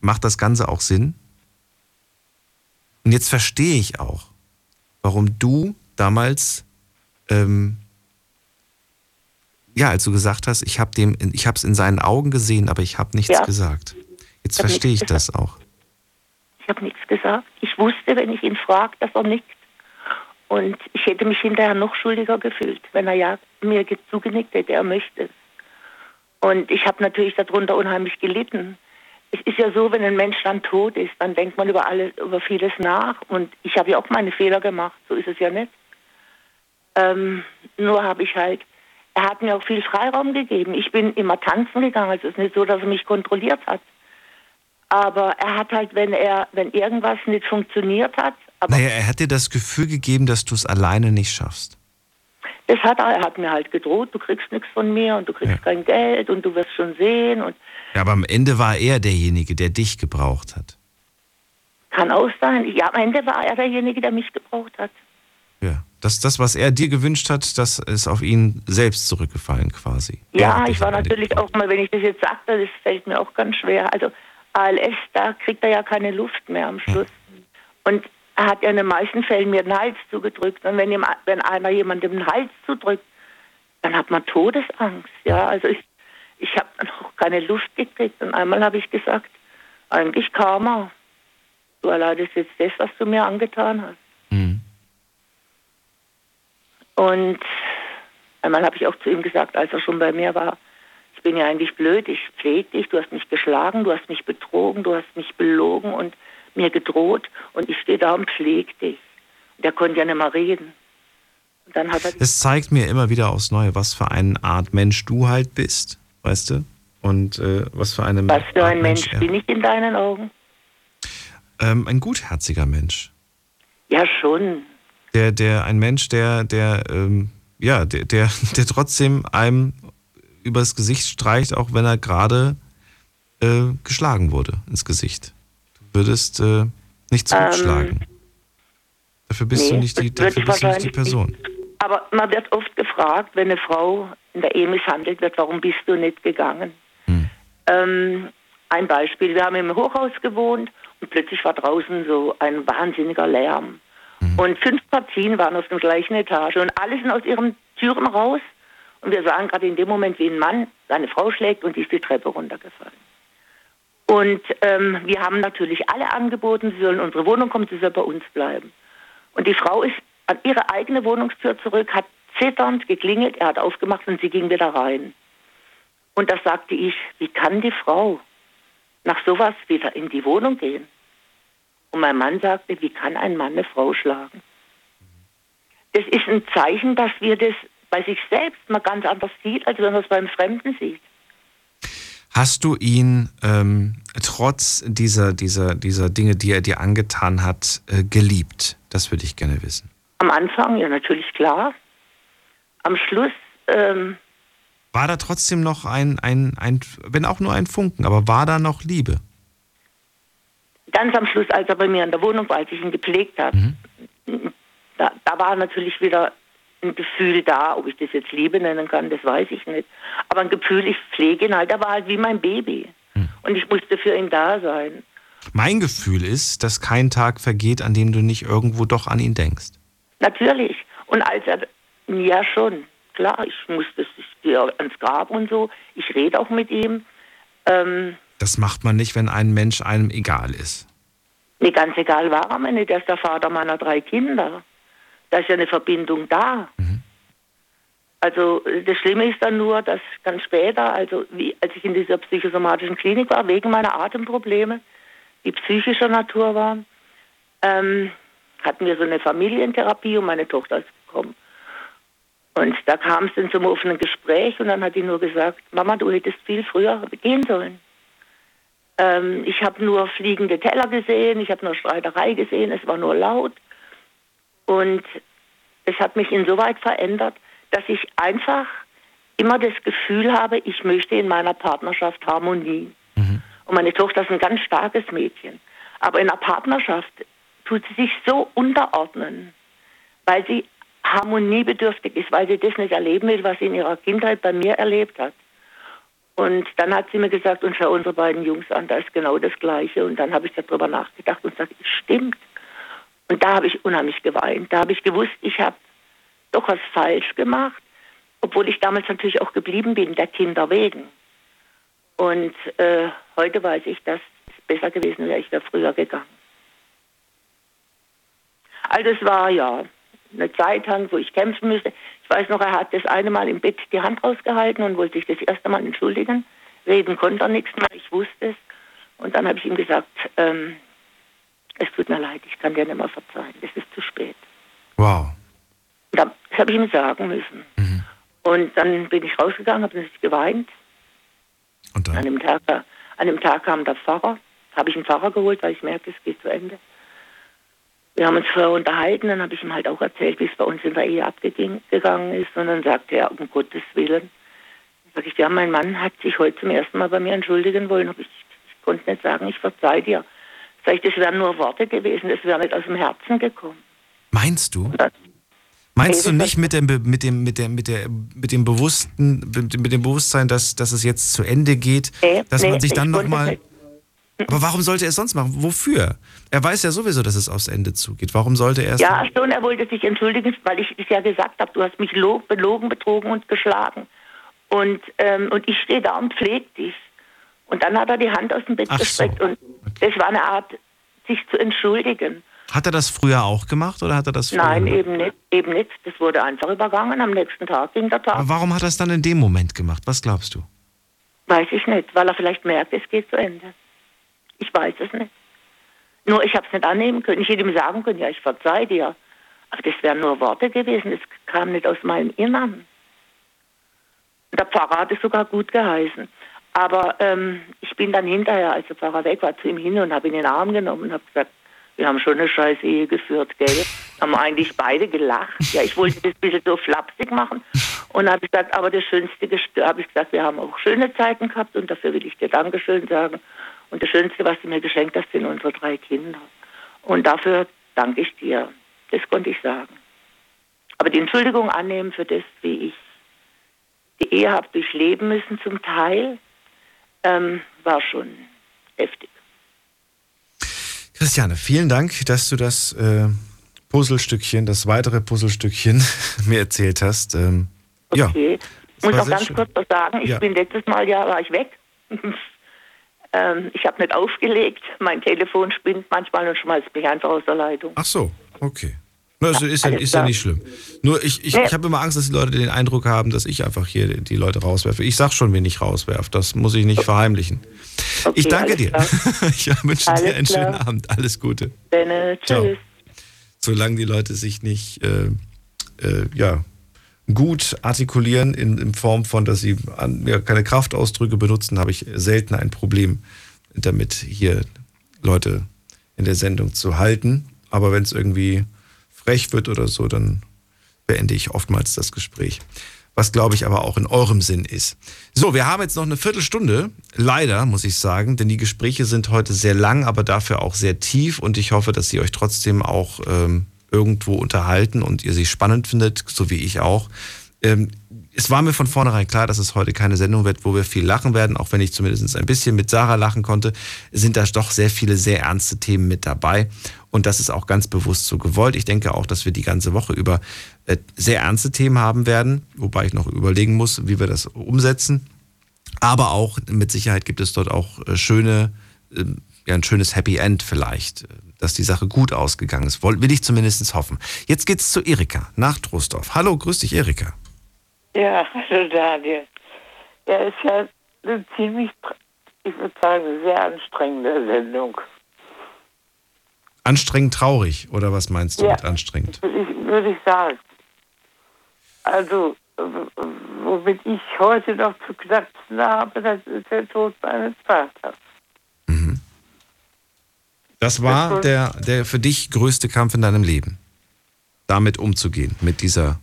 macht das Ganze auch Sinn. Und jetzt verstehe ich auch, warum du damals, ähm, ja, als du gesagt hast, ich habe dem, ich habe es in seinen Augen gesehen, aber ich habe nichts Ja. gesagt. Jetzt Ich verstehe ich nichts das auch. Ich habe nichts gesagt. Ich wusste, wenn ich ihn frage, dass er nickt. Und ich hätte mich hinterher noch schuldiger gefühlt, wenn er ja mir ge- zugenickt hätte, er möchte es. Und ich habe natürlich darunter unheimlich gelitten. Es ist ja so, wenn ein Mensch dann tot ist, dann denkt man über alles, über vieles nach. Und ich habe ja auch meine Fehler gemacht, so ist es ja nicht. Ähm, nur habe ich halt, er hat mir auch viel Freiraum gegeben. Ich bin immer tanzen gegangen. Also es ist nicht so, dass er mich kontrolliert hat. Aber er hat halt, wenn er, wenn irgendwas nicht funktioniert hat, Naja, er hat dir das Gefühl gegeben, dass du es alleine nicht schaffst. Das hat hat mir halt gedroht, du kriegst nichts von mir und du kriegst kein Geld und du wirst schon sehen und Ja, aber am Ende war er derjenige, der dich gebraucht hat. kann auch sein. Ja, am Ende war er derjenige, der mich gebraucht hat. Ja. Das, das, was er dir gewünscht hat, das ist auf ihn selbst zurückgefallen quasi. Ja, ich war natürlich auch mal, wenn ich das jetzt sagte, das fällt mir auch ganz schwer. Also ALS, da kriegt er ja keine Luft mehr am Schluss. Und er hat ja in den meisten Fällen mir den Hals zugedrückt. Und wenn, ihm, wenn einer jemandem den Hals zudrückt, dann hat man Todesangst. Ja, also ich, ich habe dann auch keine Luft gekriegt. Und einmal habe ich gesagt, eigentlich Karma. Du erleidest jetzt das, was du mir angetan hast. Und einmal habe ich auch zu ihm gesagt, als er schon bei mir war, ich bin ja eigentlich blöd, ich pflege dich, du hast mich geschlagen, du hast mich betrogen, du hast mich belogen und mir gedroht und ich stehe da und pflege dich. Und er konnte ja nicht mehr reden. Es zeigt mir immer wieder aufs Neue, was für eine Art Mensch du halt bist, weißt du? Und äh, was für eine was für Art ein Mensch er- bin ich in deinen Augen? Ähm, ein gutherziger Mensch. Ja, schon. Der, der, ein Mensch, der, der, ähm, ja, der, der, der trotzdem einem übers Gesicht streicht, auch wenn er gerade äh, geschlagen wurde ins Gesicht. Du würdest äh, nicht zurückschlagen. dafür bist Ähm, nee, du nicht die, dafür bist du nicht die Person. Aber man wird oft gefragt, wenn eine Frau in der Ehe misshandelt wird, warum bist du nicht gegangen? Ähm, ein Beispiel, wir haben im Hochhaus gewohnt und plötzlich war draußen so ein wahnsinniger Lärm. Und fünf Partien waren auf der gleichen Etage und alle sind aus ihren Türen raus. Und wir sahen gerade in dem Moment, wie ein Mann seine Frau schlägt und die ist die Treppe runtergefallen. Und ähm, wir haben natürlich alle angeboten, sie sollen in unsere Wohnung kommen, sie soll bei uns bleiben. Und die Frau ist an ihre eigene Wohnungstür zurück, hat zitternd geklingelt, er hat aufgemacht und sie ging wieder rein. Und da sagte ich, wie kann die Frau nach sowas wieder in die Wohnung gehen? Und mein Mann sagte, wie kann ein Mann eine Frau schlagen? Das ist ein Zeichen, dass wir das bei sich selbst mal ganz anders sieht, als wenn man es beim Fremden sieht. Hast du ihn ähm, trotz dieser, dieser, dieser Dinge, die er dir angetan hat, äh, geliebt? Das würde ich gerne wissen. Am Anfang, ja, natürlich klar. Am Schluss. Ähm, war da trotzdem noch ein, ein, ein, wenn auch nur ein Funken, aber war da noch Liebe? Ganz am Schluss, als er bei mir in der Wohnung war, als ich ihn gepflegt habe, mhm. da, da war natürlich wieder ein Gefühl da, ob ich das jetzt Liebe nennen kann, das weiß ich nicht. Aber ein Gefühl, ich pflege ihn halt, er war halt wie mein Baby. Hm. Und ich musste für ihn da sein. Mein Gefühl ist, dass kein Tag vergeht, an dem du nicht irgendwo doch an ihn denkst. Natürlich. Und als er, ja schon, klar, ich musste, ich gehe ans Grab und so, ich rede auch mit ihm. Ähm, das macht man nicht, wenn ein Mensch einem egal ist. Nee, ganz egal war er mir nicht, der ist der Vater meiner drei Kinder da ist ja eine Verbindung da. Mhm. Also das Schlimme ist dann nur, dass ganz später, also wie, als ich in dieser psychosomatischen Klinik war, wegen meiner Atemprobleme, die psychischer Natur waren, ähm, hatten wir so eine Familientherapie und meine Tochter ist gekommen. Und da kam es dann zum offenen Gespräch und dann hat die nur gesagt, Mama, du hättest viel früher gehen sollen. Ähm, ich habe nur fliegende Teller gesehen, ich habe nur Streiterei gesehen, es war nur laut. Und es hat mich insoweit verändert, dass ich einfach immer das Gefühl habe, ich möchte in meiner Partnerschaft Harmonie. Mhm. Und meine Tochter ist ein ganz starkes Mädchen. Aber in einer Partnerschaft tut sie sich so unterordnen, weil sie harmoniebedürftig ist, weil sie das nicht erleben will, was sie in ihrer Kindheit bei mir erlebt hat. Und dann hat sie mir gesagt, und schau unsere beiden Jungs an, da ist genau das Gleiche. Und dann habe ich darüber nachgedacht und gesagt, es stimmt. Und da habe ich unheimlich geweint. Da habe ich gewusst, ich habe doch was falsch gemacht, obwohl ich damals natürlich auch geblieben bin, der Kinder wegen. Und äh, heute weiß ich, dass es besser gewesen wäre, ich wäre früher gegangen. Also es war ja eine Zeit wo ich kämpfen müsste. Ich weiß noch, er hat das eine Mal im Bett die Hand rausgehalten und wollte sich das erste Mal entschuldigen. Reden konnte er nichts mehr, ich wusste es. Und dann habe ich ihm gesagt, ähm, es tut mir leid, ich kann dir nicht mehr verzeihen, es ist zu spät. Wow. Das habe ich ihm sagen müssen. Mhm. Und dann bin ich rausgegangen, habe natürlich geweint. Und dann? An dem Tag, an dem Tag kam der Pfarrer, habe ich einen Pfarrer geholt, weil ich merke, es geht zu Ende. Wir haben uns vorher unterhalten, dann habe ich ihm halt auch erzählt, wie es bei uns in der Ehe abgegangen ist. Und dann sagte er, um Gottes Willen, sag ich, ja, mein Mann hat sich heute zum ersten Mal bei mir entschuldigen wollen. Ich, ich konnte nicht sagen, ich verzeih dir. Sag ich, das wären nur Worte gewesen, das wäre nicht aus dem Herzen gekommen. Meinst du? Meinst du nicht mit dem, mit dem, mit dem, mit der, mit dem bewussten, mit dem Bewusstsein, dass, dass es jetzt zu Ende geht, nee, dass nee, man sich dann nochmal. Aber warum sollte er es sonst machen? Wofür? Er weiß ja sowieso, dass es aufs Ende zugeht. Warum sollte er es? Ja, schon, er wollte sich entschuldigen, weil ich es ja gesagt habe, du hast mich belogen, betrogen und geschlagen. Und, ähm, und ich stehe da und pflege dich. Und dann hat er die Hand aus dem Bett Ach gestreckt so. und das war eine Art, sich zu entschuldigen. Hat er das früher auch gemacht oder hat er das früher Nein, gemacht? eben nicht, eben nicht. Das wurde einfach übergangen. Am nächsten Tag ging der Tag. Aber warum hat er es dann in dem Moment gemacht? Was glaubst du? Weiß ich nicht, weil er vielleicht merkt, es geht zu Ende. Ich weiß es nicht. Nur ich habe es nicht annehmen können. Ich hätte ihm sagen können, ja, ich verzeih dir. Aber das wären nur Worte gewesen. Es kam nicht aus meinem Innern. Der Pfarrer hat es sogar gut geheißen. Aber ähm, ich bin dann hinterher, als der Pfarrer weg war, zu ihm hin und habe ihn in den Arm genommen und habe gesagt, wir haben schon eine scheiß Ehe geführt, gell? Haben eigentlich beide gelacht. Ja, ich wollte das ein bisschen so flapsig machen. Und habe ich gesagt, aber das Schönste, habe ich gesagt, wir haben auch schöne Zeiten gehabt und dafür will ich dir Dankeschön sagen. Und das Schönste, was du mir geschenkt hast, sind unsere drei Kinder. Und dafür danke ich dir. Das konnte ich sagen. Aber die Entschuldigung annehmen für das, wie ich die Ehe habe durchleben müssen zum Teil, ähm, war schon heftig. Christiane, vielen Dank, dass du das äh, Puzzlestückchen, das weitere Puzzlestückchen mir erzählt hast. Ähm, okay. Ja, muss noch ganz schön. kurz was sagen. Ich ja. bin letztes Mal ja war ich weg. Ähm, ich habe nicht aufgelegt. Mein Telefon spinnt manchmal und schmeißt mich einfach aus der Leitung. Ach so, okay. Na, Also ist, ja, ist ja nicht schlimm. Nur ich, ich, Nee. ich habe immer Angst, dass die Leute den Eindruck haben, dass ich einfach hier die Leute rauswerfe. Ich sag schon, wen ich rauswerfe. Das muss ich nicht verheimlichen. ich danke dir. klar. Ich wünsche dir Alles einen schönen klar. Abend. Alles Gute. Ciao. tschüss. Solange die Leute sich nicht äh, äh, ja, gut artikulieren in, in Form von, dass sie an, ja, keine Kraftausdrücke benutzen, habe ich selten ein Problem damit, hier Leute in der Sendung zu halten. Aber wenn es irgendwie frech wird oder so, dann beende ich oftmals das Gespräch. Was glaube ich aber auch in eurem Sinn ist. So, wir haben jetzt noch eine Viertelstunde. Leider, muss ich sagen, denn die Gespräche sind heute sehr lang, aber dafür auch sehr tief und ich hoffe, dass sie euch trotzdem auch ähm, irgendwo unterhalten und ihr sie spannend findet, so wie ich auch. Ähm, es war mir von vornherein klar, dass es heute keine Sendung wird, wo wir viel lachen werden, auch wenn ich zumindest ein bisschen mit Sarah lachen konnte, sind da doch sehr viele sehr ernste Themen mit dabei. Und das ist auch ganz bewusst so gewollt. Ich denke auch, dass wir die ganze Woche über äh, sehr ernste Themen haben werden, wobei ich noch überlegen muss, wie wir das umsetzen. Aber auch mit Sicherheit gibt es dort auch äh, schöne, äh, ja, ein schönes Happy End vielleicht, äh, dass die Sache gut ausgegangen ist. Will ich zumindest hoffen. Jetzt geht's zu Erika nach Troisdorf. Hallo, grüß dich, Erika. Ja, hallo Daniel. Ja, ist ja eine ziemlich, ich würde sagen, eine sehr anstrengende Sendung. Anstrengend traurig, oder was meinst du Ja. mit anstrengend? Würde ich, sagen. Also, womit ich heute noch zu knacksen habe, das ist der Tod meines Vaters. Das war der, der für dich größte Kampf in deinem Leben. Damit umzugehen, mit dieser,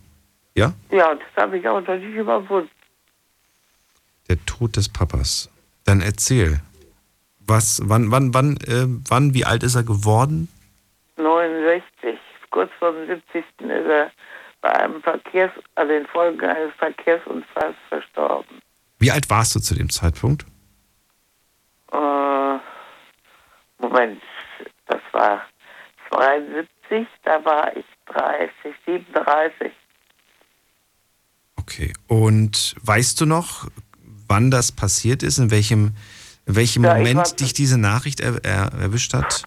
ja? Ja, das habe ich auch noch nicht überwunden. Der Tod des Papas. Dann erzähl. Was, wann, wann, wann, äh, wann, wie alt ist er geworden? 69, kurz vor dem 70. ist er bei einem Verkehrs, also den Folgen eines Verkehrsunfalls verstorben. Wie alt warst du zu dem Zeitpunkt? Äh, Moment, das war 72, da war ich 30, 37. Okay. Und weißt du noch, wann das passiert ist? In welchem, in welchem Ja, Moment war- dich diese Nachricht er, er, erwischt hat?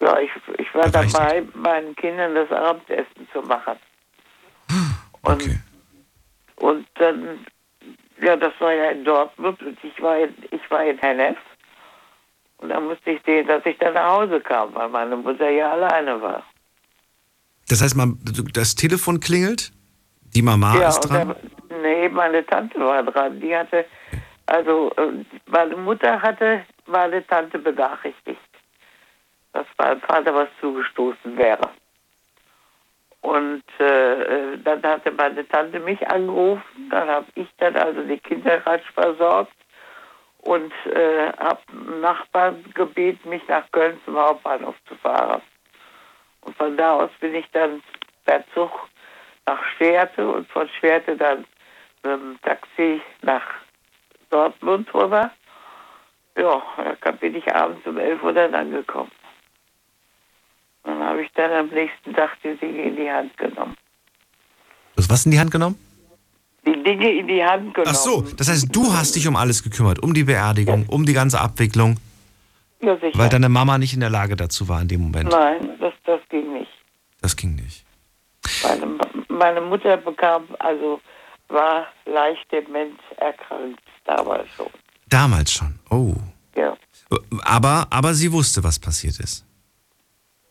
Ja, ich, ich war Erreicht. dabei, meinen Kindern das Abendessen zu machen. Und, und dann, ja, das war ja in Dortmund und ich war in, ich war in Hennef. Und dann musste ich sehen, dass ich dann nach Hause kam, weil meine Mutter ja alleine war. Das heißt, man, das Telefon klingelt, die Mama ja, ist dran. dann, nee, meine Tante war dran. Die hatte, also, äh, meine Mutter hatte meine Tante benachrichtigt, dass meinem Vater was zugestoßen wäre. Und äh, äh, dann hatte meine Tante mich angerufen, dann habe ich dann also die Kinder rasch versorgt und äh, habe einen Nachbarn gebeten, mich nach Köln zum Hauptbahnhof zu fahren. Und von da aus bin ich dann per Zug nach Schwerte und von Schwerte dann mit dem Taxi nach Dortmund rüber. Ja, da bin ich abends um 11 Uhr dann angekommen. Dann habe ich dann am nächsten Tag die Dinge in die Hand genommen. Du hast was in die Hand genommen? Die Dinge in die Hand genommen. Ach so, das heißt, du hast dich um alles gekümmert, um die Beerdigung, um die ganze Abwicklung, Ja, sicher. weil deine Mama nicht in der Lage dazu war in dem Moment. Nein, das, das ging nicht. Das ging nicht. Meine, meine Mutter bekam, also war leicht dement erkrankt, damals schon. Damals schon. Oh. Ja, Aber, aber sie wusste, was passiert ist.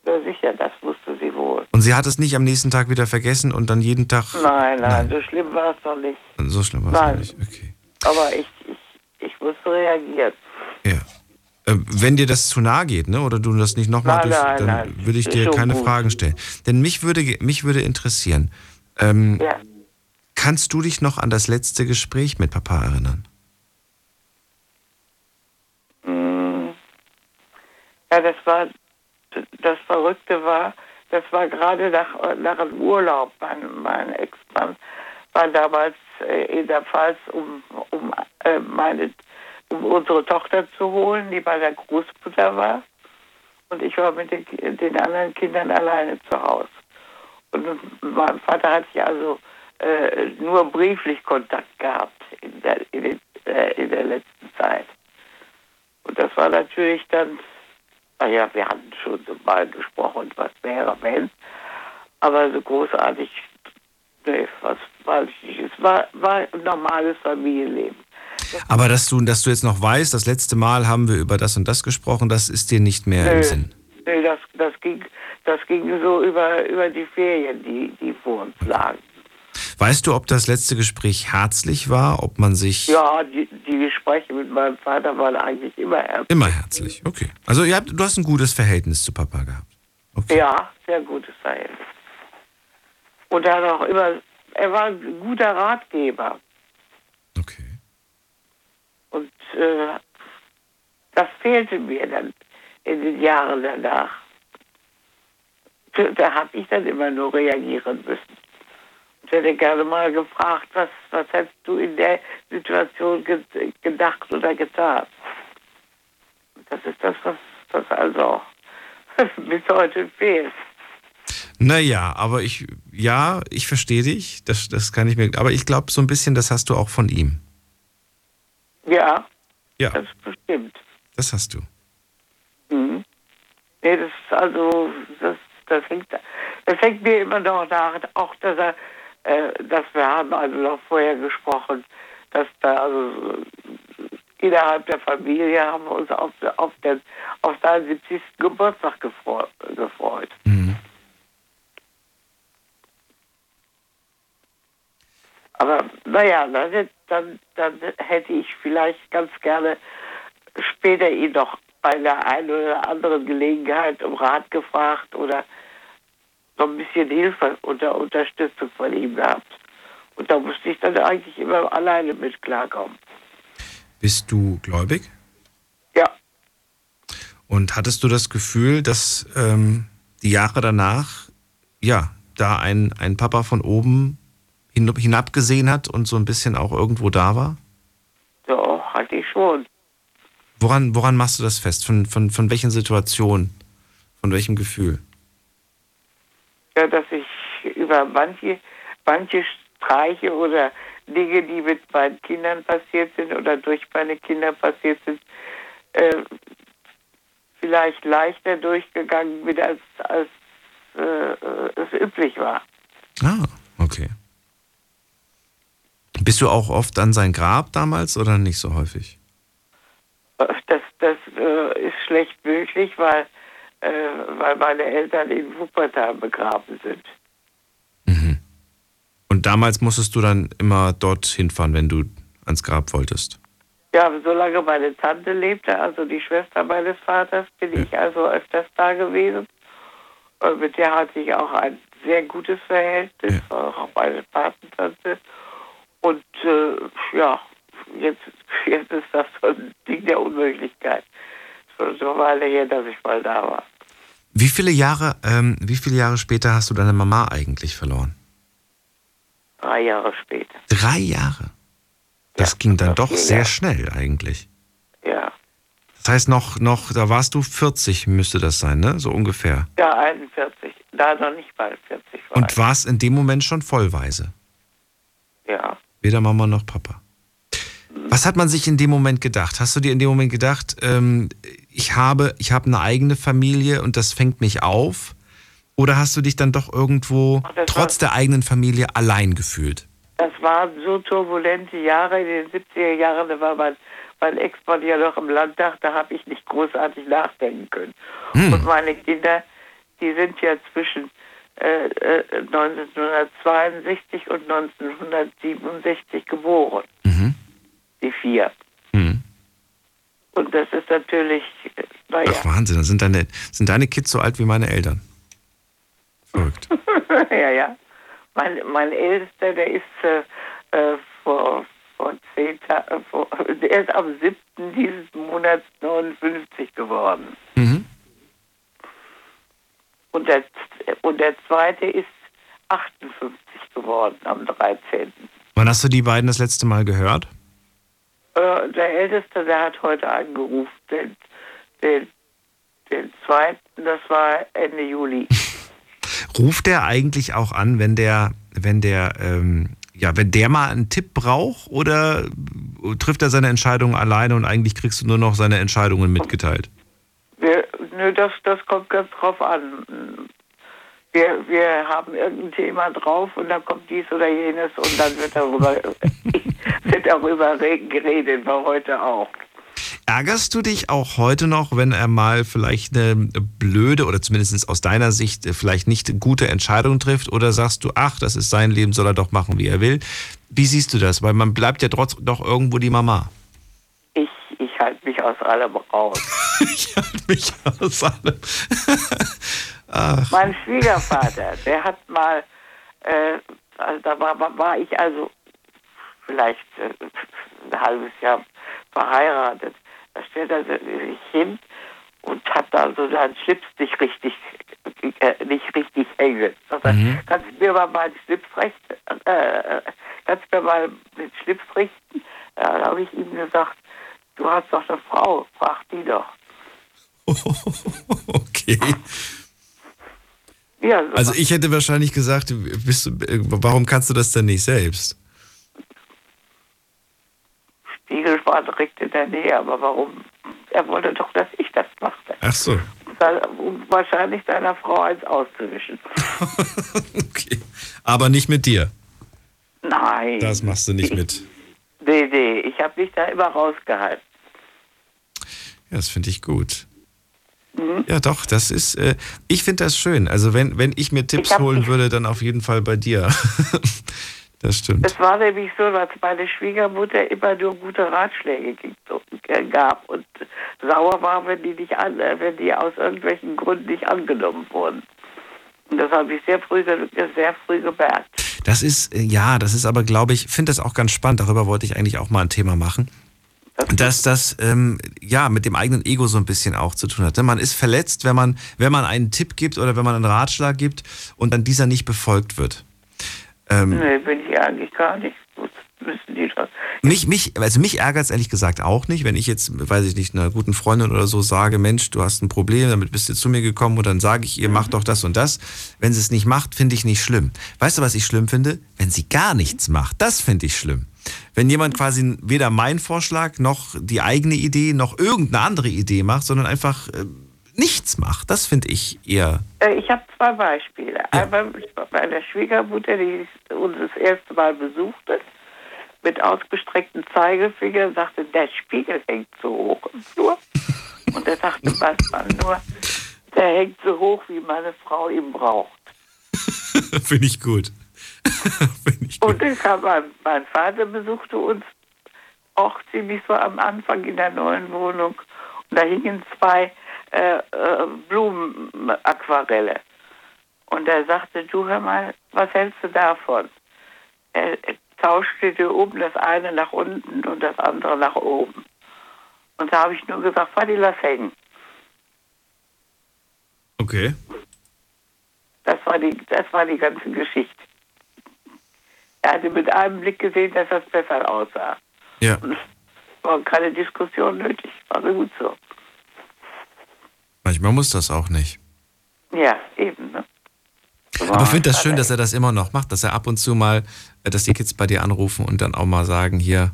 ja sicher, das wusste sie wohl. Und sie hat es nicht am nächsten Tag wieder vergessen und dann jeden Tag. Nein, nein, so schlimm war es noch nicht. So schlimm war es Nein. nicht. Okay. Aber ich, ich, ich musste reagieren. Äh, wenn dir das zu nahe geht, ne, oder du das nicht nochmal Nein, durch, nein, dann nein, würde ich dir keine gut. Fragen stellen. Denn mich würde, mich würde interessieren, ähm, Ja. kannst du dich noch an das letzte Gespräch mit Papa erinnern? Mm. Ja, das war, das Verrückte war, das war gerade nach, nach dem Urlaub. Mein, mein Ex-Mann war damals äh, in der Pfalz, um, um, äh, meine, um unsere Tochter zu holen, die bei der Großmutter war. Und ich war mit den, den anderen Kindern alleine zu Hause. Und mein Vater hat sich also äh, nur brieflich Kontakt gehabt in der, in, den, äh, in der letzten Zeit. Und das war natürlich dann, naja, wir hatten schon so mal gesprochen, was wäre, wenn. Aber so großartig, nee, was weiß ich nicht. Es war, war ein normales Familienleben. Aber dass du, dass du jetzt noch weißt, das letzte Mal haben wir über das und das gesprochen, das ist dir nicht mehr Nö. im Sinn. Nee, das, das, ging, das ging so über, über die Ferien, die, die vor uns lagen. Weißt du, ob das letzte Gespräch herzlich war, ob man sich Ja, die, die Gespräche mit meinem Vater waren eigentlich immer herzlich. immer herzlich? Okay. Also ihr habt, du hast ein gutes Verhältnis zu Papa gehabt. Ja, sehr gutes Verhältnis. Und er hat auch immer, er war ein guter Ratgeber. Okay. Und äh, das fehlte mir dann in den Jahren danach. Da habe ich dann immer nur reagieren müssen. Ich hätte gerne mal gefragt, was, was hättest du in der Situation ge gedacht oder getan? Das ist das, was, was also bis heute fehlt. Naja, aber ich, ja, ich verstehe dich. Das, das kann ich mir, aber ich glaube, so ein bisschen, das hast du auch von ihm. Ja, Ja, das bestimmt. das hast du. Mhm. Nee, das ist also, das, das hängt, das hängt mir immer noch nach, auch dass er, äh, dass wir haben also noch vorher gesprochen, dass da also innerhalb der Familie haben wir uns auf, auf, den, auf seinen 70. Geburtstag gefreut. gefreut. Aber naja, dann, dann, dann hätte ich vielleicht ganz gerne später ihn noch bei der einen oder anderen Gelegenheit um Rat gefragt oder so ein bisschen Hilfe oder Unterstützung von ihm gehabt. Und da musste ich dann eigentlich immer alleine mit klarkommen. Bist du gläubig? Ja. Und hattest du das Gefühl, dass ähm, die Jahre danach, ja, da ein, ein Papa von oben hin, hinabgesehen hat und so ein bisschen auch irgendwo da war? So, hatte ich schon. Woran, woran machst du das fest? Von, von, von welchen Situationen? Von welchem Gefühl? Ja, dass ich über manche, manche Streiche oder Dinge, die mit meinen Kindern passiert sind oder durch meine Kinder passiert sind, äh, vielleicht leichter durchgegangen bin, als, als äh, äh, es üblich war. Ah, okay. Bist du auch oft an sein Grab damals oder nicht so häufig? Das, das äh, ist schlecht möglich, weil, äh, weil meine Eltern in Wuppertal begraben sind. Und damals musstest du dann immer dorthin fahren, wenn du ans Grab wolltest. Ja, solange meine Tante lebte, also die Schwester meines Vaters, bin ich also öfters da gewesen. Und mit der hatte ich auch ein sehr gutes Verhältnis, auch meine Patentante. Und äh, ja, jetzt, jetzt ist das so ein Ding der Unmöglichkeit. So Weile her, dass ich mal da war. Wie viele Jahre, ähm, wie viele Jahre später hast du deine Mama eigentlich verloren? Drei Jahre später. Drei Jahre. Das ging dann doch sehr Jahre. schnell eigentlich. Ja. Das heißt noch, noch, da warst du 40, müsste das sein, ne? So ungefähr. Ja, 41. Da noch nicht mal 40 war. Und warst in dem Moment schon vollweise. Ja. Weder Mama noch Papa. Was hat man sich in dem Moment gedacht? Hast du dir in dem Moment gedacht, ähm, ich habe, ich habe eine eigene Familie und das fängt mich auf? Oder hast du dich dann doch irgendwo trotz der eigenen Familie allein gefühlt? Das waren so turbulente Jahre in den 70er Jahren. Da war mein, mein Ex-Mann ja noch im Landtag. Da habe ich nicht großartig nachdenken können. Hm. Und meine Kinder, die sind ja zwischen äh, äh, 1962 und 1967 geboren. Die vier. Mhm. Und das ist natürlich, äh, naja, Ach Wahnsinn, dann sind deine, sind deine Kids so alt wie meine Eltern. Verrückt. ja, ja. Mein, mein Ältester, der ist äh, äh, vor, vor zehn Tagen, vor, der ist am 7. dieses Monats 59 geworden. Mhm. Und der, und der zweite ist 58 geworden am 13. Wann hast du die beiden das letzte Mal gehört? Äh, der Älteste, der hat heute angerufen. Den, den, den zweiten, das war Ende Juli. Ruft der eigentlich auch an, wenn der, wenn der ähm, ja, wenn der mal einen Tipp braucht oder trifft er seine Entscheidungen alleine und eigentlich kriegst du nur noch seine Entscheidungen mitgeteilt? Wir, nö, das, das kommt ganz drauf an. Wir, wir haben irgendein Thema drauf und dann kommt dies oder jenes und dann wird darüber, wird darüber geredet, war heute auch. Ärgerst du dich auch heute noch, wenn er mal vielleicht eine blöde oder zumindest aus deiner Sicht vielleicht nicht gute Entscheidung trifft? Oder sagst du, ach, das ist sein Leben, soll er doch machen, wie er will? Wie siehst du das? Weil man bleibt ja trotzdem doch irgendwo die Mama. Ich, ich halte mich aus allem raus. ich halte mich aus allem. Ach. Mein Schwiegervater, der hat mal, äh, also da war, war ich also vielleicht äh, ein halbes Jahr verheiratet. Da stellt er sich hin und hat da so seinen Schlips nicht richtig, äh, nicht richtig hängen. Sagt er, mhm. kannst du mir mal meinen Schlips recht, äh, kannst du mir mal den Schlips richten? Ja, da habe ich ihm gesagt, du hast doch eine Frau, frag die doch. okay. Ja, also ich hätte wahrscheinlich gesagt, bist du, warum kannst du das denn nicht selbst? Spiegel war direkt in der Nähe, aber warum? Er wollte doch, dass ich das machte. Ach so. Um wahrscheinlich deiner Frau eins auszuwischen. okay. Aber nicht mit dir? Nein. Das machst du nicht mit. Nee, nee, ich habe mich da immer rausgehalten. Ja, das finde ich gut. Mhm. Ja, doch, das ist, äh, ich finde das schön. Also wenn, wenn ich mir Tipps ich holen würde, dann auf jeden Fall bei dir. das stimmt. Es war nämlich so, dass meine Schwiegermutter immer nur gute Ratschläge äh, gab und sauer war, wenn die nicht an, äh, wenn die aus irgendwelchen Gründen nicht angenommen wurden. Und das habe ich sehr früh, sehr früh gemerkt. Das ist, äh, ja, das ist aber, glaube ich, finde das auch ganz spannend. Darüber wollte ich eigentlich auch mal ein Thema machen dass das ähm, ja mit dem eigenen Ego so ein bisschen auch zu tun hat. Ne? Man ist verletzt, wenn man, wenn man einen Tipp gibt oder wenn man einen Ratschlag gibt und dann dieser nicht befolgt wird. Ähm, nee, bin ich eigentlich gar nicht. Mich, mich, also mich ärgert es ehrlich gesagt auch nicht, wenn ich jetzt, weiß ich nicht, einer guten Freundin oder so sage, Mensch, du hast ein Problem, damit bist du zu mir gekommen und dann sage ich ihr, mach doch das und das. Wenn sie es nicht macht, finde ich nicht schlimm. Weißt du, was ich schlimm finde? Wenn sie gar nichts macht, das finde ich schlimm. Wenn jemand quasi weder meinen Vorschlag noch die eigene Idee noch irgendeine andere Idee macht, sondern einfach äh, nichts macht, das finde ich eher. Äh, ich habe zwei Beispiele. Ja. Einmal bei der Schwiegermutter, die uns das erste Mal besuchte, mit ausgestrecktem Zeigefinger, sagte, der Spiegel hängt so hoch im Flur. Und er sagte manchmal nur, der hängt so hoch, wie meine Frau ihn braucht. finde ich gut. und kam mein, mein Vater besuchte uns auch ziemlich so am Anfang in der neuen Wohnung. Und da hingen zwei äh, äh, Blumenaquarelle. Und er sagte, du hör mal, was hältst du davon? Er, er tauschte dir oben das eine nach unten und das andere nach oben. Und da habe ich nur gesagt, Fadi, lass hängen. Okay. Das war die, das war die ganze Geschichte. Er hatte mit einem Blick gesehen, dass das besser aussah. Ja. Und es war keine Diskussion nötig. War gut so. Manchmal muss das auch nicht. Ja, eben. Ne? Aber ich finde das schön, dass er das immer noch macht, dass er ab und zu mal, äh, dass die Kids bei dir anrufen und dann auch mal sagen, hier,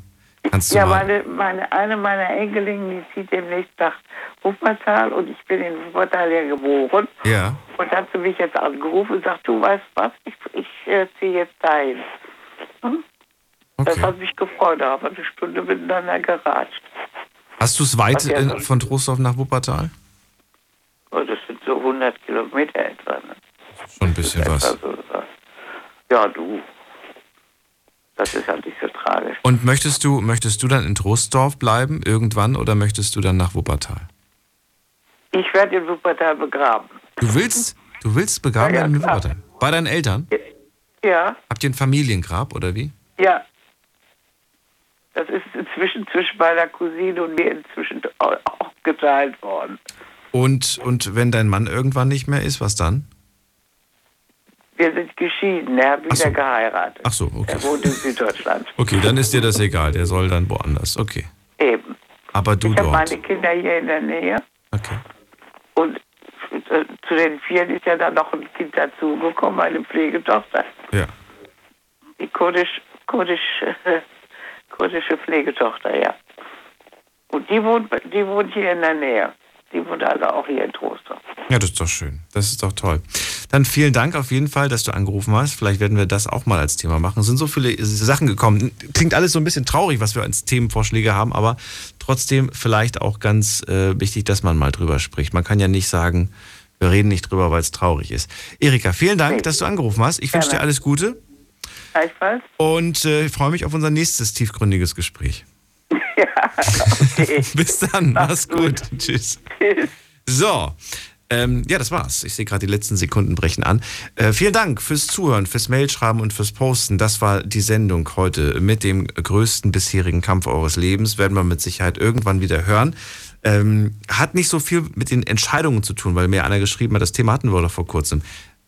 kannst du ja, mal... Ja, meine, meine, eine meiner Enkelingen, die zieht demnächst nach Wuppertal und ich bin in Wuppertal ja geboren. Ja. Und hat sie mich jetzt angerufen und sagt, du weißt was, ich, ich äh, ziehe jetzt dahin. Hm? Okay. Das hat mich gefreut, wir eine Stunde miteinander geratscht. Hast du es weit in, von Trostorf nach Wuppertal? Oh, das sind so 100 Kilometer etwa. Ne? Schon ein bisschen was. So, ja, du. Das ist halt nicht so tragisch. Und möchtest du, möchtest du dann in Trostdorf bleiben irgendwann oder möchtest du dann nach Wuppertal? Ich werde in Wuppertal begraben. Du willst, du willst begraben ja, ja, in Wuppertal? Bei deinen Eltern? Ja. Habt ihr ein Familiengrab oder wie? Ja. Das ist inzwischen zwischen meiner Cousine und mir inzwischen auch geteilt worden. Und, und wenn dein Mann irgendwann nicht mehr ist, was dann? Wir sind geschieden, er hat wieder so. geheiratet. Ach so, okay. Er wohnt in Süddeutschland. Okay, dann ist dir das egal, der soll dann woanders, okay. Eben. Aber du ich dort. Ich habe meine Kinder hier in der Nähe. Okay. Und zu den vier ist ja dann noch ein Kind dazugekommen, eine Pflegetochter. Ja. Die kurdisch kurdisch, äh, kurdische Pflegetochter, ja. Und die wohnt, die wohnt hier in der Nähe. Die wohnt also auch hier in Trostorf. Ja, das ist doch schön. Das ist doch toll. Dann vielen Dank auf jeden Fall, dass du angerufen hast. Vielleicht werden wir das auch mal als Thema machen. Es sind so viele Sachen gekommen. Klingt alles so ein bisschen traurig, was wir als Themenvorschläge haben, aber trotzdem vielleicht auch ganz äh, wichtig, dass man mal drüber spricht. Man kann ja nicht sagen, wir reden nicht drüber, weil es traurig ist. Erika, vielen Dank, dass du angerufen hast. Ich wünsche dir alles Gute. Gleichfalls. Und äh, ich freue mich auf unser nächstes tiefgründiges Gespräch. Bis dann, mach's gut. Tschüss. Tschüss. So. Ähm, ja, das war's. Ich sehe gerade, die letzten Sekunden brechen an. Äh, vielen Dank fürs Zuhören, fürs Mailschreiben und fürs Posten. Das war die Sendung heute mit dem größten bisherigen Kampf eures Lebens. Werden wir mit Sicherheit irgendwann wieder hören. Ähm, hat nicht so viel mit den Entscheidungen zu tun, weil mir einer geschrieben hat, das Thema hatten wir doch vor kurzem.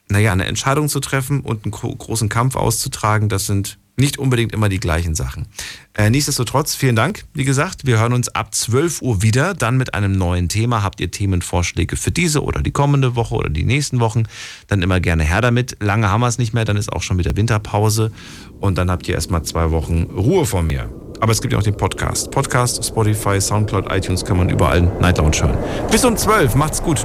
Naja, eine Entscheidung zu treffen und einen großen Kampf auszutragen, das sind nicht unbedingt immer die gleichen Sachen. Äh, nichtsdestotrotz, vielen Dank. Wie gesagt, wir hören uns ab 12 Uhr wieder, dann mit einem neuen Thema. Habt ihr Themenvorschläge für diese oder die kommende Woche oder die nächsten Wochen, dann immer gerne her damit. Lange haben wir es nicht mehr, dann ist auch schon wieder Winterpause und dann habt ihr erstmal zwei Wochen Ruhe von mir. Aber es gibt ja auch den Podcast. Podcast, Spotify, Soundcloud, iTunes kann man überall Night Lounge hören. Bis um 12, macht's gut.